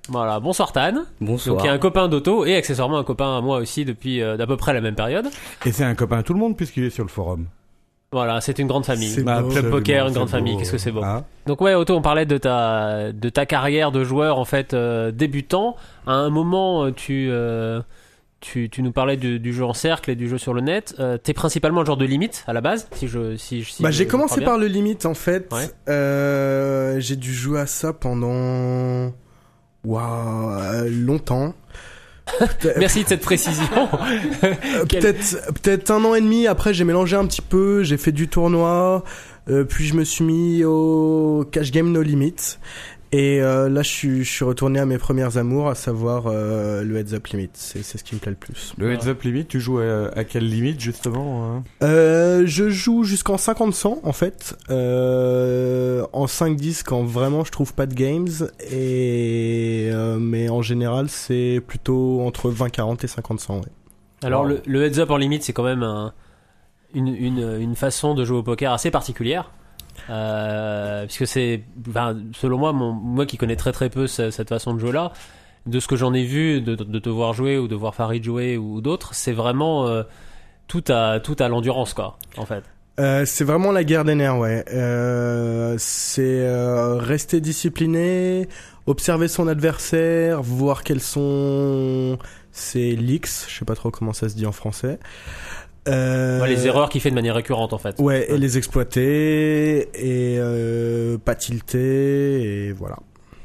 Voilà, bonsoir Tan. Bonsoir. Donc, il y a un copain d'Auto et accessoirement un copain à moi aussi depuis euh, d'à peu près la même période. Et c'est un copain à tout le monde puisqu'il est sur le forum. Voilà, c'est une grande famille. C'est Bah, beau. Club poker, une grande famille, qu'est-ce que c'est beau. Hein Donc ouais, Otto, on parlait de ta de ta carrière de joueur en fait euh, débutant. À un moment, euh, tu euh, tu, tu nous parlais du, du jeu en cercle et du jeu sur le net. Euh, T'es principalement le genre de limite à la base, si je si, si Bah, j'ai me commencé par le limite en fait. Ouais. Euh, j'ai dû jouer à ça pendant waouh euh, longtemps. Merci de cette précision. Euh, Quel- Peut-être peut-être un an et demi. Après, j'ai mélangé un petit peu. J'ai fait du tournoi. euh, puis je me suis mis au cash game no limit. Et euh, là, je suis, je suis retourné à mes premières amours, à savoir euh, le heads up limit. C'est c'est ce qui me plaît le plus. Le heads up limite, tu joues à, à quelle limite justement hein? Euh, je joue jusqu'en 50-100 en fait, euh, en 5-10 quand vraiment je trouve pas de games, et euh, mais en général c'est plutôt entre 20-40 et 50-100. Ouais. Alors Wow. le, le heads up en limite, c'est quand même un- une, une, une façon de jouer au poker assez particulière. Euh, puisque c'est, enfin, selon moi, moi qui connais très très peu ce- cette façon de jouer là, de ce que j'en ai vu, de, de te voir jouer ou de voir Farid jouer ou d'autres, c'est vraiment euh, tout à tout à l'endurance quoi, en fait. Euh, c'est vraiment la guerre des nerfs, ouais. Euh, c'est euh, rester discipliné, observer son adversaire, voir quels sont ses leaks, je sais pas trop comment ça se dit en français. Euh, Ouais, les erreurs qu'il fait de manière récurrente en fait. Ouais, et les exploiter, et euh, pas tilter, et voilà.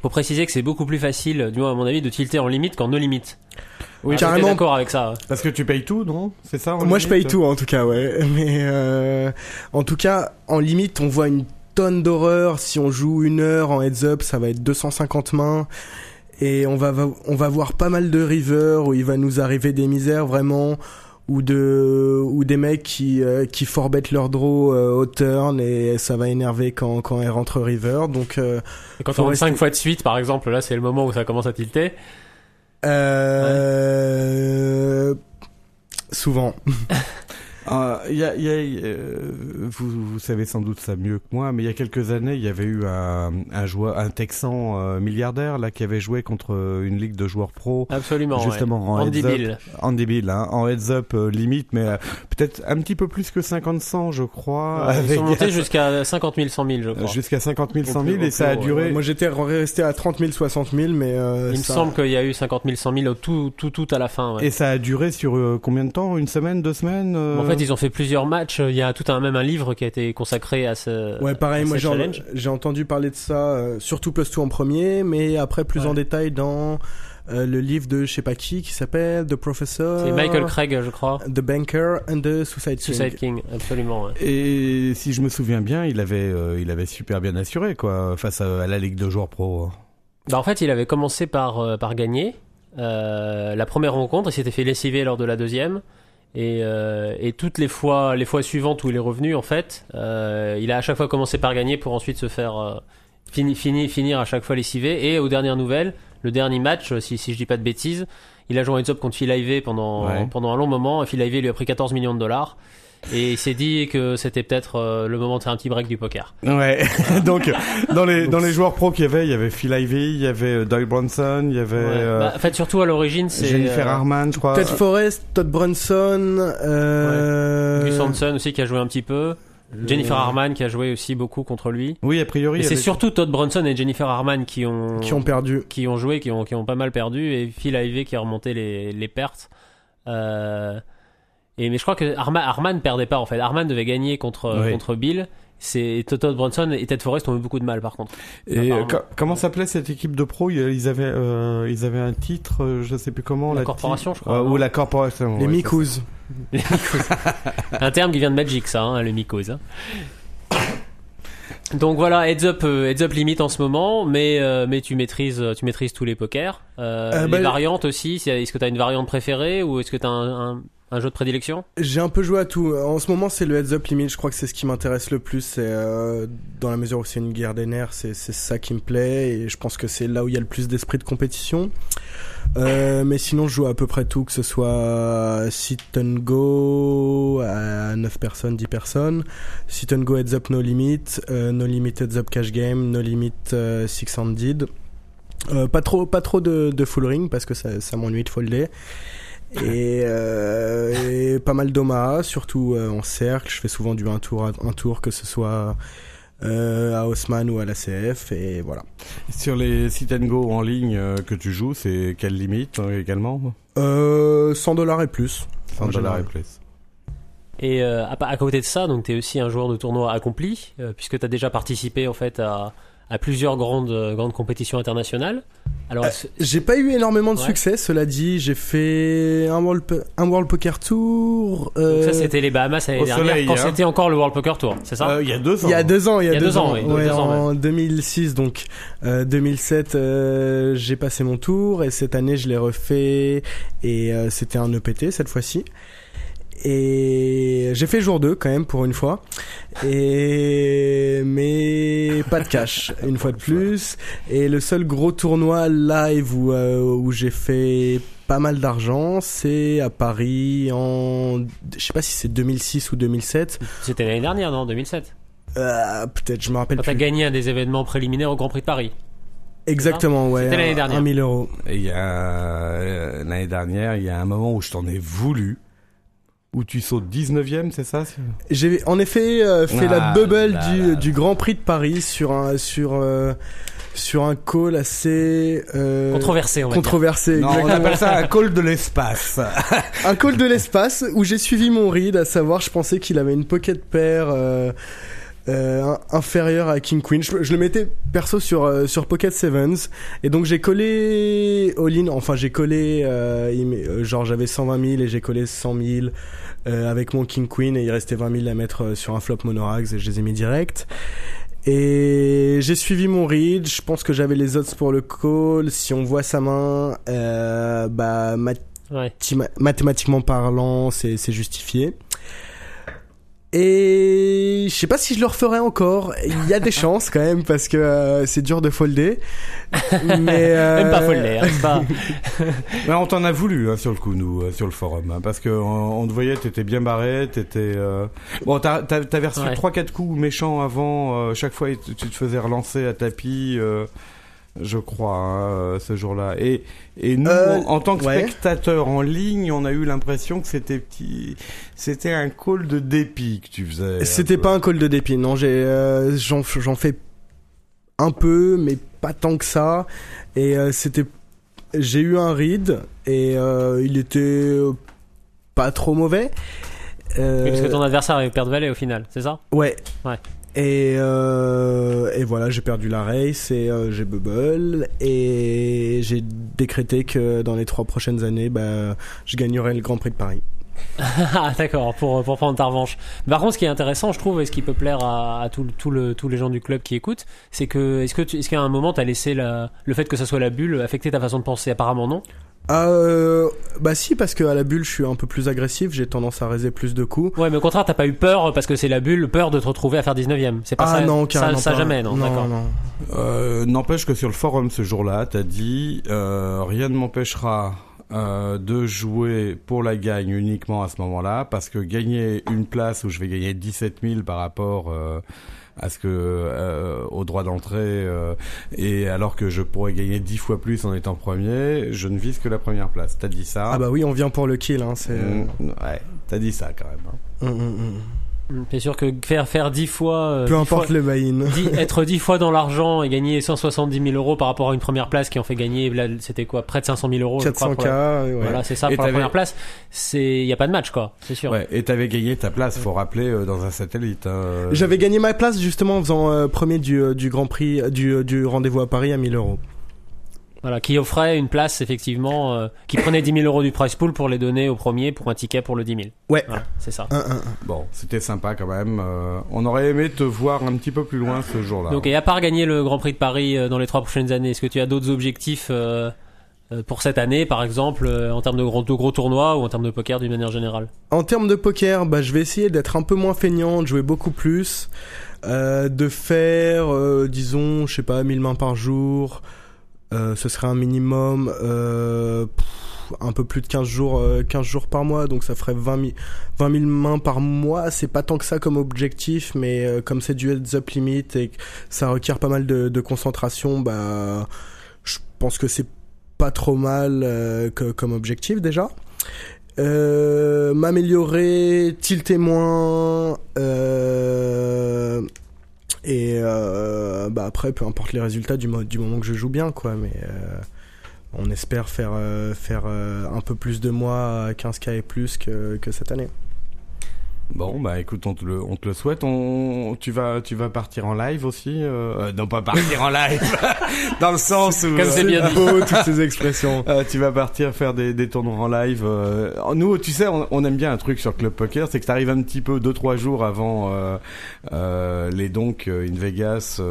Faut préciser que c'est beaucoup plus facile, du moins à mon avis, de tilter en limite qu'en no limite. Oui, Ah, carrément. d'accord avec ça. Parce que tu payes tout, non? C'est ça en Moi, je paye tout, en tout cas, ouais. Mais euh, en tout cas, en limite, on voit une tonne d'horreur. Si on joue une heure en heads up, ça va être 250 mains. Et on va, on va voir pas mal de rivers où il va nous arriver des misères vraiment. Ou de ou des mecs qui euh, qui forbettent leur draw euh, au turn et ça va énerver quand quand elle rentre river. Donc euh, Et quand on rentre rester- 5 fois de suite, par exemple, là c'est le moment où ça commence à tilter. euh, souvent Il y a, il y a, euh, vous, vous savez sans doute ça mieux que moi, mais il y a quelques années, il y avait eu un, un joueur, un Texan euh, milliardaire là qui avait joué contre une ligue de joueurs pro, Absolument. justement ouais. en Andy heads up, Bill. Andy Bill, hein, en heads up euh, limite, mais euh, peut-être un petit peu plus que 50 100 je crois, Ouais, ils avec- sont montés jusqu'à 50 000, 100 000, je crois. jusqu'à 50 000, 100 Au 000, plus- et ça a plus duré. moi j'étais resté à 30 000 60 000 mais euh, Il me ça- semble qu'il y a eu 50 000, 100 000 au tout, tout, tout à la fin. ouais. Et ça a duré sur euh, combien de temps? Une semaine, deux semaines? Euh En fait, ils ont fait plusieurs matchs. Il y a tout un même un livre qui a été consacré à ce. Ouais, pareil, moi j'ai challenge. j'ai entendu parler de ça, euh, surtout Plus 2 en premier, mais après plus Ouais. en détail dans euh, le livre de je sais pas qui qui s'appelle The Professor. C'est Michael Craig, je crois. The Banker and the Suicide King. Suicide King, absolument. ouais. Et si je me souviens bien, il avait, euh, il avait super bien assuré quoi face à, à la ligue de joueurs pro. Bah, en fait, il avait commencé par, euh, par gagner euh, la première rencontre. Il s'était fait lessiver lors de la deuxième. Et, euh, et toutes les fois, les fois suivantes où il est revenu, en fait, euh, il a à chaque fois commencé par gagner pour ensuite se faire euh, fini, fini, finir à chaque fois lessivé. Et aux dernières nouvelles, le dernier match, euh, si, si je dis pas de bêtises, il a joué en heads up contre Phil Ivey pendant, Ouais. pendant un long moment. Phil Ivey lui a pris 14 millions de dollars. Et il s'est dit que c'était peut-être euh, le moment de faire un petit break du poker. Ouais. Donc dans les dans les joueurs pro qu'il y avait, il y avait Phil Ivey, il y avait euh, Doyle Bronson, il y avait Ouais. euh, Bah, en fait, surtout à l'origine, c'est Jennifer euh, Harman, je crois. Ted Forrest, Todd Brunson, euh... Gus Hansen aussi qui a joué un petit peu. Jennifer Harman qui a joué aussi beaucoup contre lui. Oui, a priori. C'est avait- surtout Todd Brunson et Jennifer Harman qui ont, qui ont perdu. qui ont joué, qui ont, qui ont pas mal perdu. Et Phil Ivey qui a remonté les, les pertes. Euh, et, mais je crois que Harman, Harman perdait pas en fait. Harman devait gagner contre, Oui. contre Bill. C'est Todd Brunson et Ted Forrest ont eu beaucoup de mal par contre. Et euh, apparemment. co- comment s'appelait cette équipe de pro Ils avaient euh, ils avaient un titre, euh, je sais plus comment. La ti- corporation, je crois, Euh, non ou la corporation. Les ouais. Un terme qui vient de Magic, ça, hein, le mycose. hein. Donc voilà, heads up, euh, heads up limite en ce moment, mais euh, mais tu maîtrises, tu maîtrises tous les pokers. Euh, Euh, les bah, variantes aussi. si- Est-ce que tu as une variante préférée ou est-ce que tu as un, un, un jeu de prédilection? J'ai un peu joué à tout. En ce moment, c'est le heads up limit. Je crois que c'est ce qui m'intéresse le plus. Euh, dans la mesure où c'est une guerre des nerfs, c'est ça qui me plaît et je pense que c'est là où il y a le plus d'esprit de compétition. Euh, mais sinon, je joue à peu près tout, que ce soit sit and go à 9 personnes, 10 personnes, sit and go heads up no limit, euh, no limit heads up cash game, no limit six handed. Pas trop, pas trop de, de full ring parce que ça, ça m'ennuie de folder. Et, euh, et pas mal d'Omaha, surtout euh, en cercle. Je fais souvent du un tour, un tour, que ce soit euh, à Haussmann ou à la CF. Et voilà. Sur les sit and go en ligne euh, que tu joues, c'est quelle limite euh, également? Euh, 100 dollars et plus. 100 En dollars et plus. Et euh, à, à côté de ça, donc tu es aussi un joueur de tournoi accompli, euh, puisque tu as déjà participé en fait à, à plusieurs grandes, euh, grandes compétitions internationales. Alors, Euh, J'ai pas eu énormément de Ouais. succès, cela dit. J'ai fait un World, un World Poker Tour. donc euh, ça c'était les Bahamas l'année dernière, soleil, quand hein. c'était encore le World Poker Tour, c'est ça? Euh, Il y a deux ans. Il y a deux ans, il y a, deux, ans, oui, Ouais, deux ans, en 2006 donc euh, 2007 euh, j'ai passé mon tour et cette année je l'ai refait et euh, c'était un EPT cette fois-ci Et j'ai fait jour 2 quand même pour une fois. Et mais pas de cash une fois de plus. Et le seul gros tournoi live où, euh, où j'ai fait pas mal d'argent, c'est à Paris en je sais pas si c'est 2006 ou 2007. C'était l'année dernière, non 2007 Euh, Peut-être, je me rappelle Quand t'as gagné un des événements préliminaires au Grand Prix de Paris. Exactement, ouais. C'était l'année dernière. un 1000 euros. Il y a euh, l'année dernière, il y a un moment où je t'en ai voulu, où tu sautes 19e, c'est ça J'ai en effet euh, fait la Ah bubble là du, là du Grand Prix de Paris sur un sur euh, sur un call assez euh, Controversé, on va dire. controversé. Non, on appelle ça un call de l'espace. un call de l'espace où j'ai suivi mon read, à savoir, je pensais qu'il avait une pocket pair euh, in- inférieure à King Queen. Je, je le mettais perso sur euh, sur Pocket Sevens et donc j'ai collé all-in. Enfin, j'ai collé euh, euh, genre j'avais 120 000 et j'ai collé 100 000 euh, avec mon King Queen et il restait 20 000 à mettre euh, sur un flop monorax et je les ai mis direct. Et j'ai suivi mon read, je pense que j'avais les odds pour le call. Si on voit sa main, euh, bah mat- Ouais. Mathéma- mathématiquement parlant, c'est c'est justifié. Et je sais pas si je le referai encore. Il y a des chances quand même parce que euh, c'est dur de folder. Mais euh, Même pas folder, hein, pas. Mais on t'en a voulu hein, sur le coup, nous, euh, sur le forum, hein, parce que on, on te voyait, t'étais bien barré, t'étais. Euh... Bon, t'avais reçu Ouais. trois, quatre coups méchants avant. euh, chaque fois, tu tu te faisais relancer à tapis. Je crois, hein, euh, ce jour-là. Et, et nous, Euh, en, en tant que ouais. spectateurs en ligne, on a eu l'impression que c'était petit, c'était un call de dépit que tu faisais. C'était pas un call de dépit. Non, j'ai euh, j'en j'en fais un peu, mais pas tant que ça. Et euh, c'était j'ai eu un read et euh, il était pas trop mauvais. Euh, Oui, parce que ton adversaire avait perdu de valet au final, c'est ça? Ouais. Ouais. Et, euh, et voilà, j'ai perdu la race et euh, j'ai bubble et j'ai décrété que dans les trois prochaines années, bah, je gagnerai le Grand Prix de Paris. Ah d'accord, pour, pour prendre ta revanche. Par contre, ce qui est intéressant, je trouve, et ce qui peut plaire à, tous les gens du club qui écoutent, c'est que est-ce qu'à un moment, t'as laissé la, le fait que ça soit la bulle affecter ta façon de penser? Apparemment non. Euh, bah si, parce que à la bulle, je suis un peu plus agressif, j'ai tendance à raiser plus de coups. Ouais, mais au contraire, t'as pas eu peur parce que c'est la bulle, peur de te retrouver à faire 19ème. C'est pas ah ça non, ça, carrément ça pas. jamais, non, d'accord. non. Euh, N'empêche que sur le forum ce jour-là, t'as dit euh, rien ne m'empêchera euh, de jouer pour la gagne uniquement à ce moment-là, parce que gagner une place où je vais gagner 17 000 par rapport euh, à ce que euh, au droit d'entrée euh, et alors que je pourrais gagner 10 fois plus en étant premier, je ne vise que la première place. T'as dit ça Ah bah oui, on vient pour le kill, hein, c'est... Mm, ouais, t'as dit ça quand même. hein. Mm, mm, mm. C'est sûr que faire faire 10 fois, euh, Peu 10 importe fois- le buy-in. dix- être 10 fois dans l'argent et gagner 170 000 euros par rapport à une première place qui en fait gagner, là, c'était quoi, près de 500 000 euros, je crois, 400k, pour la- ouais. Voilà, c'est ça Et pour la première place. C'est, y a pas de match, quoi, c'est sûr. Ouais, et t'avais gagné ta place, faut rappeler, euh, dans un satellite. hein. J'avais gagné ma place justement en faisant euh, premier du, euh, du Grand Prix, euh, du, euh, du rendez-vous à Paris à 1000 euros. Voilà, qui offrait une place effectivement, euh, qui prenait 10 000 euros du price pool pour les donner au premier pour un ticket pour le 10 000. Ouais. Voilà, c'est ça. 1, 1, 1. Bon, c'était sympa quand même. euh, on aurait aimé te voir un petit peu plus loin ce jour-là. Donc, et à part gagner le Grand Prix de Paris euh, dans les trois prochaines années, est-ce que tu as d'autres objectifs pour cette année, par exemple, en termes de gros, de gros tournois ou en termes de poker d'une manière générale? En termes de poker, bah, je vais essayer d'être un peu moins feignant, de jouer beaucoup plus, euh, de faire, euh, disons, je sais pas, 1000 mains par jour. Euh, ce serait un minimum, euh, un peu plus de 15 jours, euh, 15 jours par mois, donc ça ferait 20 000, 20 000 mains par mois. C'est pas tant que ça comme objectif, mais comme c'est du heads up limit et que ça requiert pas mal de, concentration, bah, je pense que c'est pas trop mal comme objectif déjà. M'améliorer, tilter moins, et euh, bah après, peu importe les résultats du, mo- du moment que je joue bien, quoi. Mais euh, on espère faire faire euh, un peu plus de mois à 15k et plus que, que cette année. Bon bah écoute, on te le, on te le souhaite. On, tu vas, tu vas partir en live aussi. Euh, euh non pas partir en live, dans le sens où. Comme c'est bien euh, beau toutes ces expressions. Euh, tu vas partir faire des, des tournois en live. Euh, nous, tu sais, on, on, aime bien un truc sur Club Poker, c'est que t'arrives un petit peu deux trois jours avant euh, les donc in Vegas,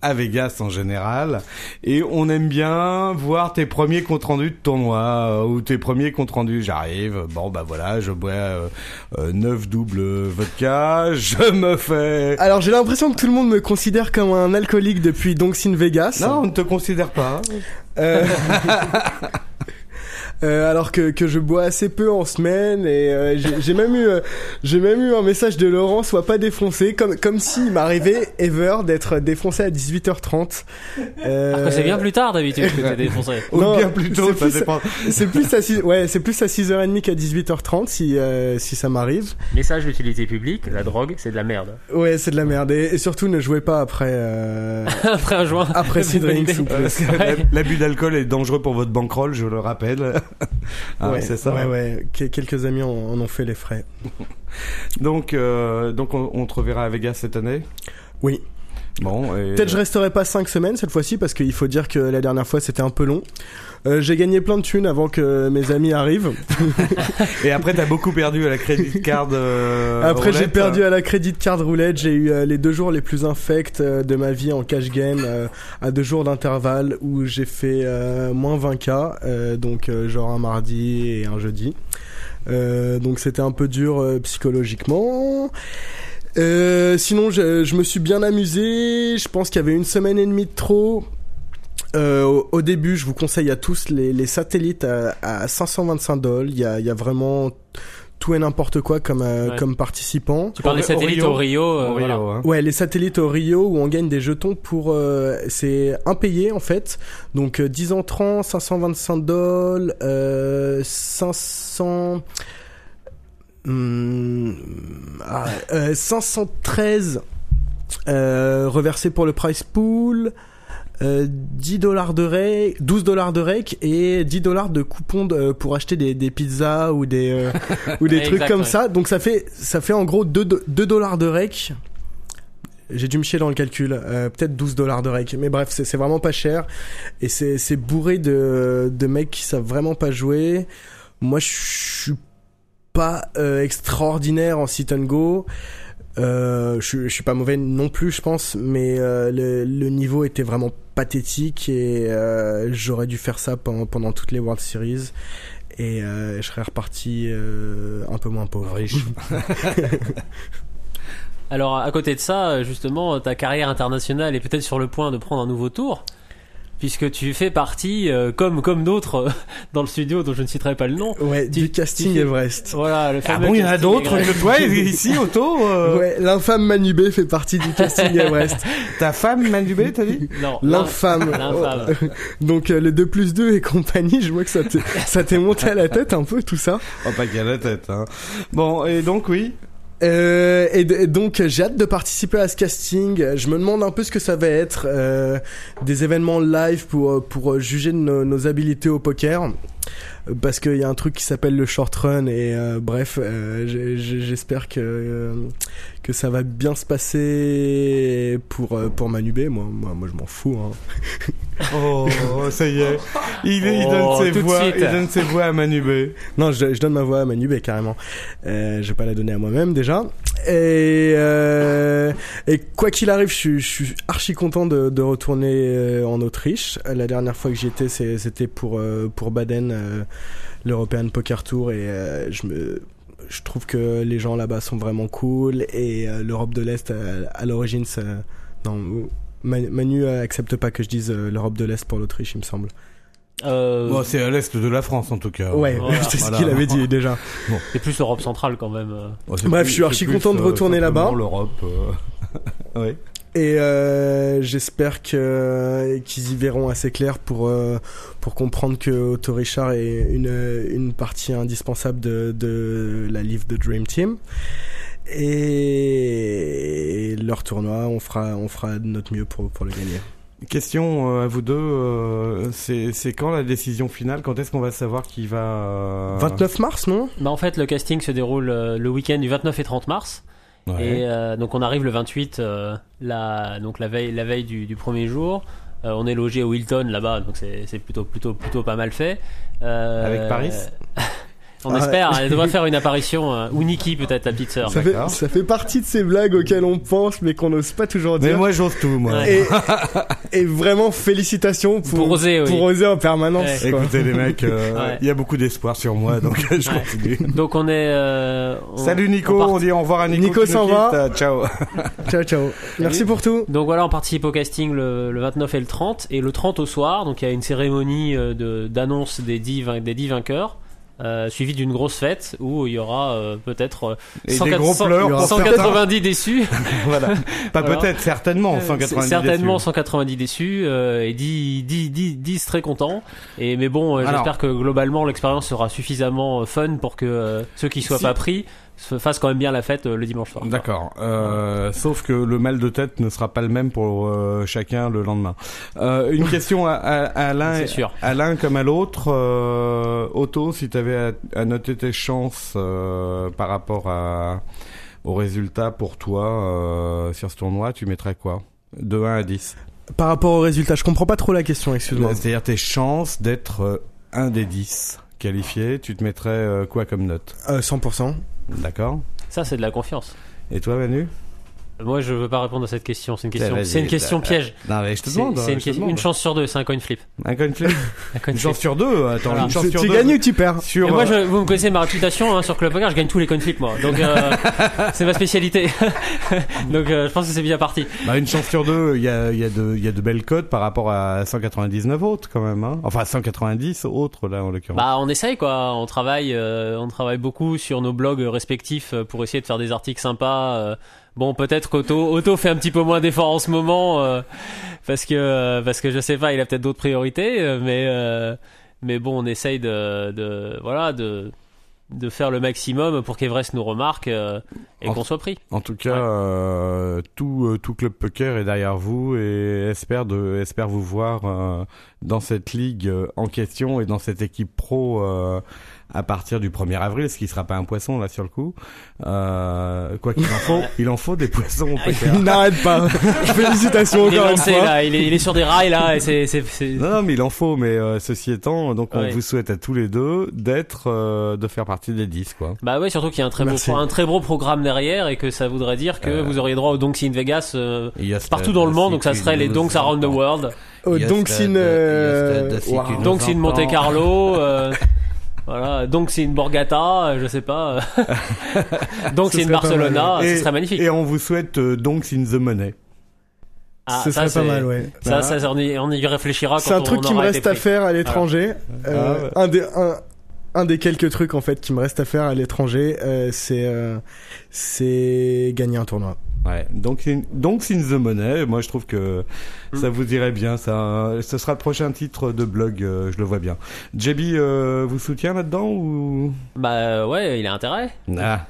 à Vegas en général, et on aime bien voir tes premiers comptes rendus de tournoi ou tes premiers comptes rendus. J'arrive, bon bah voilà, je bois 9 double vodka, je me fais. Alors j'ai l'impression que tout le monde me considère comme un alcoolique depuis Donks Sin Vegas. Non, on ne te considère pas. Hein. Euh, euh, alors que, que je bois assez peu en semaine et euh, j'ai j'ai même eu euh, j'ai même eu un message de Laurent soit pas défoncé comme comme s'il m'arrivait ever d'être défoncé à 18h30. Euh, que c'est bien plus tard d'habitude que t'es défoncé. Ou Non, bien plus tôt, c'est ça plus- dépend. c'est plus à 6 ouais, c'est plus à 6h30 qu'à 18h30 si euh, si ça m'arrive. Message d'utilité publique, la drogue, c'est de la merde. Ouais, c'est de la merde et, et surtout ne jouez pas après euh, Après un joint. après c'est six drinks. L'abus d'alcool est dangereux pour votre bankroll, je le rappelle. Hein, ouais, c'est ça. Ouais, ouais. Que- quelques amis en, en ont fait les frais. Donc, euh, donc on, on te reverra à Vegas cette année? Oui. Bon. et- Peut-être je resterai pas 5 semaines cette fois-ci parce qu'il faut dire que la dernière fois c'était un peu long. Euh, j'ai gagné plein de thunes avant que mes amis arrivent. Et après, t'as beaucoup perdu à la credit card. euh, Après j'ai perdu à la credit card roulette. J'ai eu euh, les deux jours les plus infects euh, de ma vie en cash game euh, à deux jours d'intervalle où j'ai fait euh, moins 20k, euh, donc euh, genre un mardi et un jeudi. Euh, donc c'était un peu dur euh, psychologiquement. Euh, sinon, je, je me suis bien amusé. Je pense qu'il y avait une semaine et demie de trop. Euh, au, au début, je vous conseille à tous les, les satellites à, à 525 dollars. Il y a, il y a vraiment tout et n'importe quoi comme, euh, Ouais. comme participant. Tu parles des au satellites Rio. au Rio. euh, Au Rio, voilà. hein. Ouais, les satellites au Rio où on gagne des jetons pour euh, c'est impayé en fait. Donc euh, 10 entrants, 525 dollars, euh, 500 hmm, ah, euh, 513 euh, reversés pour le price pool. Euh, 10 dollars de rec, 12 dollars de rec et 10 dollars de coupons de- pour acheter des, des pizzas ou des euh, ou des trucs comme ça. Donc ça fait ça fait en gros 2, 2 dollars de rec. J'ai dû me chier dans le calcul, euh, peut-être 12 dollars de rec. Mais bref, c'est vraiment pas cher et c'est c'est bourré de de mecs qui savent vraiment pas jouer. Moi, je suis pas euh, extraordinaire en sit and go. Euh, je, je suis pas mauvais non plus, je pense, mais euh, le, le niveau était vraiment pathétique et euh, j'aurais dû faire ça pendant, pendant toutes les World Series et euh, je serais reparti euh, un peu moins pauvre. Riche. Alors à côté de ça, justement, ta carrière internationale est peut-être sur le point de prendre un nouveau tour, puisque tu fais partie, euh, comme comme d'autres euh, dans le studio dont je ne citerai pas le nom. Ouais, Tu- du casting fais- Everest. Voilà, le Ah fameux bon, il y en a d'autres que toi ici, Otto. euh, Ouais, l'infâme Manubé fait partie du casting Everest. Ta femme, Manubé, t'as dit? Non, L'infâme. L'infâme. Donc euh, le 2 plus 2 et compagnie, je vois que ça t'est- ça t'est monté à la tête un peu tout ça. Oh, pas qu'à la tête. Hein. Bon, et donc oui. Euh, et, donc j'ai hâte de participer à ce casting. Je me demande un peu ce que ça va être, euh, des événements live pour euh, pour euh, juger de nos, nos habilités au poker. Euh, Parce qu'il y a un truc qui s'appelle le short run et euh, bref, j'espère que que ça va bien se passer pour pour Manubé. Moi, moi, moi, je m'en fous. Hein. Oh, ça y est. Il, il Oh, donne ses voix. Il donne ses voix à Manubé. Non, je, je donne ma voix à Manubé carrément. Euh, je vais pas la donner à moi-même déjà. Et, euh, et quoi qu'il arrive, je, suis- je suis archi content de, de retourner euh, en Autriche. La dernière fois que j'y étais, c'était pour euh, pour Baden, l'European Poker Tour, et je me je trouve que les gens là-bas sont vraiment cool et euh, l'Europe de l'Est euh, à l'origine ça non Manu euh, accepte pas que je dise euh, l'Europe de l'Est pour l'Autriche il me semble Euh, Bon, c'est à l'est de la France en tout cas. ouais voilà, c'est ce voilà. qu'il avait dit déjà c'est plus Europe centrale quand même. Bon, Bref, plus- je suis archi content de retourner là-bas. L'Europe. euh, ouais. Et euh, j'espère que qu'ils y verront assez clair pour euh, pour comprendre que Otto Richard est une une partie indispensable de de la Live the Dream Team. Et leur tournoi, on fera on fera de notre mieux pour pour le gagner. Question euh, à vous deux, euh, c'est c'est quand la décision finale? Quand est-ce qu'on va savoir qui va euh, 29 mars, non? Bah en fait le casting se déroule euh, le week-end du 29 et 30 mars Ouais. et euh, donc on arrive le 28 euh, la donc la veille la veille du, du premier jour. Euh, on est logé au Hilton là-bas donc c'est c'est plutôt plutôt plutôt pas mal fait. Euh, Avec Paris? On Ah, espère, elle devrait faire une apparition euh, ou Nikki peut-être la petite sœur. ça fait, ça fait partie de ces blagues auxquelles on pense mais qu'on n'ose pas toujours Mais dire. moi j'ose tout, moi. Ouais. Et, et vraiment félicitations pour, Pour oser, oui. pour oser en permanence. Ouais. quoi. Écoutez les mecs, euh, il Ouais. y a beaucoup d'espoir sur moi, donc je Ouais. continue. Donc on est euh, on- Salut Nico, on part- on dit au revoir à Nico. Nico s'en va. Euh, Ciao. Ciao, ciao. Merci pour tout. Donc voilà, on participe au casting le, le 29 et le 30. Et le 30 au soir, donc il y a une cérémonie euh, de- d'annonce des 10, vain- des 10 vainqueurs. Euh, suivi d'une grosse fête où il y aura euh, peut-être euh, Et des 104 gros pleurs pour 190 déçus. voilà. Pas peut-être, certainement, 190 certainement déçus. 190 déçus euh, et 10, 10, 10, 10 très contents. Et mais bon, euh, j'espère que globalement l'expérience sera suffisamment euh, fun pour que euh, ceux qui soient Si. pas pris se fassent quand même bien la fête euh, le dimanche soir. D'accord. Euh, sauf que le mal de tête ne sera pas le même pour euh, chacun le lendemain. Euh, une question à, à, à l'un, C'est sûr. à l'un comme à l'autre. Euh, Otto, si tu avais à, à noter tes chances euh, par rapport à, aux résultats pour toi euh, sur ce tournoi, tu mettrais quoi? De 1 à 10 Par rapport au résultat, je comprends pas trop la question, excuse-moi. C'est-à-dire tes chances d'être euh, un des 10 qualifiés, tu te mettrais euh, quoi comme note? Euh, 100%. D'accord Ça c'est de la confiance. Et toi Manu? Moi je veux pas répondre à cette question, c'est une question, vas-y, c'est une question bah, piège. Non mais je te demande. c'est une, je te question- demande. une chance sur deux, c'est un coin flip. Un coin flip Un coin Une flip. chance sur deux Attends, Voilà. une chance Tu sur tu deux. gagnes ou tu perds Sur, Et moi, euh, je, vous me connaissez ma réputation hein, sur Club Poker, je gagne tous les coin flips moi. Donc euh, c'est ma spécialité. Donc euh, je pense que c'est bien parti. bah, une chance sur deux, il y a, il y, a de, il y a de belles cotes par rapport à 199 autres quand même. Hein. Enfin 190 autres là en l'occurrence. Bah on essaye quoi, on travaille, euh, on travaille beaucoup sur nos blogs respectifs euh, pour essayer de faire des articles sympas. Bon peut-être qu'Auto Auto fait un petit peu moins d'efforts en ce moment euh, parce que euh, parce que je sais pas, il a peut-être d'autres priorités, euh, mais euh, mais bon on essaye de, de voilà de de faire le maximum pour qu'Everest nous remarque euh, et qu'on soit pris. En tout cas, Ouais. euh, tout, euh, tout club poker est derrière vous et espère de, espère vous voir euh, dans cette ligue euh, en question et dans cette équipe pro euh, à partir du 1er avril, ce qui sera pas un poisson là sur le coup. Euh, quoi qu'il en faut, il en faut des poissons au. Il n'arrête pas. Félicitations Il est encore une lancé fois. là, il est, il est sur des rails là et c'est c'est c'est- Non, non, mais il en faut. Mais euh, ceci étant, donc on Ouais. vous souhaite à tous les deux d'être, euh, de faire partie des 10 quoi. Bah ouais, surtout qu'il y a un très beau un très beau programme derrière et que ça voudrait dire que Euh. vous auriez droit aux Donks in Vegas euh, Il y a partout dans le monde, donc ça serait les Donks around the world, Oh, euh, the waouh. city. Donks in. Monte Carlo, euh, voilà, Donks in Borgata, euh, je sais pas, Donks Ce in serait pas Barcelona, Et- ce serait magnifique. Et on vous souhaite euh, donc in the money. Ah, Ce ça, serait pas c'est- mal, ouais. Ça, ça, on y, on y réfléchira C'est un on truc qui me reste à faire à l'étranger. Euh, Ah ouais. un des un, un des quelques trucs en fait qui me reste à faire à l'étranger, euh, c'est euh, c'est gagner un tournoi. Ouais. Donc in, donc in the money. Moi, je trouve que Mm. ça vous irait bien. Ça, ce sera le prochain titre de blog. euh, je le vois bien. JB euh, vous soutient là-dedans ou? Bah ouais, il a intérêt. Ah.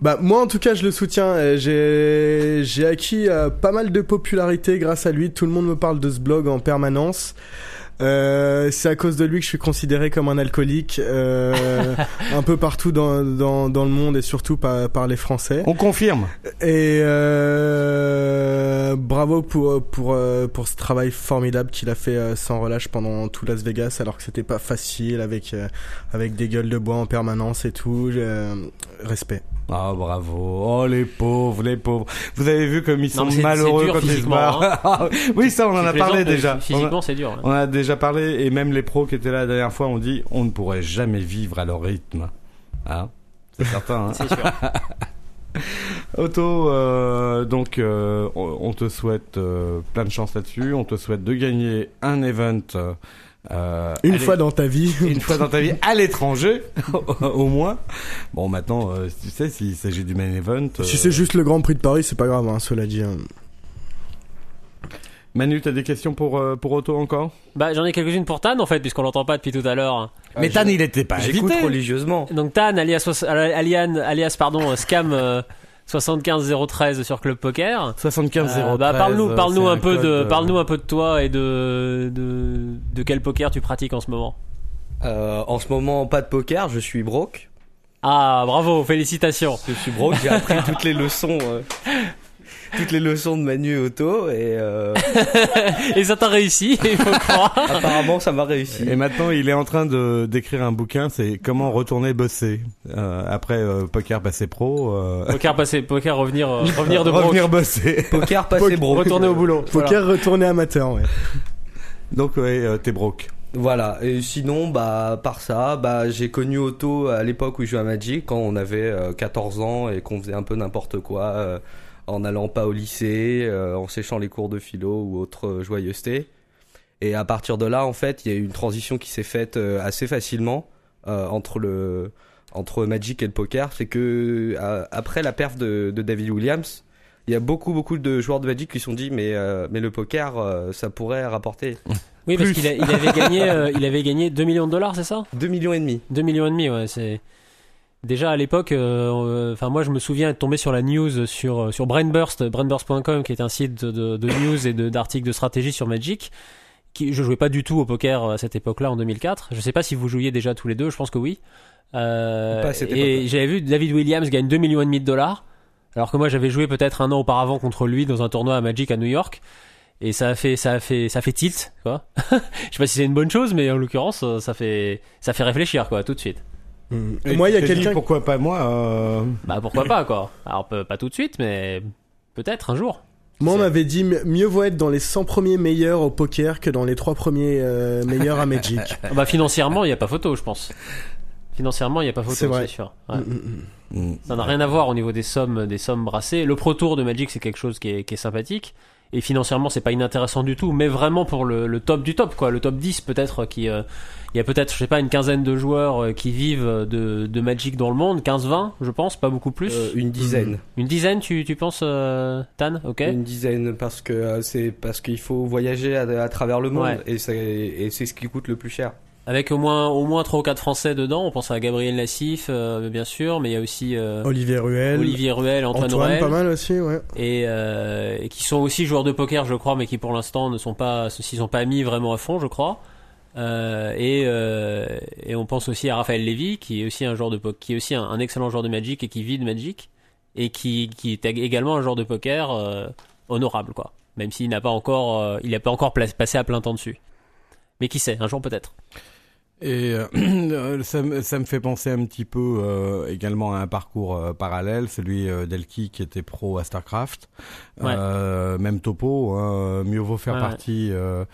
Bah moi en tout cas je le soutiens. Euh, J'ai j'ai acquis euh, pas mal de popularité grâce à lui. Tout le monde me parle de ce blog en permanence. Euh, c'est à cause de lui que je suis considéré comme un alcoolique euh, un peu partout dans, dans, dans le monde et surtout par, par les Français. On confirme. Et euh, bravo pour pour euh, pour ce travail formidable qu'il a fait euh, sans relâche pendant tout Las Vegas, alors que c'était pas facile avec avec des gueules de bois en permanence et tout. Euh, respect. Ah bravo. Oh les pauvres, les pauvres. Vous avez vu comme ils sont malheureux dur quand ils se barrent. oui, ça on en a parlé déjà. Physiquement, c'est dur. hein. On a déjà parlé et même les pros qui étaient là la dernière fois ont dit on ne pourrait jamais vivre à leur rythme. Hein C'est certain. Hein C'est sûr. Otto, euh, donc euh, on on te souhaite euh, plein de chance là-dessus. On te souhaite de gagner un event euh, Une fois dans ta vie. une fois dans ta vie à l'étranger, au moins. Bon, maintenant, euh, tu sais, s'il s'agit du main event. Si euh, c'est juste le Grand Prix de Paris, c'est pas grave, hein, cela dit. hein. Manu, t'as des questions pour euh, pour Otto encore? Bah j'en ai quelques-unes pour Tan en fait, puisqu'on l'entend pas depuis tout à l'heure. Mais Tan, il était pas J'écoute religieusement. Donc Tan, alias, alias, alias pardon, Scam euh, 75 013 sur Club Poker. 75 Euh, 0 bah, parle-nous, parle-nous un peu de, parle-nous un peu de toi et de, de, de quel poker tu pratiques en ce moment? Euh, en ce moment, pas de poker, je suis broke. Ah, bravo, félicitations. Je suis broke, j'ai appris toutes les leçons, euh, toutes les leçons de Manu et Otto et euh, et ça t'a réussi, il faut croire. apparemment ça m'a réussi. Et maintenant, il est en train de d'écrire un bouquin, c'est comment retourner bosser euh, après euh, poker passé pro. Euh, Poker passer, poker revenir, euh, revenir de broke. revenir bosser. Poker passé broke. Retourner au boulot. Voilà. Poker retourné amateur, ouais. Donc ouais, euh, t'es broke. Voilà. Et sinon, bah par ça, bah j'ai connu Otto à l'époque où je jouais à Magic, quand on avait euh, 14 ans et qu'on faisait un peu n'importe quoi, euh, en allant pas au lycée, euh, en séchant les cours de philo ou autre euh, joyeuseté. Et à partir de là, en fait, il y a eu une transition qui s'est faite euh, assez facilement euh, entre le entre Magic et le poker. C'est que euh, après la perf de, de David Williams, il y a beaucoup beaucoup de joueurs de Magic qui se sont dit mais euh, mais le poker euh, ça pourrait rapporter Oui, parce qu'il il avait gagné, euh, il avait gagné 2 millions de dollars, c'est ça? 2 millions et demi. 2 millions et demi, ouais, c'est. Déjà à l'époque, euh, enfin moi je me souviens être tombé sur la news sur sur Brainburst, brainburst.com, qui est un site de, de news et d'articles de, stratégie sur Magic. Qui, je jouais pas du tout au poker à cette époque-là en 2004. Je sais pas si vous jouiez déjà tous les deux. Je pense que oui. Euh, et j'avais vu David Williams gagne 2 millions et demi de dollars, alors que moi j'avais joué peut-être un an auparavant contre lui dans un tournoi à Magic à New York. Et ça a fait, ça a fait, ça fait tilt, quoi. je sais pas si c'est une bonne chose, mais en l'occurrence, euh, ça fait, ça fait réfléchir, quoi, tout de suite. Mm. Et Moi, il y a quelqu'un. Pourquoi pas moi euh, Bah pourquoi pas quoi. Alors pas tout de suite mais peut-être un jour. Moi, on m'avait dit mieux vaut être dans les 100 premiers meilleurs au poker que dans les 3 premiers euh, meilleurs à Magic. Ah Bah financièrement il y a pas photo je pense. Financièrement il y a pas photo c'est sûr. Ouais. Mm, mm. Ça n'a rien à voir au niveau des sommes des sommes brassées. Le Pro Tour de Magic c'est quelque chose qui est, qui est sympathique et financièrement c'est pas inintéressant du tout mais vraiment pour le, le top du top quoi, le top 10 peut-être qui euh, il y a peut-être je sais pas une quinzaine de joueurs euh, qui vivent de, de Magic dans le monde, 15 20 je pense, pas beaucoup plus. Euh, une dizaine. Une dizaine tu tu penses euh, Tan OK Une dizaine parce que euh, c'est parce qu'il faut voyager à, à travers le monde Ouais. et c'est et c'est ce qui coûte le plus cher. Avec au moins au moins trois ou quatre Français dedans. On pense à Gabriel Nassif, euh, bien sûr, mais il y a aussi euh, Olivier Ruel. Olivier Ruel, Antoine, Antoine, Ruel, pas mal aussi, ouais. et, euh, et qui sont aussi joueurs de poker, je crois, mais qui pour l'instant ne sont pas, s'y sont pas mis vraiment à fond, je crois. Euh, et, euh, et on pense aussi à Raphaël Lévy, qui est aussi un joueur de po- qui est aussi un, un excellent joueur de Magic et qui vit de Magic et qui, qui est également un joueur de poker euh, honorable, quoi. Même s'il n'a pas encore, euh, il n'a pas encore passé à plein temps dessus. Mais qui sait, un jour peut-être. Et euh, ça, me- ça me fait penser un petit peu euh, également à un parcours euh, parallèle, celui euh, d'Elki qui était pro à StarCraft. Ouais. Euh, même topo, hein, mieux vaut faire Ouais, partie euh,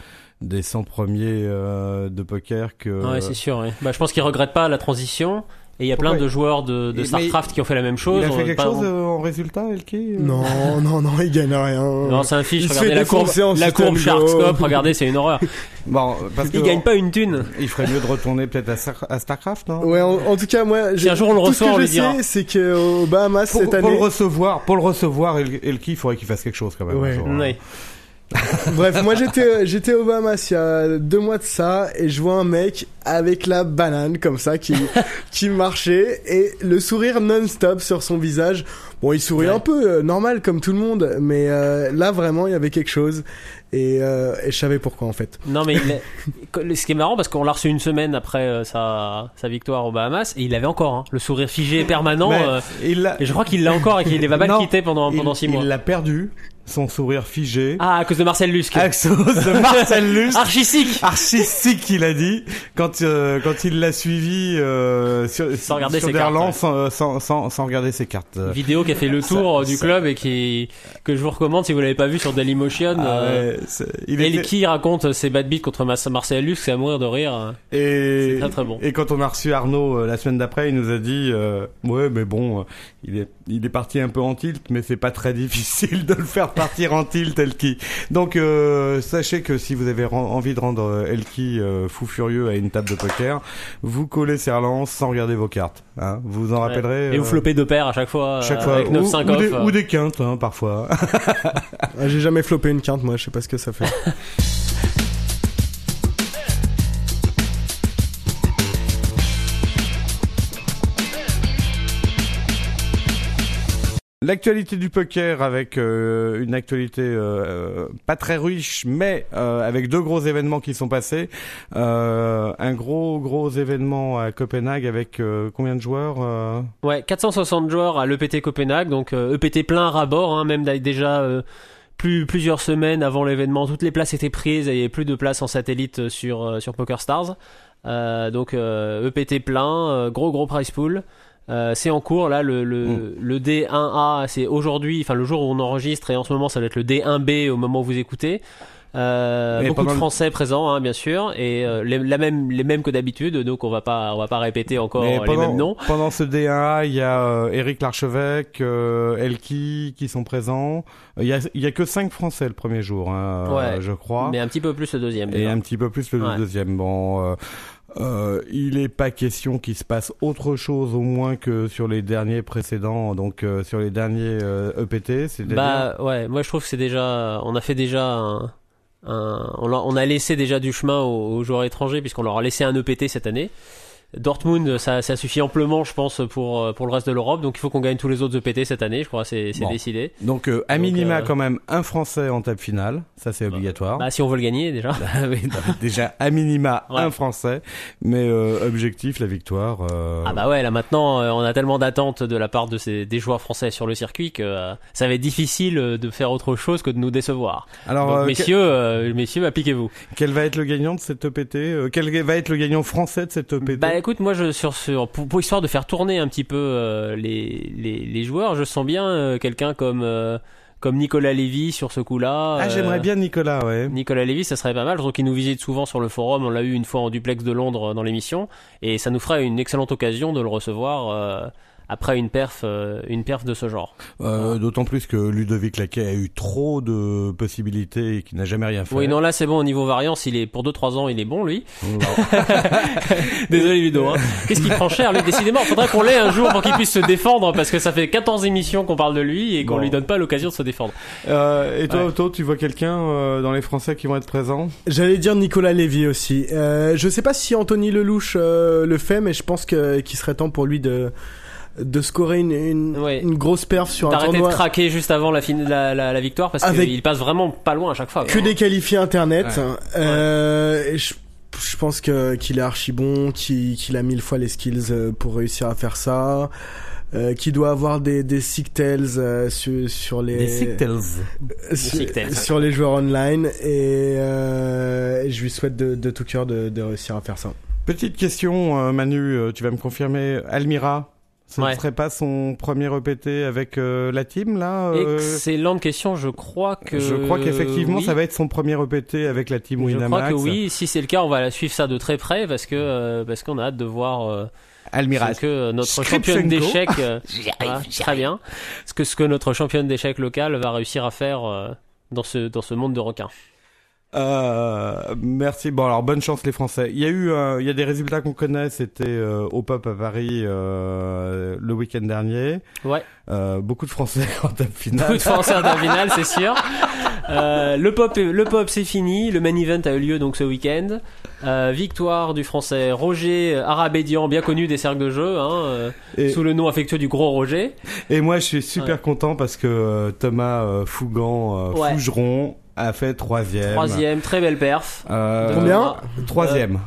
des 100 premiers euh, de poker que... Ouais, c'est sûr. ouais. Bah, je pense qu'il regrette pas la transition. Et il y a plein de joueurs de, Starcraft qui ont fait la même chose. Il a fait quelque pas- chose euh, en résultat, Elki euh Non, non, non, il gagne rien. Non, c'est un fiche. Il Regardez fait la courbe, la courbe. Sharkscope. Regardez, c'est une horreur. Bon, parce que Il gagne pas une thune. il ferait mieux de retourner peut-être à, Star- à StarCraft, non? Ouais, en, en tout cas, moi, Si un jour on le tout reçoit, ce on je dira. sais, c'est que aux Bahamas pour, cette pour année. le recevoir, pour le recevoir, El- Elki, il faudrait qu'il fasse quelque chose quand même. un Ouais. hein. Bref, moi j'étais j'étais aux Bahamas il y a deux mois de ça et je vois un mec avec la banane comme ça qui qui marchait et le sourire non-stop sur son visage. Bon, il sourit Ouais. un peu euh, normal comme tout le monde, mais euh, là vraiment il y avait quelque chose et, euh, et je savais pourquoi en fait. Non, mais il est- ce qui est marrant parce qu'on l'a reçu une semaine après euh, sa, sa victoire aux Bahamas et il avait encore hein, le sourire figé permanent. Euh, il et je crois qu'il l'a encore et qu'il va pas le quitter pendant, il- pendant six mois. Il l'a perdu, son sourire figé. Ah, à cause de Marcel Lusque. À cause de Marcel Luce. Archisique Artistique, il a dit, quand euh, quand il l'a suivi euh, sur, Sans regarder sur ses cartes, sans, sans, sans, sans regarder ses cartes. Euh, vidéo qui a fait le tour Ça- du ça- club et qui que je vous recommande si vous l'avez pas vu sur Dailymotion. Ah euh, ouais, il et était- qui raconte ses bad beats contre Marcel Luce, c'est à mourir de rire. et, c'est très, très bon. Et quand on a reçu Arnaud euh, la semaine d'après, il nous a dit, euh, ouais, mais bon, euh, il est, il est parti un peu en tilt, mais c'est pas très difficile de le faire partir en tilt, Elki. Donc, euh, sachez que si vous avez envie de rendre euh, Elki euh, fou furieux à une table de poker, vous collez Serlan sans regarder vos cartes. Hein. Vous vous en Ouais. rappellerez. Et vous floppez deux paires à chaque fois, chaque euh, fois, avec ou, 9-5 ou off. des, ou des quintes, hein, parfois. Ah, J'ai jamais flopé une quinte moi, je sais pas ce que ça fait. L'actualité du poker avec euh, une actualité euh, pas très riche, mais euh, avec deux gros événements qui sont passés. Euh, un gros gros événement à Copenhague avec euh, combien de joueurs euh? Ouais, 460 joueurs à l'EPT Copenhague, donc euh, EPT plein à bord, hein, même déjà euh, plus, plusieurs semaines avant l'événement, toutes les places étaient prises, et il n'y avait plus de place en satellite sur, euh, sur Poker Stars. Euh, donc euh, EPT plein, euh, gros gros price pool. Euh, c'est en cours là le, le, Mm. le D1A c'est aujourd'hui enfin le jour où on enregistre et en ce moment ça va être le D1B au moment où vous écoutez euh, beaucoup de Français présents hein, bien sûr et euh, les, la même, les mêmes que d'habitude donc on va pas on va pas répéter encore les mêmes noms pendant ce D1A, il y a euh, Eric Larchevêque, euh, Elki qui sont présents. Il y a, il y a que cinq Français le premier jour, hein, euh, Ouais. je crois. mais un petit peu plus le deuxième Et déjà. un petit peu plus le Ouais. deuxième. Bon, euh, il est pas question qu'il se passe autre chose au moins que sur les derniers précédents, donc euh, sur les derniers euh, EPT. C'est Bah ouais, moi je trouve que c'est déjà, on a fait déjà un, un- on, a, on a laissé déjà du chemin aux, aux joueurs étrangers puisqu'on leur a laissé un EPT cette année. Dortmund, ça, ça suffit amplement, je pense, pour euh, pour le reste de l'Europe. Donc il faut qu'on gagne tous les autres EPT cette année. Je crois, c'est c'est Bon. décidé. donc euh, à minima euh, quand même un Français en table finale, ça c'est obligatoire. Bah si on veut le gagner déjà. Ah déjà à minima Ouais. un Français, mais euh, objectif la victoire. euh, Ah bah ouais, là maintenant, on a tellement d'attentes de la part de ces des joueurs français sur le circuit que euh, ça va être difficile de faire autre chose que de nous décevoir. Alors Donc, euh, messieurs, euh, messieurs, appliquez-vous. quel, va être le gagnant de cette EPT euh, Quel va être le gagnant français de cette EPT Bah écoute, moi je sur, sur pour, pour histoire de faire tourner un petit peu euh, les, les les joueurs, je sens bien euh, quelqu'un comme euh, comme Nicolas Lévy sur ce coup-là. Ah j'aimerais bien Nicolas, ouais. Nicolas Lévy, ça serait pas mal. Je trouve qu'il nous visite souvent sur le forum. On l'a eu une fois en duplex de Londres dans l'émission, et ça nous ferait une excellente occasion de le recevoir après une perf, euh, une perf de ce genre. Euh, D'autant plus que Ludovic Laquet a eu trop de possibilités et qu'il n'a jamais rien fait. Oui, non, là c'est bon au niveau variance. Il est pour 2-3 ans, il est bon lui. Désolé Ludo. Hein. Qu'est-ce qu'il prend cher lui Décidément, faudrait qu'on l'ait un jour pour qu'il puisse se défendre parce que ça fait 14 émissions qu'on parle de lui et qu'on Bon. lui donne pas l'occasion de se défendre. Euh, et toi, Ouais. Otto, tu vois quelqu'un euh, dans les Français qui vont être présents? J'allais dire Nicolas Lévy aussi. Euh, je sais pas si Anthony Lelouch euh, le fait, mais je pense qu'il serait temps pour lui de de scorer une une, Ouais. une grosse perf sur un D'arrêter de tournoi craquer juste avant la, fin, la, la, la victoire parce Avec- qu'il passe vraiment pas loin à chaque fois. que des qualifiés internet. Ouais. Euh, je, je pense que qu'il est archi bon, qu'il qu'il a mille fois les skills euh, pour réussir à faire ça. Euh, qui doit avoir des des sick tails euh, sur sur les Sictels. sur, sick tails. sur les joueurs online et, euh, et je lui souhaite de, de tout cœur de, de réussir à faire ça. Petite question, euh, Manu, euh, tu vas me confirmer. Almira, ce ne Ouais. serait pas son premier EPT avec euh, la team, là euh, Excellente question. Je crois que Je crois qu'effectivement, oui. ça va être son premier EPT avec la team Je Winamax. crois que oui. Si c'est le cas, on va suivre ça de très près parce que euh, parce qu'on a hâte de voir. euh, Almira. ce que notre championne d'échecs euh, voilà, très bien ce que ce que notre championne d'échecs locale va réussir à faire euh, dans ce dans ce monde de requins Euh, merci. Bon, alors bonne chance les Français. Il y a eu, euh, il y a des résultats qu'on connaît. C'était euh, au Pop à Paris euh, le week-end dernier. ouais Euh, beaucoup de Français en table beaucoup finale. de Français en finale c'est sûr euh, le pop le pop c'est fini le main event a eu lieu donc ce week-end euh, victoire du français Roger Arabédian bien connu des cercles de jeu hein, Et, sous le nom affectueux du gros Roger et moi, je suis super Ouais. content parce que Thomas Fougan, Ouais. Fougeron a fait troisième. troisième très belle perf Euh, Combien Troisième.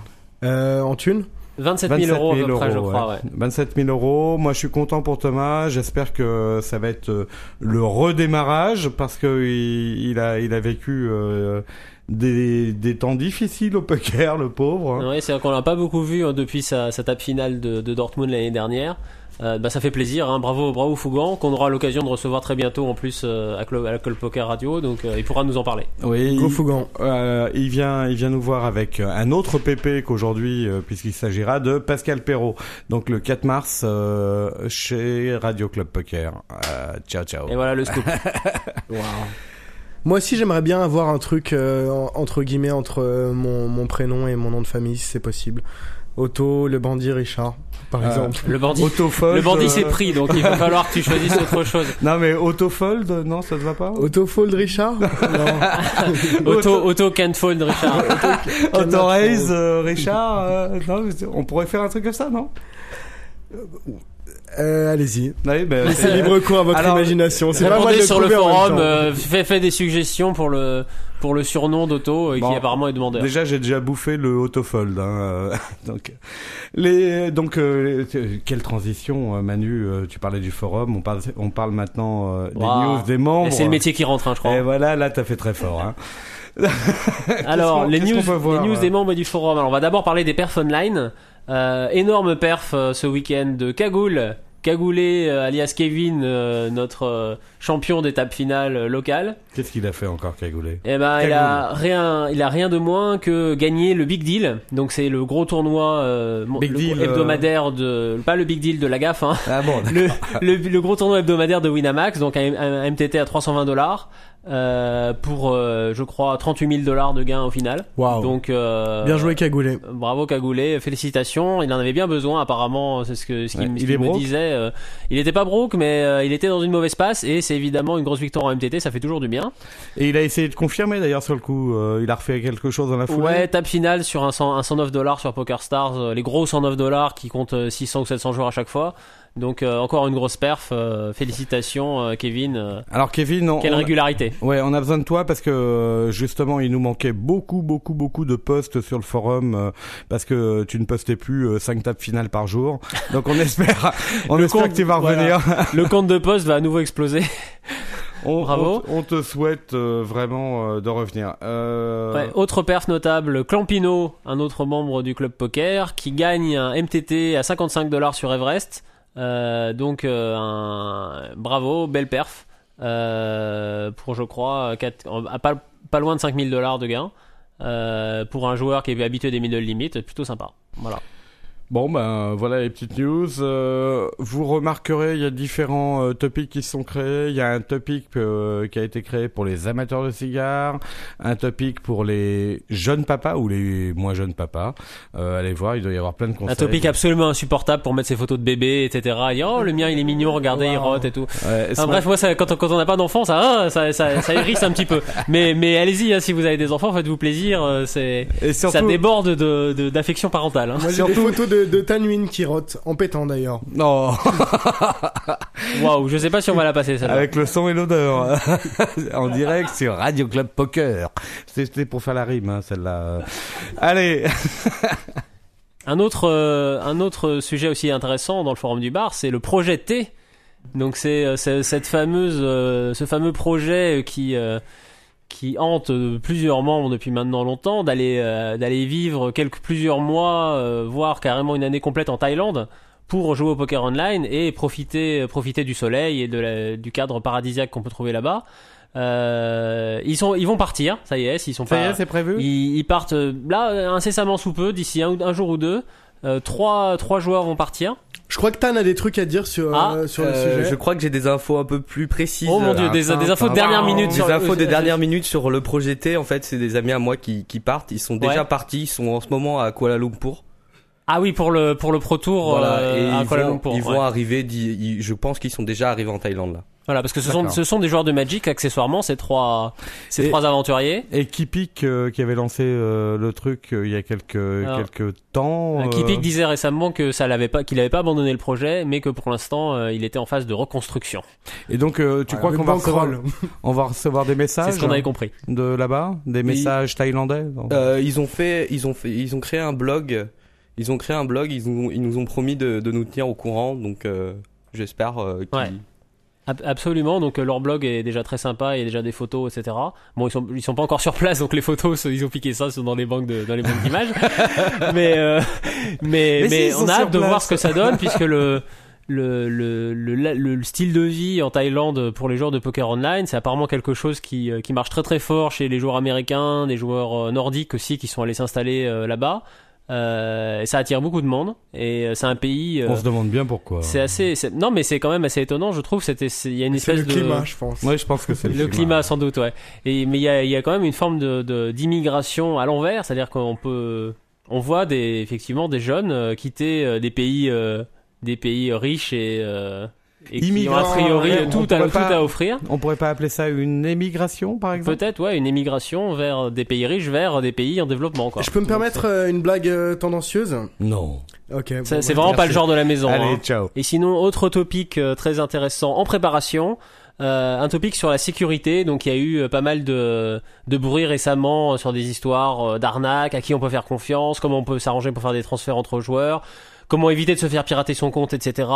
Euh, en thune 27 000 euros à peu près je crois ouais. 27 000 euros. Moi, je suis content pour Thomas. J'espère que ça va être euh, le redémarrage parce que il, il a, il a vécu euh, des, des temps difficiles au poker, le pauvre. hein. Ouais, c'est vrai qu'on l'a pas beaucoup vu hein, depuis sa, sa tape finale de, de Dortmund l'année dernière. Euh, bah, ça fait plaisir, hein. bravo, bravo Fougan, qu'on aura l'occasion de recevoir très bientôt en plus euh, à, Clo- à la Col Poker Radio, donc euh, il pourra nous en parler. Oui. Go il- Fougan. Euh, il vient, il vient nous voir avec un autre PP qu'aujourd'hui, euh, puisqu'il s'agira de Pascal Perrault. Donc le 4 mars euh, chez Radio Club Poker. Euh, ciao, ciao. Et voilà le scoop. Moi aussi, j'aimerais bien avoir un truc euh, en- entre guillemets entre euh, mon, mon prénom et mon nom de famille, si c'est possible. Otto, le bandit Richard, par Euh, exemple. le bandit, Autofold. le bandit euh, s'est pris, donc il va falloir que tu choisisses autre chose. Non mais Autofold, non, ça te va pas Otto Fold Richard Non. Auto, auto can't fold Richard. Autoraise, euh, Richard, euh, non, mais c'est- on pourrait faire un truc comme ça, non? Euh, allez-y. Ben, Laissez libre cours à votre Alors, imagination. C'est pas moi de sur le forum, euh, fait, fait des suggestions pour le pour le surnom d'Otto euh, Bon. qui apparemment est demandeur. Déjà, j'ai déjà bouffé le autofold. Hein, euh, donc, les, donc, euh, quelle transition, euh, Manu euh, Tu parlais du forum. On parle, on parle maintenant euh, des Waouh. news des membres. C'est le métier qui rentre, hein, je crois. Et voilà, là, t'as fait très fort. Hein. Alors, les news, voir, les news euh des membres du forum. Alors, on va d'abord parler des perfs online. Euh, énorme perf euh, ce week-end de Cagoule. Cagoulé, euh, alias Kevin, euh, notre champion d'étape finale locale. Qu'est-ce qu'il a fait encore, Cagoulé Eh ben, il a rien, il a rien de moins que gagner le Big Deal. Donc, c'est le gros tournoi euh, le Deal, hebdomadaire de, pas le Big Deal de la gaffe, hein. Ah bon, le, le, le gros tournoi hebdomadaire de Winamax, donc un, un- un MTT à 320 dollars euh, pour, euh, je crois, 38 000 dollars de gain au final. Waouh. Donc, euh, Bien joué, Cagoulé. Bravo Cagoulé, félicitations. Il en avait bien besoin apparemment, c'est ce que ce qu'il Ouais, me disait. euh, il était pas broke, mais euh, il était dans une mauvaise passe et c'est évidemment une grosse victoire en MTT, ça fait toujours du bien. Et il a essayé de confirmer d'ailleurs sur le coup. euh, il a refait quelque chose dans la foulée. Ouais, tape finale sur un, 100 un 109 dollars sur PokerStars, euh, les gros 109 dollars qui comptent euh, 600 ou 700 joueurs à chaque fois. Donc euh, encore une grosse perf. euh, félicitations euh, Kevin. Alors Kevin, on, quelle on- régularité. Ouais, on a besoin de toi parce que justement, il nous manquait beaucoup, beaucoup, beaucoup de posts sur le forum parce que tu ne postais plus 5 tables finales par jour. Donc on espère, on Le espère compte- que tu vas voilà. revenir. Le compte de poste va à nouveau exploser. On, Bravo. On, on te souhaite euh, vraiment euh, de revenir. Euh, Ouais, autre perf notable, Clampino, un autre membre du club poker, qui gagne un MTT à 55 dollars sur Everest. Euh, donc euh, bravo, belle perf. Euh, pour je crois à pas, loin de 5000 dollars de gain. Pour un joueur qui est habitué des middle limits, plutôt sympa. Voilà. Bon ben voilà les petites news. Euh, vous remarquerez, il y a différents euh, topics qui sont créés. Il y a un topic euh, qui a été créé pour les amateurs de cigares, un topic pour les jeunes papas ou les moins jeunes papas. Euh, allez voir, il doit y avoir plein de conseils. Un topic absolument insupportable pour mettre ses photos de bébé, etc. Et dire, oh le mien il est mignon, regardez il rote et tout. Ouais, Enfin, bref, moi, ça, quand, on- quand on n'a pas d'enfants, ça, ah, ça, ça, ça hérisse un petit peu. Mais, mais allez-y, hein, si vous avez des enfants, faites-vous plaisir. euh, C'est, ça déborde de, de- d'affection parentale. Hein. Moi, j'ai des photos de, de Tanwin qui rote, en pétant d'ailleurs. non, Waouh, je sais pas si on va la passer celle-là. avec le son et l'odeur, en direct sur Radio Club Poker. C'était pour faire la rime, hein, celle-là. Allez, Un autre, euh, un autre sujet aussi intéressant dans le forum du bar, c'est le projet T. Donc c'est, euh, c'est cette fameuse, euh, ce fameux projet qui, euh, qui hante euh, plusieurs membres depuis maintenant longtemps, d'aller, euh, d'aller vivre quelques plusieurs mois, euh, voire carrément une année complète en Thaïlande pour jouer au poker online et profiter, profiter du soleil et de la- du cadre paradisiaque qu'on peut trouver là-bas. Euh, ils sont, ils vont partir, ça y est, s'ils sont ça pas, est, c'est prévu? ils, ils partent là incessamment sous peu, d'ici un, un jour ou deux. Euh, trois, trois joueurs vont partir. Je crois que Tan a des trucs à dire sur, Ah, euh, sur le Euh, sujet. je crois que j'ai des infos un peu plus précises. Oh mon dieu, des, des infos de tin, dernière minute. Des sur- infos de euh, dernière minute sur le projet T. En fait, c'est des amis à moi qui, qui partent. Ils sont déjà Ouais. partis. Ils sont en ce moment à Kuala Lumpur. Ah oui, pour le pour le Pro Tour Voilà. euh, et à ils, Kuala vont, Lumpur. ils ouais. vont arriver. ils- je pense qu'ils sont déjà arrivés en Thaïlande là. Voilà, parce que ce sont ce sont des joueurs de Magic accessoirement, ces trois ces Et- trois aventuriers. Et Kipik euh, qui avait lancé euh, le truc euh, il y a quelques Alors, quelques temps. Euh, euh, Kipik disait récemment que ça l'avait pas, qu'il avait pas abandonné le projet, mais que pour l'instant euh, il était en phase de reconstruction. Et donc euh, tu crois qu'on va recevoir, bankroll. on va recevoir des messages C'est ce qu'on avait compris. de là-bas, des messages thaïlandais. Euh, ils ont fait, ils ont fait, ils ont créé un blog. Ils ont créé un blog. Ils, ont, ils nous ont promis de, de nous tenir au courant. Donc euh, j'espère euh, qu'ils- Ouais. Ab- Absolument, donc euh, leur blog est déjà très sympa, il y a déjà des photos, etc. Bon, ils sont ils sont pas encore sur place, donc les photos, ils ont piqué ça, sont dans les banques de dans les banques d'images. mais euh, mais Mais mais, si, ils sont on a hâte de place. voir ce que ça donne, puisque le le, le, le, la- le style de vie en Thaïlande pour les joueurs de poker online, c'est apparemment quelque chose qui, qui marche très très fort chez les joueurs américains, des joueurs nordiques aussi qui sont allés s'installer là-bas. Euh, et ça attire beaucoup de monde et euh, c'est un pays. euh, On se demande bien pourquoi. c'est assez. Non, mais c'est quand même assez étonnant, je trouve. C'était, c'est- il y a une C'est espèce le de climat, je pense. Ouais, je pense que c'est le climat sans doute, ouais. Et mais il y a, il y a quand même une forme de, de- d'immigration à l'envers, c'est-à-dire qu'on peut, on voit des effectivement des jeunes euh, quitter euh, des pays, euh, des pays riches et, euh, et qui ont a priori ouais, tout, à, pourrait tout pas- à offrir. On pourrait pas appeler ça une émigration, par exemple? Peut-être, ouais, une émigration vers des pays riches vers des pays en développement, quoi. Je peux me permettre euh, une blague euh, tendancieuse? Non. Ok. Bon, c'est ouais. vraiment pas le genre de la maison. Allez, hein. ciao. Et sinon, autre topic euh, très intéressant en préparation, euh, un topic sur la sécurité. Donc, il y a eu euh, pas mal de, de bruit récemment euh, sur des histoires euh, d'arnaques, à qui on peut faire confiance, comment on peut s'arranger pour faire des transferts entre joueurs. Comment éviter de se faire pirater son compte, etc.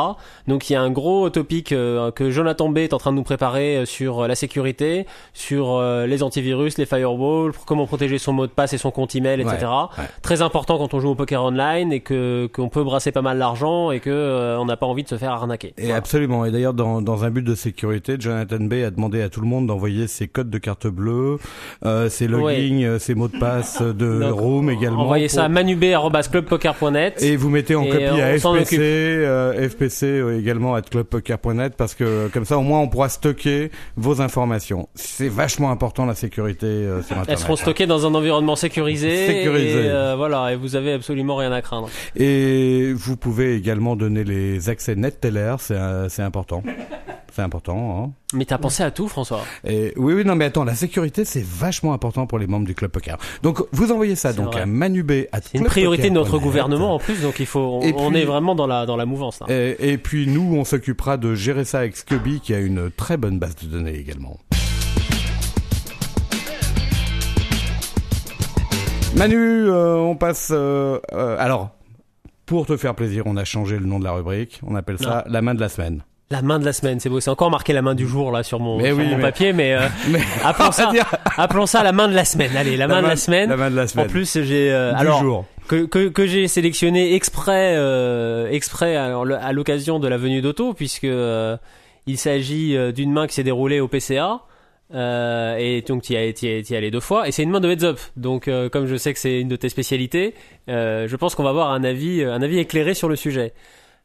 Donc il y a un gros topic euh, que Jonathan B est en train de nous préparer euh, sur euh, la sécurité, sur euh, les antivirus, les firewalls, comment protéger son mot de passe et son compte email, etc. ouais. Très important quand on joue au poker online et que qu'on peut brasser pas mal d'argent et que euh, on n'a pas envie de se faire arnaquer. Et Voilà. absolument. Et d'ailleurs, dans, dans un but de sécurité, Jonathan Bay a demandé à tout le monde d'envoyer ses codes de carte bleue, euh, ses logins, ses mots de passe de Donc, Room également. Envoyez ça à manub@clubpoker.net. Et vous mettez en Et, copie euh, on s'en FPC, euh, FPC euh, également à clubpoker.net parce que comme ça au moins on pourra stocker vos informations. C'est vachement important la sécurité euh, sur Internet. Elles seront stockées dans un environnement sécurisé. Sécurisé. Et, euh, voilà, et vous avez absolument rien à craindre. Et vous pouvez également donner les accès NetTeller, c'est euh, c'est important. C'est important. Hein. Mais t'as pensé à tout, François? Et oui, oui, non, mais attends, la sécurité, c'est vachement important pour les membres du Club Poker. Donc, vous envoyez ça donc vrai. à Manubé à C'est une priorité de notre gouvernement en plus, donc il faut. On, Et on puis- est vraiment dans la dans la mouvance là. Et, et puis nous, on s'occupera de gérer ça avec Scubby, qui a une très bonne base de données également. Manu, euh, on passe. euh, euh, alors, pour te faire plaisir, on a changé le nom de la rubrique. On appelle ça la main de la semaine. La main de la semaine, c'est beau. C'est encore marqué la main du jour là sur mon, Mais sur oui, mon mais- papier, mais euh, Mais appelons ça, appelons ça la main de la semaine. Allez, la main de la semaine. La main de la semaine. En plus, j'ai euh, du alors jour. Que que, que j'ai sélectionné exprès euh, exprès alors, le- à l'occasion de la venue d'Otto puisque euh, il s'agit euh, d'une main qui s'est déroulée au PCA. Euh, et donc tu y es allé deux fois et c'est une main de heads up donc euh, comme je sais que c'est une de tes spécialités euh, je pense qu'on va avoir un avis un avis éclairé sur le sujet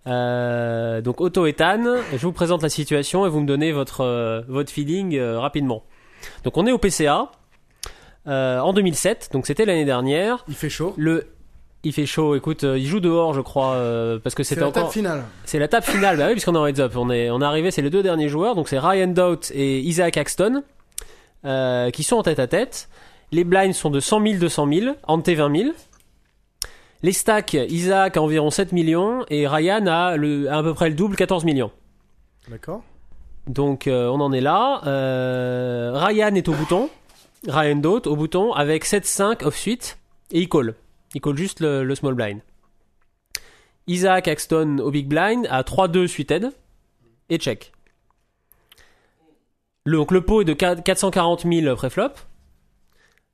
euh, donc Otto et Tan je vous présente la situation et vous me donnez votre euh, votre feeling euh, rapidement donc on est au PCA euh, en 2007 donc c'était l'année dernière Il fait chaud. le il fait chaud, écoute, euh, il joue dehors, je crois, euh, parce que C'est c'était la encore. table finale. C'est la table finale, bah oui, puisqu'on est en heads up. On est, on est arrivé, c'est les deux derniers joueurs, donc c'est Ryan Doubt et Isaac Axton, euh, qui sont en tête à tête. Les blinds sont de 100 000, 200 000, ante 20 000. Les stacks, Isaac a environ 7 millions et Ryan a, le, a à peu près le double, 14 millions. D'accord. Donc on en est là. Ryan est au bouton. Ryan Doubt au bouton avec 7-5 off suite et il call. Il call juste le, small blind. Isaac Axton au big blind à 3-2 suited et check. Le, donc le pot est de 4- 440 000 pré-flop.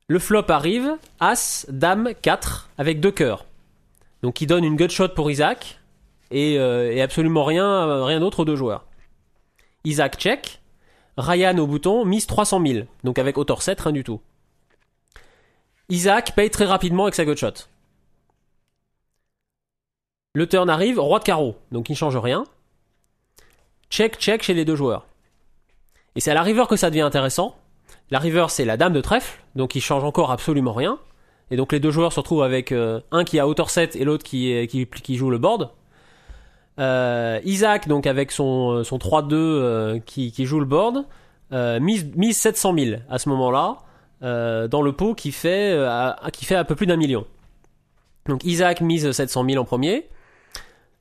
Le flop arrive, As, Dame, 4 avec deux cœurs. Donc il donne une gutshot pour Isaac et, euh, absolument rien, rien d'autre aux deux joueurs. Isaac check. Ryan au bouton, mise 300 000. Donc avec hauteur 7, rien du tout. Isaac paye très rapidement avec sa gutshot. Le turn arrive, roi de carreau. Donc il ne change rien. Check, check chez les deux joueurs. Et c'est à la river que ça devient intéressant. La river, c'est la dame de trèfle. Donc il change encore absolument rien. Et donc les deux joueurs se retrouvent avec euh, un qui a hauteur 7 et l'autre qui, joue le board. Euh, Isaac, donc avec son, euh, son 3-2 euh, qui, joue le board, mise, mise 700 000 à ce moment-là, euh, dans le pot qui fait, euh, qui fait un peu plus d'un million. Donc Isaac mise 700 000 en premier.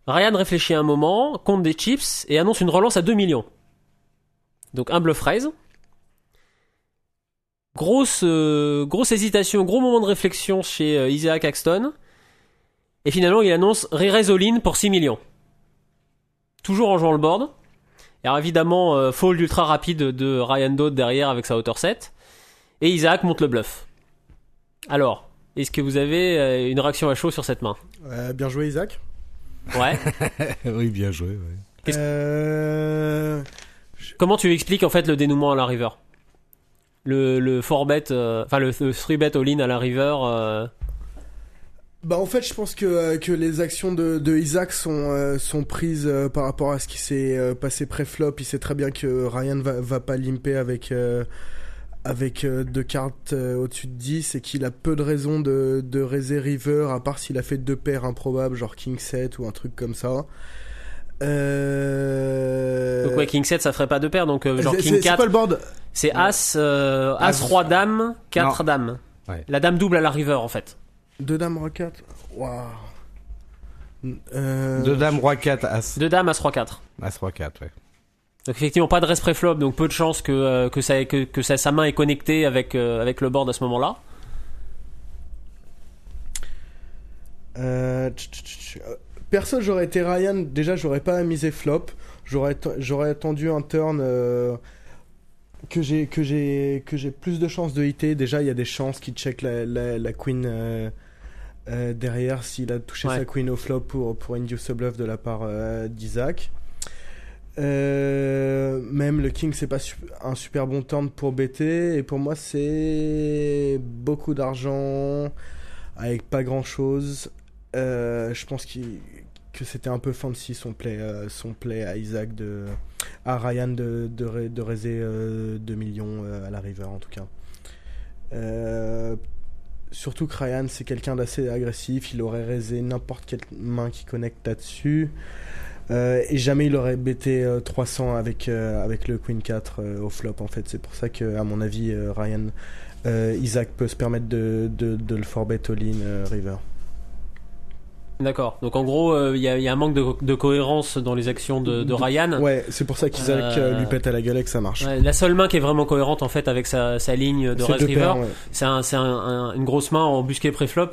Ryan réfléchit un moment, compte des chips et annonce une relance à 2 millions. Donc un bluff raise. Grosse, euh, grosse hésitation, gros moment de réflexion chez Isaac Axton. Et finalement, il annonce re-raise all-in pour 6 millions toujours en jouant le board. Alors évidemment, fold ultra rapide de Ryan Dodd derrière avec sa hauteur 7. Et Isaac monte le bluff. Alors, est-ce que vous avez euh, une réaction à chaud sur cette main? Euh, bien joué, Isaac. Ouais. oui, bien joué. ouais. Euh... Comment tu expliques en fait le dénouement à la river? Le, le 4-bet, euh, enfin le 3-bet all-in à la river. euh, Bah en fait, je pense que, que les actions de, de Isaac sont, euh, sont prises euh, par rapport à ce qui s'est euh, passé pré-flop. Il sait très bien que Ryan va, va pas limper avec, euh, avec euh, deux cartes euh, au-dessus de 10 et qu'il a peu de raisons de, de raiser river à part s'il a fait deux paires improbables, genre King 7 ou un truc comme ça. Euh... Donc ouais, King 7 ça ferait pas deux paires, donc euh, genre C'est- King c'est- c'est 4 quoi le board c'est As, euh, As. 3 dames, 4 Non. dames. Ouais. La dame double à la river en fait. Deux dames roi 4 Waouh. Euh, Deux dames, roi 4, as. Deux dames, as roi 4. As roi 4, ouais. Donc effectivement pas de reste préflop, donc peu de chances que euh, que ça que, que ça- sa main est connectée avec euh, avec le board à ce moment-là. Euh, tch, tch, tch, euh, Perso, j'aurais été Ryan. Déjà, j'aurais pas misé flop. J'aurais attendu un turn que j'ai que j'ai que j'ai plus de chances de hitter. Déjà, il y a des chances qu'il check la, la, la queen derrière s'il a touché Ouais. sa queen au flop pour pour induce a bluff de la part d'Isaac. Euh, même le king c'est pas un super bon turn pour BT et pour moi c'est beaucoup d'argent avec pas grand chose euh, je pense que c'était un peu fancy son play, euh, son play à Isaac de, à Ryan de, de, de raiser euh, 2 millions à la river en tout cas. Surtout que Ryan c'est quelqu'un d'assez agressif, il aurait raisé n'importe quelle main qui connecte là-dessus. Euh, et jamais il aurait bêté euh, 300 avec, euh, avec le Queen 4 euh, au flop en fait. C'est pour ça que, à mon avis, euh, Ryan, euh, Isaac peut se permettre de, de, de le forbet all-in euh, river. D'accord. Donc en gros, euh, il y, a, il y a un manque de, de cohérence dans les actions de, de Ryan. Ouais, c'est pour ça qu'Isaac euh, Euh, lui pète à la gueule et que ça marche. Ouais, la seule main qui est vraiment cohérente en fait avec sa, sa ligne de deux river, ouais. c'est un, c'est un- un- une grosse main en busqué préflop.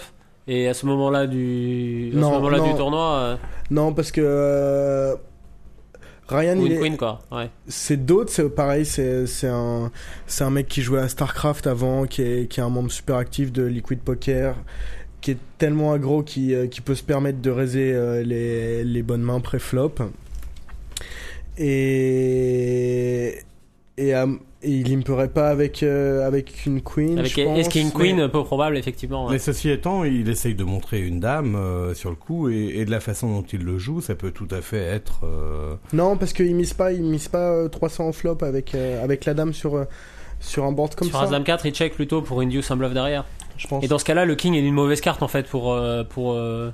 Et à ce moment-là du, à ce non. du tournoi, euh, Non, parce que euh, Ryan, il est- queen quoi. Ouais. c'est d'autres, c'est pareil, c'est c'est un c'est un mec qui jouait à Starcraft avant, qui est qui est un membre super actif de Liquid Poker, qui est tellement aggro qui qui peut se permettre de raiser euh, les les bonnes mains pré-flop. Et et, euh, et il imperait pas avec euh, avec une queen. Avec je Ace pense, King mais- Queen, peu probable effectivement. ouais. Mais ceci étant, il essaye de montrer une dame euh, sur le coup et, et de la façon dont il le joue, ça peut tout à fait être. euh, Non, parce qu'il mise pas, il mise pas euh, 300 en flop avec euh, avec la dame sur euh, sur un board comme Sur ça. As Dame 4, il check plutôt pour induce un bluff derrière. Je pense. Et dans ce cas-là, le King est une mauvaise carte en fait pour euh, pour euh,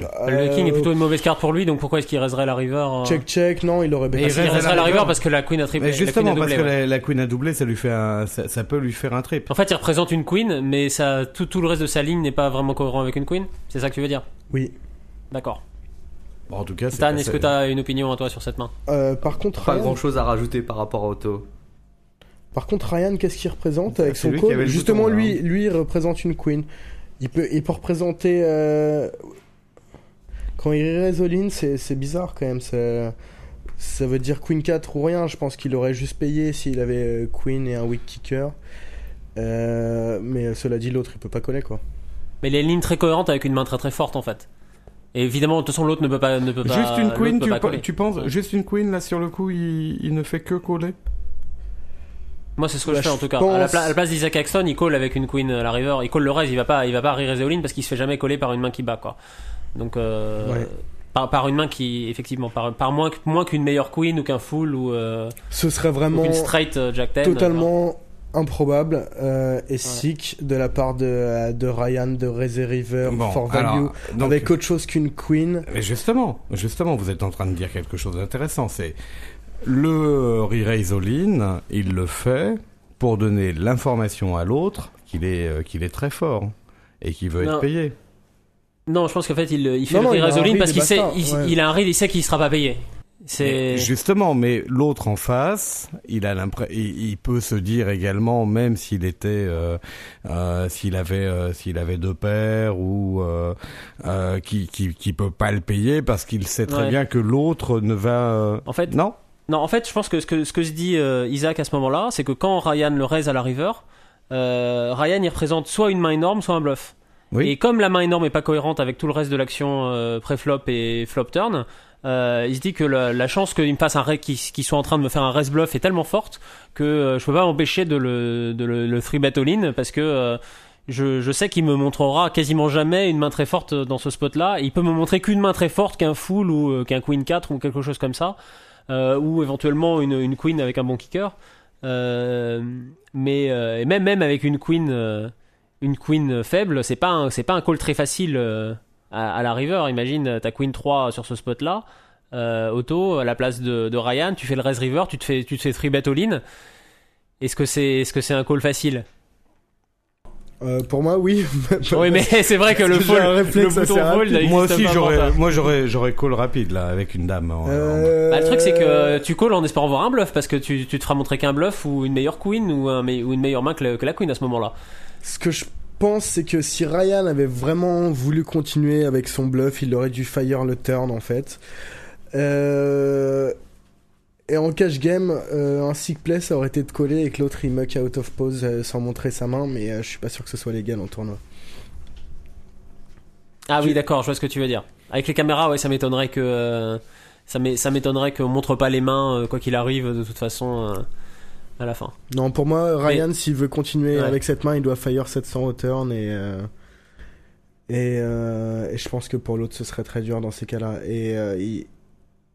le Euh, King est plutôt une mauvaise carte pour lui. Donc pourquoi est-ce qu'il raiserait la river euh, Check check, non, il aurait. Parce qu'il raiserait raiserait la la river parce que la Queen a triplé. Mais justement, la queen a parce doublé, que ouais. la, la queen a doublé, ça lui fait un, ça, ça peut lui faire un trip. En fait, il représente une queen, mais ça, tout, tout le reste de sa ligne n'est pas vraiment cohérent avec une queen. C'est ça que tu veux dire? Oui. D'accord. Bon, en tout cas, Stan, est-ce que tu as une opinion à toi sur cette main? Euh, par contre, Pas Ryan, grand chose à rajouter par rapport à Otto. par contre, Ryan, qu'est-ce qu'il représente avec son le Justement, bouton, là, lui, lui, il représente une queen. Il peut, il peut représenter. euh, Quand il raise all in, c'est c'est bizarre quand même. Ça, ça veut dire queen 4 ou rien. Je pense qu'il aurait juste payé s'il avait euh, queen et un weak kicker. Euh, mais euh, cela dit, l'autre, il peut pas coller quoi. Mais les lignes très cohérentes avec une main très très forte en fait. Et évidemment, de toute façon, l'autre ne peut pas. Ne peut pas Juste une queen, tu, pas penses Ouais. Juste une queen, là, sur le coup, il, il ne fait que coller? Moi, c'est ce que Bah, je fais en tout cas. À la, pense- à la place d'Isaac Axton, il colle avec une queen à la river. Il colle le raise, il va pas, il va pas parce qu'il se fait jamais coller par une main qui bat quoi. Donc, euh, Ouais. par, par une main qui, effectivement, par, par moins, moins qu'une meilleure queen ou qu'un full ou, euh, Ce serait vraiment straight euh, Jack 10. totalement improbable euh, et sick de la part de, de Ryan de raiser river Bon, for value alors, donc- avec autre chose qu'une queen. Mais justement, justement, vous êtes en train de dire quelque chose d'intéressant. C'est le re-raise all-in, il le fait pour donner l'information à l'autre qu'il est, qu'il est très fort et qu'il veut Non. être payé. Non, je pense qu'en fait, il, il fait Non, le non, il parce qu'il sait, il, ouais. il a un read, il sait qu'il sera pas payé. C'est. Justement, mais l'autre en face, il a l'impression, il, il peut se dire également, même s'il était, euh, euh, s'il avait, euh, s'il avait deux paires ou euh, euh, qui, qui, qui peut pas le payer parce qu'il sait très Ouais. bien que l'autre ne va. En fait, Non? Non, en fait, je pense que ce que, ce que se dit euh, Isaac à ce moment-là, c'est que quand Ryan le raise à la river, euh, Ryan il représente soit une main énorme, soit un bluff. Oui. Et comme la main énorme est pas cohérente avec tout le reste de l'action euh, pré-flop et flop turn, euh, il se dit que la, la chance qu'il me fasse un qu'il qu'il soit en train de me faire un raise bluff est tellement forte que euh, je peux pas m'empêcher de le, de le, le three bet all in parce que euh, je, je sais qu'il me montrera quasiment jamais une main très forte dans ce spot-là. Il peut me montrer qu'une main très forte, qu'un full ou euh, qu'un queen 4 ou quelque chose comme ça euh, ou éventuellement une, une queen avec un bon kicker. Mais et même même avec une queen une queen faible, c'est pas un, c'est pas un call très facile euh, à, à la river. Imagine euh, ta queen 3 sur ce spot là. Euh, auto à la place de, de Ryan, tu fais le raise river, tu te fais tu te fais three bet all in. Est-ce que c'est est-ce que c'est un call facile? Euh, pour moi, oui. Oui, mais c'est vrai que le fold, le bouton fold, Moi aussi, pas j'aurais, moi j'aurais, j'aurais call rapide là avec une dame. en- en- Euh, Bah, le truc c'est que tu calls en espérant voir un bluff parce que tu, tu te feras montrer qu'un bluff ou une meilleure queen ou, un ou une meilleure main que, que la queen à ce moment-là. Ce que je pense, c'est que si Ryan avait vraiment voulu continuer avec son bluff, il aurait dû fire le turn en fait. Euh, Et en cash game, euh, un sick play ça aurait été de coller et que l'autre il muck out of pose euh, sans montrer sa main, mais je suis pas sûr que ce soit légal en tournoi. Ah oui, d'accord, je vois ce que tu veux dire. Avec les caméras, ouais, ça m'étonnerait que ça m'é- ça m'étonnerait qu'on montre pas les mains quoi qu'il arrive de toute façon à la fin. Non, pour moi, Ryan, s'il veut continuer Ouais. avec cette main, il doit fire 700 au turn et. euh, Et, euh, et je pense que pour l'autre, ce serait très dur dans ces cas-là. Et euh, il-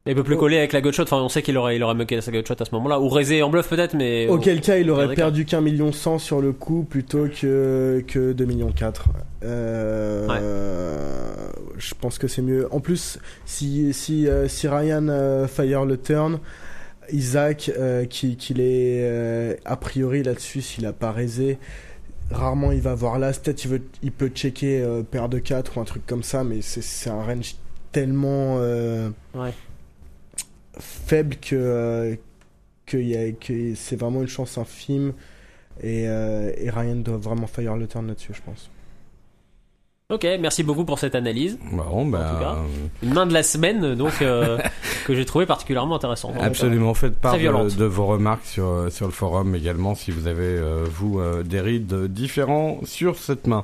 Il peut plus Oh. coller avec la gutshot. Enfin, on sait qu'il aurait il aurait mucké sa gutshot à ce moment-là ou raisé en bluff peut-être, mais auquel cas, il aurait perdu qu'un million cent sur le coup plutôt que, que 2 millions 4. Euh, Je pense que c'est mieux. En plus, si, si, si Ryan euh, fire le turn, Isaac, euh, qui, qu'il est euh, a priori là-dessus, s'il a pas raisé, rarement il va voir l'as. Peut-être il, veut, il peut checker euh, paire de 4 ou un truc comme ça, mais c'est, un range tellement Ouais. faible que, que, y a, que c'est vraiment une chance infime. Et, et Ryan doit vraiment fire le turn là-dessus, je pense. Ok, merci beaucoup pour cette analyse. Bon, bah, En tout cas. euh, Une main de la semaine, donc euh, que j'ai trouvé particulièrement intéressante. Absolument, faites part de, de vos remarques sur, euh, sur le forum également si vous avez, euh, vous, euh, des rides différents sur cette main.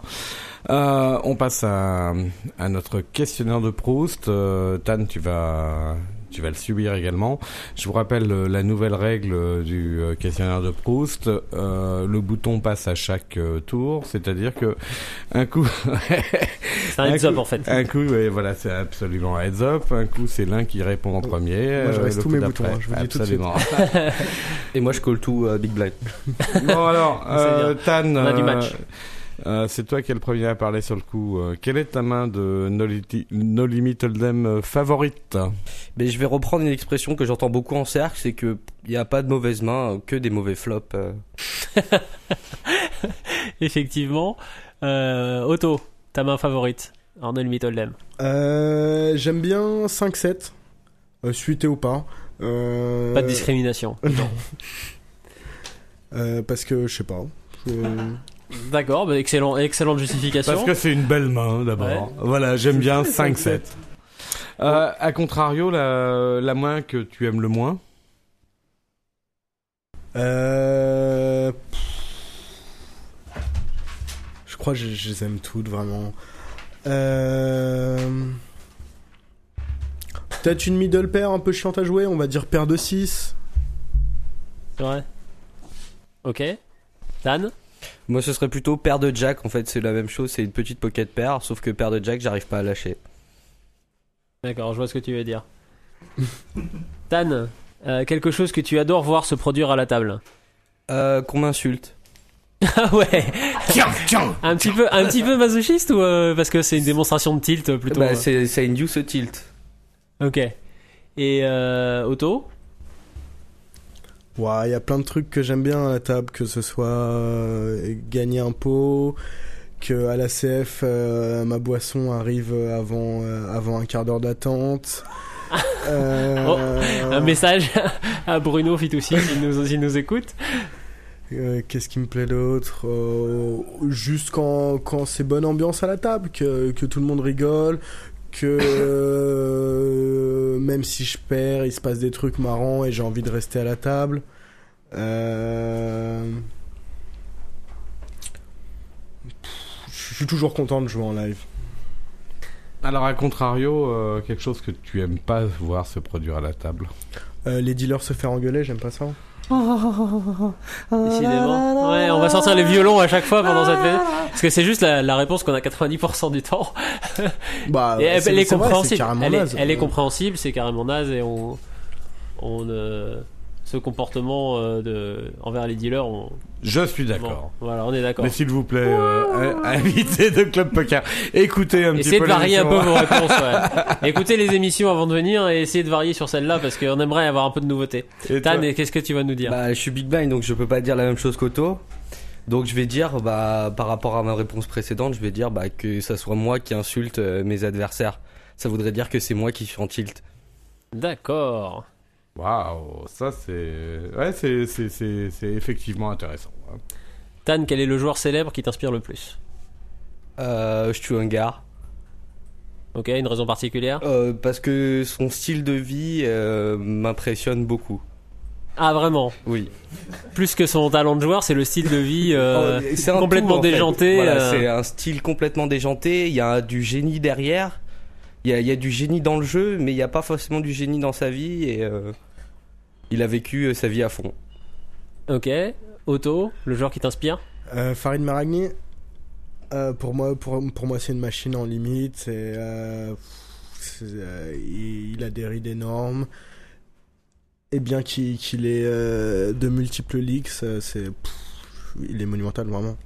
Euh, on passe à, à notre questionnaire de Proust. Euh, Tan, tu vas, tu vas le subir également. Je vous rappelle euh, la nouvelle règle euh, du euh, questionnaire de Proust. Euh, le bouton passe à chaque euh, tour, c'est-à-dire que un coup, C'est un heads up coup- en fait. un coup, oui, voilà, c'est absolument un heads up. Un coup, c'est l'un qui répond en premier. Moi, je reste tous coup mes boutons, hein, je vous dis tout de suite. Absolument. Et moi, je call tout euh, Big Blind. bon alors, C'est euh, Tan, On a du euh, match. Euh, c'est toi qui es le premier à parler sur le coup. Euh, quelle est ta main de No, Liti- no Limit Hold'em euh, favorite? Mais je vais reprendre une expression que j'entends beaucoup en cercle, c'est que il n'y a pas de mauvaise main, que des mauvais flops. euh. Effectivement. Euh, Otto, ta main favorite en No Limit Hold'em? Euh, J'aime bien 5-7, euh, suité ou pas. Euh, Pas de discrimination. Non. Euh, parce que je sais pas. D'accord, bah, excellent, excellente justification. Parce que c'est une belle main d'abord. Ouais. Voilà, j'aime bien 5-7. Euh, à contrario, la, la main que tu aimes le moins? Euh, Je crois que je, je les aime toutes vraiment. Euh, Peut-être une middle pair un peu chiante à jouer, on va dire paire de 6. C'est vrai. Ok. Dan? Moi, ce serait plutôt paire de jack. En fait, c'est la même chose, c'est une petite pocket paire, sauf que paire de jack, j'arrive pas à lâcher. D'accord, je vois ce que tu veux dire. Dan, euh, quelque chose que tu adores voir se produire à la table. Euh, qu'on m'insulte. Ah ouais Un petit peu, un petit peu masochiste ou euh, parce que c'est une démonstration de tilt plutôt Bah, euh, c'est, ça induce ce tilt. Ok. Et euh, Otto? Ouais, il y a plein de trucs que j'aime bien à la table, que ce soit euh, gagner un pot, que à la CF euh, ma boisson arrive avant euh, avant un quart d'heure d'attente. Euh, Un message à Bruno Fitoussi s'il nous, s'il nous écoute. Qu'est-ce qui me plaît d'autre Juste quand, quand c'est bonne ambiance à la table, que, que tout le monde rigole, que euh, même si je perds, il se passe des trucs marrants et j'ai envie de rester à la table. Euh... Je suis toujours content de jouer en live. Alors à contrario, euh, quelque chose que tu aimes pas voir se produire à la table? Euh, les dealers se faire engueuler, j'aime pas ça. Décidément. Ouais, on va sortir les violons à chaque fois pendant cette fête. Parce que c'est juste la, la réponse qu'on a 90% du temps. Bah, Et elle, c'est- elle est compréhensible. elle, est, elle est compréhensible, c'est carrément naze et on, on euh, ce comportement euh, de envers les dealers, on, Je suis bon, d'accord. voilà, on est d'accord. Mais s'il vous plaît, euh, invité de Club Poker, écoutez un petit Essayez peu de varier un peu vos réponses. Ouais. Écoutez les émissions avant de venir et essayez de varier sur celle-là parce qu'on aimerait avoir un peu de nouveauté. Et Tan, qu'est-ce que tu vas nous dire? Bah, je suis Big Blind, donc je peux pas dire la même chose qu'Otto. Donc je vais dire, bah, par rapport à ma réponse précédente, je vais dire bah, que ça soit moi qui insulte euh, mes adversaires. Ça voudrait dire que c'est moi qui suis en tilt. D'accord. Waouh, ça c'est. Ouais, c'est, c'est, c'est, c'est effectivement intéressant. hein. Tan, quel est le joueur célèbre qui t'inspire le plus? Euh, je suis un gars. Ok, une raison particulière? Euh, parce que son style de vie euh, m'impressionne beaucoup. Ah, vraiment? Oui. Plus que son talent de joueur, c'est le style de vie euh, Oh, c'est un complètement tout, en fait. déjanté. Voilà, euh, c'est un style complètement déjanté. Il y a du génie derrière. Il y a, il y a du génie dans le jeu, mais il n'y a pas forcément du génie dans sa vie. Et euh, il a vécu euh, sa vie à fond. Ok. Otto, le joueur qui t'inspire Euh, Farid Maragni, euh, pour moi, pour, pour moi, c'est une machine en limite. Euh, euh, il, il a des rides énormes. Et bien qu'il, qu'il ait euh, de multiples leaks, c'est, pff, il est monumental vraiment.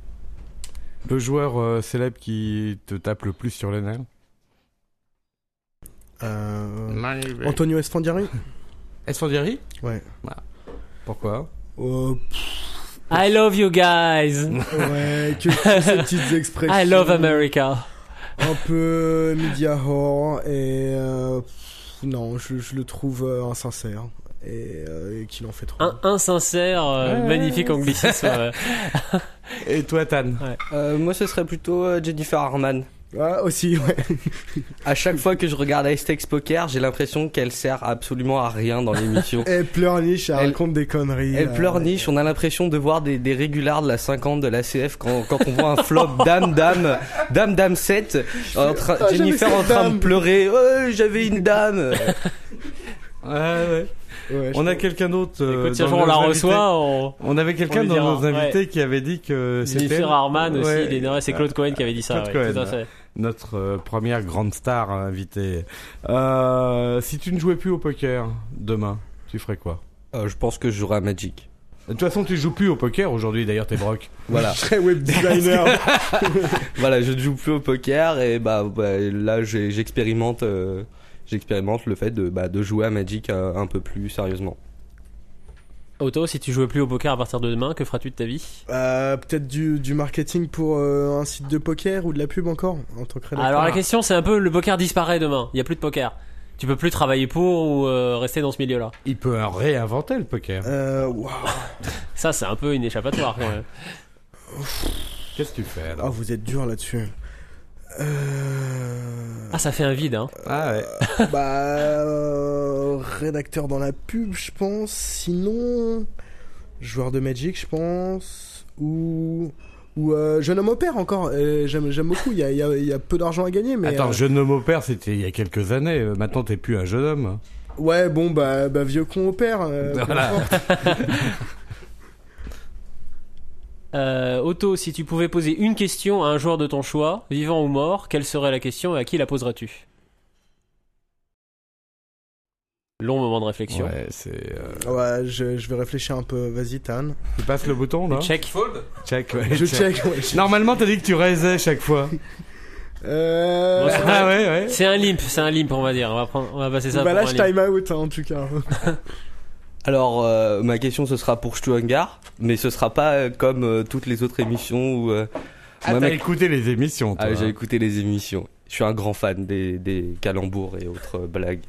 Le joueur euh, célèbre qui te tape le plus sur les nerfs Euh, Antonio Esfandiari Esfandiari Ouais. Pourquoi Oh, I love you guys ouais, que, ces petites expressions. I love America Un peu media whore et euh, pff, non, je, je le trouve euh, insincère et, euh, et qu'il en fait trop. Un insincère, euh, Ouais. magnifique anglicisme. euh. Et toi, Tan Euh, moi, ce serait plutôt euh, Jennifer Harman. Ah, aussi, ouais. À chaque fois que je regarde Ice Poker, j'ai l'impression qu'elle sert absolument à rien dans l'émission. Elle pleurniche, elle, Elle- raconte des conneries. Elle euh, pleurniche, on a l'impression de voir des, des régulars de la 50 de la CF quand, quand on voit un flop dame dame dame dame 7 en train- Ah, j'avais Jennifer en train dame. de pleurer oh, j'avais une dame Ouais, ouais. On a quelqu'un d'autre. euh, Écoute, on la reçoit, on... On avait quelqu'un dans dira, nos invités qui avait dit que c'était Jennifer Harman aussi, Ouais. c'est Claude Cohen qui avait dit ça. Claude ouais, Cohen, tout à fait. Notre euh, première grande star euh, invitée. Euh, si tu ne jouais plus au poker demain, tu ferais quoi? Euh, Je pense que je jouerai à Magic. De toute façon, tu joues plus au poker aujourd'hui. D'ailleurs, t'es broc. Voilà, Je serais web designer. voilà, je ne joue plus au poker et bah, bah, là j'expérimente euh, j'expérimente le fait de, bah, de jouer à Magic euh, un peu plus sérieusement. Otto, si tu jouais plus au poker à partir de demain, que feras-tu de ta vie? Euh, Peut-être du, du marketing pour euh, un site de poker ou de la pub encore en tant que rédacteur. Alors la question c'est un peu le poker disparaît demain, il y a plus de poker. Tu peux plus travailler pour ou euh, rester dans ce milieu-là? Il peut réinventer le poker. Euh, waouh. Ça c'est un peu une échappatoire quand même. Qu'est-ce que tu fais alors vous êtes dur là-dessus. Euh... Ah ça fait un vide hein. Ah ouais. bah, euh, rédacteur dans la pub, je pense. Sinon, joueur de Magic, je pense. Ou ou euh, jeune homme au père encore. Euh, J'aime j'aime beaucoup. Il y a, il y, a, il y a peu d'argent à gagner, mais Attends, euh, jeune homme au père, c'était il y a quelques années. Maintenant, t'es plus un jeune homme. ouais, bon bah, bah vieux con au père. euh, Voilà. Euh, Otto, si tu pouvais poser une question à un joueur de ton choix, vivant ou mort, quelle serait la question et à qui la poserais-tu Long moment de réflexion. Ouais, c'est. euh, Ouais, je, je vais réfléchir un peu. Vas-y, Tan. Tu passes le bouton là? Check. Check. ouais, Je check. check. Ouais, je- Normalement, t'as dit que tu raisais chaque fois. Euh... Bon, c'est ah ouais, ouais. C'est un limp, c'est un limp on va dire. On va prendre, on va passer ça bah pour là, un je limp. time out hein, en tout cas. Alors euh, ma question ce sera pour Stuangar, mais ce sera pas euh, comme euh, toutes les autres émissions où euh, Ah, t'as écouté les émissions, toi. Ah, j'ai écouté les émissions. Je suis un grand fan des, des calembours et autres blagues.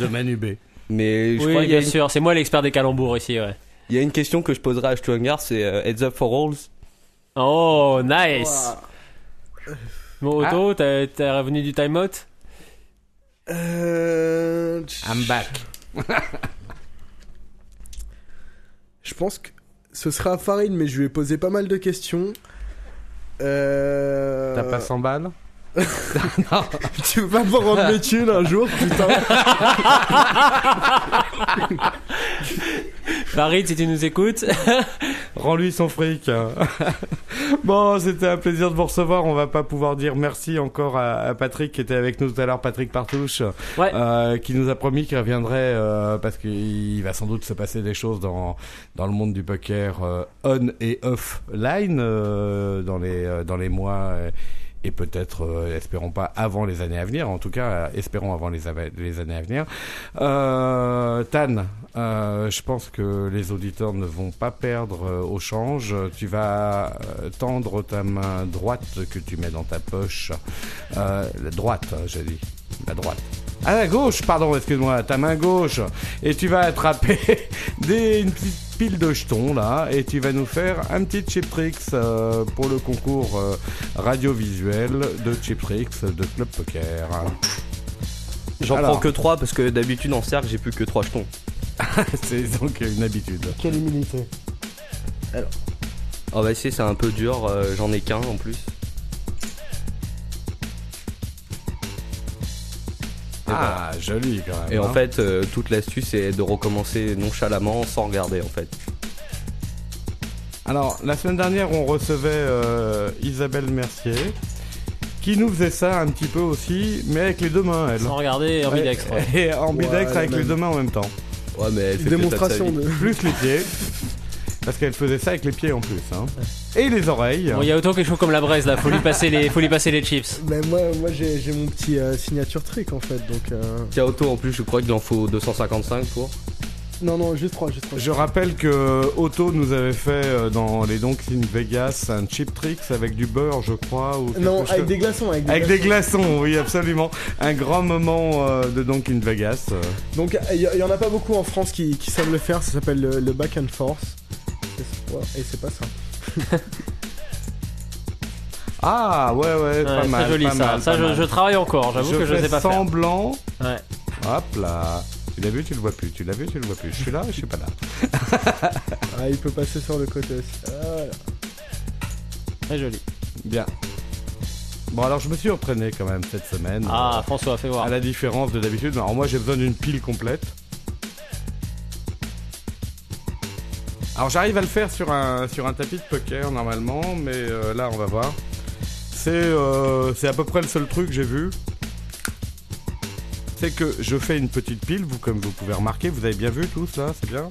de Manu B. Mais je Oui, crois bien une- sûr, c'est moi l'expert des calembours ici, ouais. il y a une question que je poserai à Stuangar, c'est euh, Heads up for Rolls. Oh, nice Bon, Ah. Otto, t'es t'es revenu du timeout Euh... I'm back. Je pense que ce sera à Farid, mais je lui ai posé pas mal de questions. Euh... T'as pas 100 balles? Tu vas me rendre mes thunes un jour, putain. Farid, si tu nous écoutes. Rends-lui son fric. bon, c'était un plaisir de vous recevoir. On va pas pouvoir dire merci encore à, à Patrick qui était avec nous tout à l'heure, Patrick Partouche, Ouais. euh, qui nous a promis qu'il reviendrait euh, parce qu'il va sans doute se passer des choses dans dans le monde du poker euh, on et offline euh, dans les euh, dans les mois euh, et peut-être, euh, espérons pas avant les années à venir, en tout cas, euh, espérons avant les, années à venir. Euh, Tan, euh, je pense que les auditeurs ne vont pas perdre au change. Tu vas tendre ta main droite que tu mets dans ta poche. La droite, hein, j'ai dit. La droite. À la gauche, pardon, excuse-moi, ta main gauche. Et tu vas attraper des, une petite pile de jetons là. Et tu vas nous faire un petit chip tricks euh, pour le concours euh, radiovisuel de chip tricks de Club Poker. J'en Alors. prends que 3 parce que d'habitude en cercle j'ai plus que 3 jetons. C'est donc une habitude. Quelle humilité. On va essayer, c'est un peu dur, euh, j'en ai qu'un en plus. Et Ah, joli quand même. Et en hein. fait, euh, toute l'astuce c'est de recommencer nonchalamment sans regarder en fait. Alors, la semaine dernière, on recevait euh, Isabelle Mercier, qui nous faisait ça un petit peu aussi, mais avec les deux mains, elle. Sans regarder ambidextre. ouais. Et ambidextre Ouais, avec même. les deux mains en même temps. Ouais, mais elle fait Démonstration de sa vie. de. Plus les pieds. Parce qu'elle faisait ça avec les pieds en plus. Hein. Et les oreilles. Bon, il y a autant quelque chose comme la braise là, faut lui passer les, faut lui passer les chips. Mais moi, moi j'ai j'ai mon petit euh, signature trick en fait, donc. euh, Tiens, auto en plus, je crois qu'il en faut 255 pour. Non, non, juste 3, juste 3. Je rappelle que Otto nous avait fait euh, dans les Donks in Vegas un chip tricks avec du beurre, je crois. Ou Non, chose- avec des glaçons, avec des Avec des glaçons. glaçons, oui, absolument. Un grand moment euh, de Donk in Vegas. euh. Donc il y, y en a pas beaucoup en France qui, qui savent le faire, ça s'appelle le, le back and forth. C'est- et c'est pas ça. Ah, ouais, ouais, Ouais, pas très mal. joli pas ça. mal, ça, pas je, mal. je travaille encore. J'avoue que je sais pas faire. semblant. Ouais. Hop là. Tu l'as vu, tu le vois plus. Tu l'as vu, tu le vois plus. Je suis là, je suis pas là. Ah, il peut passer sur le côté aussi. Voilà. Très joli. Bien. Bon, alors je me suis entraîné quand même cette semaine. Ah, François, fais voir. à la différence de d'habitude. Alors moi, j'ai besoin d'une pile complète. Alors j'arrive à le faire sur un, sur un tapis de poker normalement, mais euh, là on va voir. C'est euh, c'est à peu près le seul truc que j'ai vu. C'est que je fais une petite pile, vous comme vous pouvez remarquer, vous avez bien vu tout ça, c'est bien.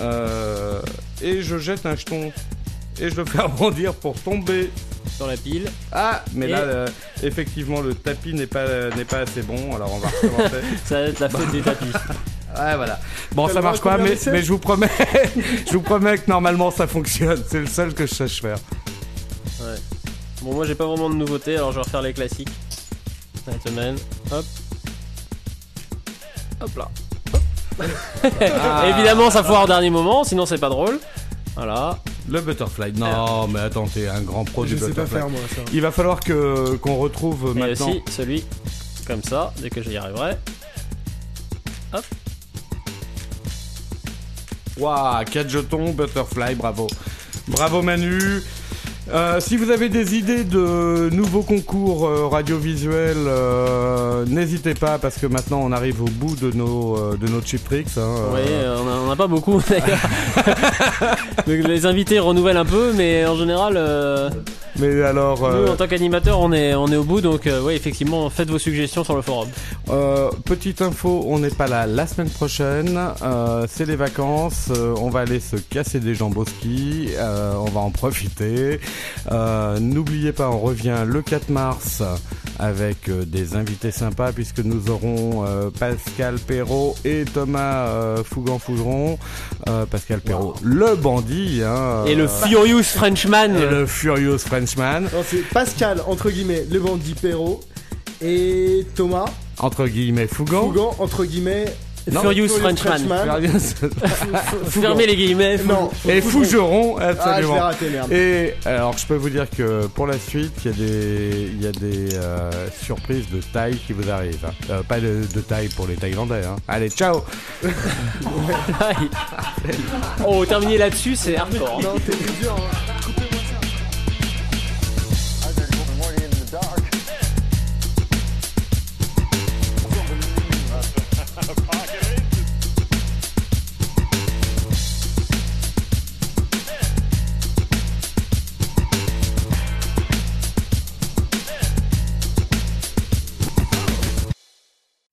Euh, et je jette un jeton et je le fais arrondir pour tomber. Sur la pile. Ah, mais Et- là euh, effectivement le tapis n'est pas n'est pas assez bon, alors on va recommencer. Ça va être la fête des tapis. Ouais, voilà. Bon, ça marche pas, mais, mais je vous promets, je vous promets que normalement ça fonctionne. C'est le seul que je sache faire. Ouais. Bon, moi j'ai pas vraiment de nouveautés, alors je vais refaire les classiques. Cette semaine. Hop. Hop là. Ah. Évidemment, ça foire au dernier moment, sinon c'est pas drôle. Voilà. Le butterfly. Non, mais attends, t'es un grand pro Je du sais pas butterfly. faire moi ça. Il va falloir que qu'on retrouve Et maintenant. aussi celui comme ça, dès que j'y arriverai. Waouh, 4 jetons, butterfly, bravo. Bravo Manu. Euh, si vous avez des idées de nouveaux concours euh, radiovisuels, euh, n'hésitez pas parce que maintenant on arrive au bout de nos euh, de nos chip tricks. hein, Oui, on a, on a pas beaucoup d'ailleurs. Les invités renouvellent un peu, mais en général, euh, mais alors, euh, nous en tant qu'animateurs, on est, on est au bout. Donc, euh, oui, effectivement, faites vos suggestions sur le forum. Euh, petite info, on n'est pas là la semaine prochaine. Euh, c'est les vacances. euh, on va aller se casser des jambes au ski. euh, on va en profiter. Euh, N'oubliez pas, on revient le 4 mars avec euh, des invités sympas puisque nous aurons euh, Pascal Perrault et Thomas euh, Fougan-Fougeron. Euh, Pascal Perrault, le bandit. Hein, Et le Furious Frenchman. et le Furious Frenchman. Non, c'est Pascal, entre guillemets, le bandit Perrault. Et Thomas, Entre guillemets, Fougan. Fougan, entre guillemets, Non, Furious Furious Frenchman. Frenchman. Fermez les guillemets. Non, et Fougeron, Ah, je absolument. raté, merde. Et alors, je peux vous dire que pour la suite, il y a des, il y a des euh, surprises de taille qui vous arrivent. hein. Euh, pas de, de taille pour les Thaïlandais. Hein. Allez, ciao oh, terminer là-dessus, c'est hardcore. hein. Non, t'es plus dur. hein.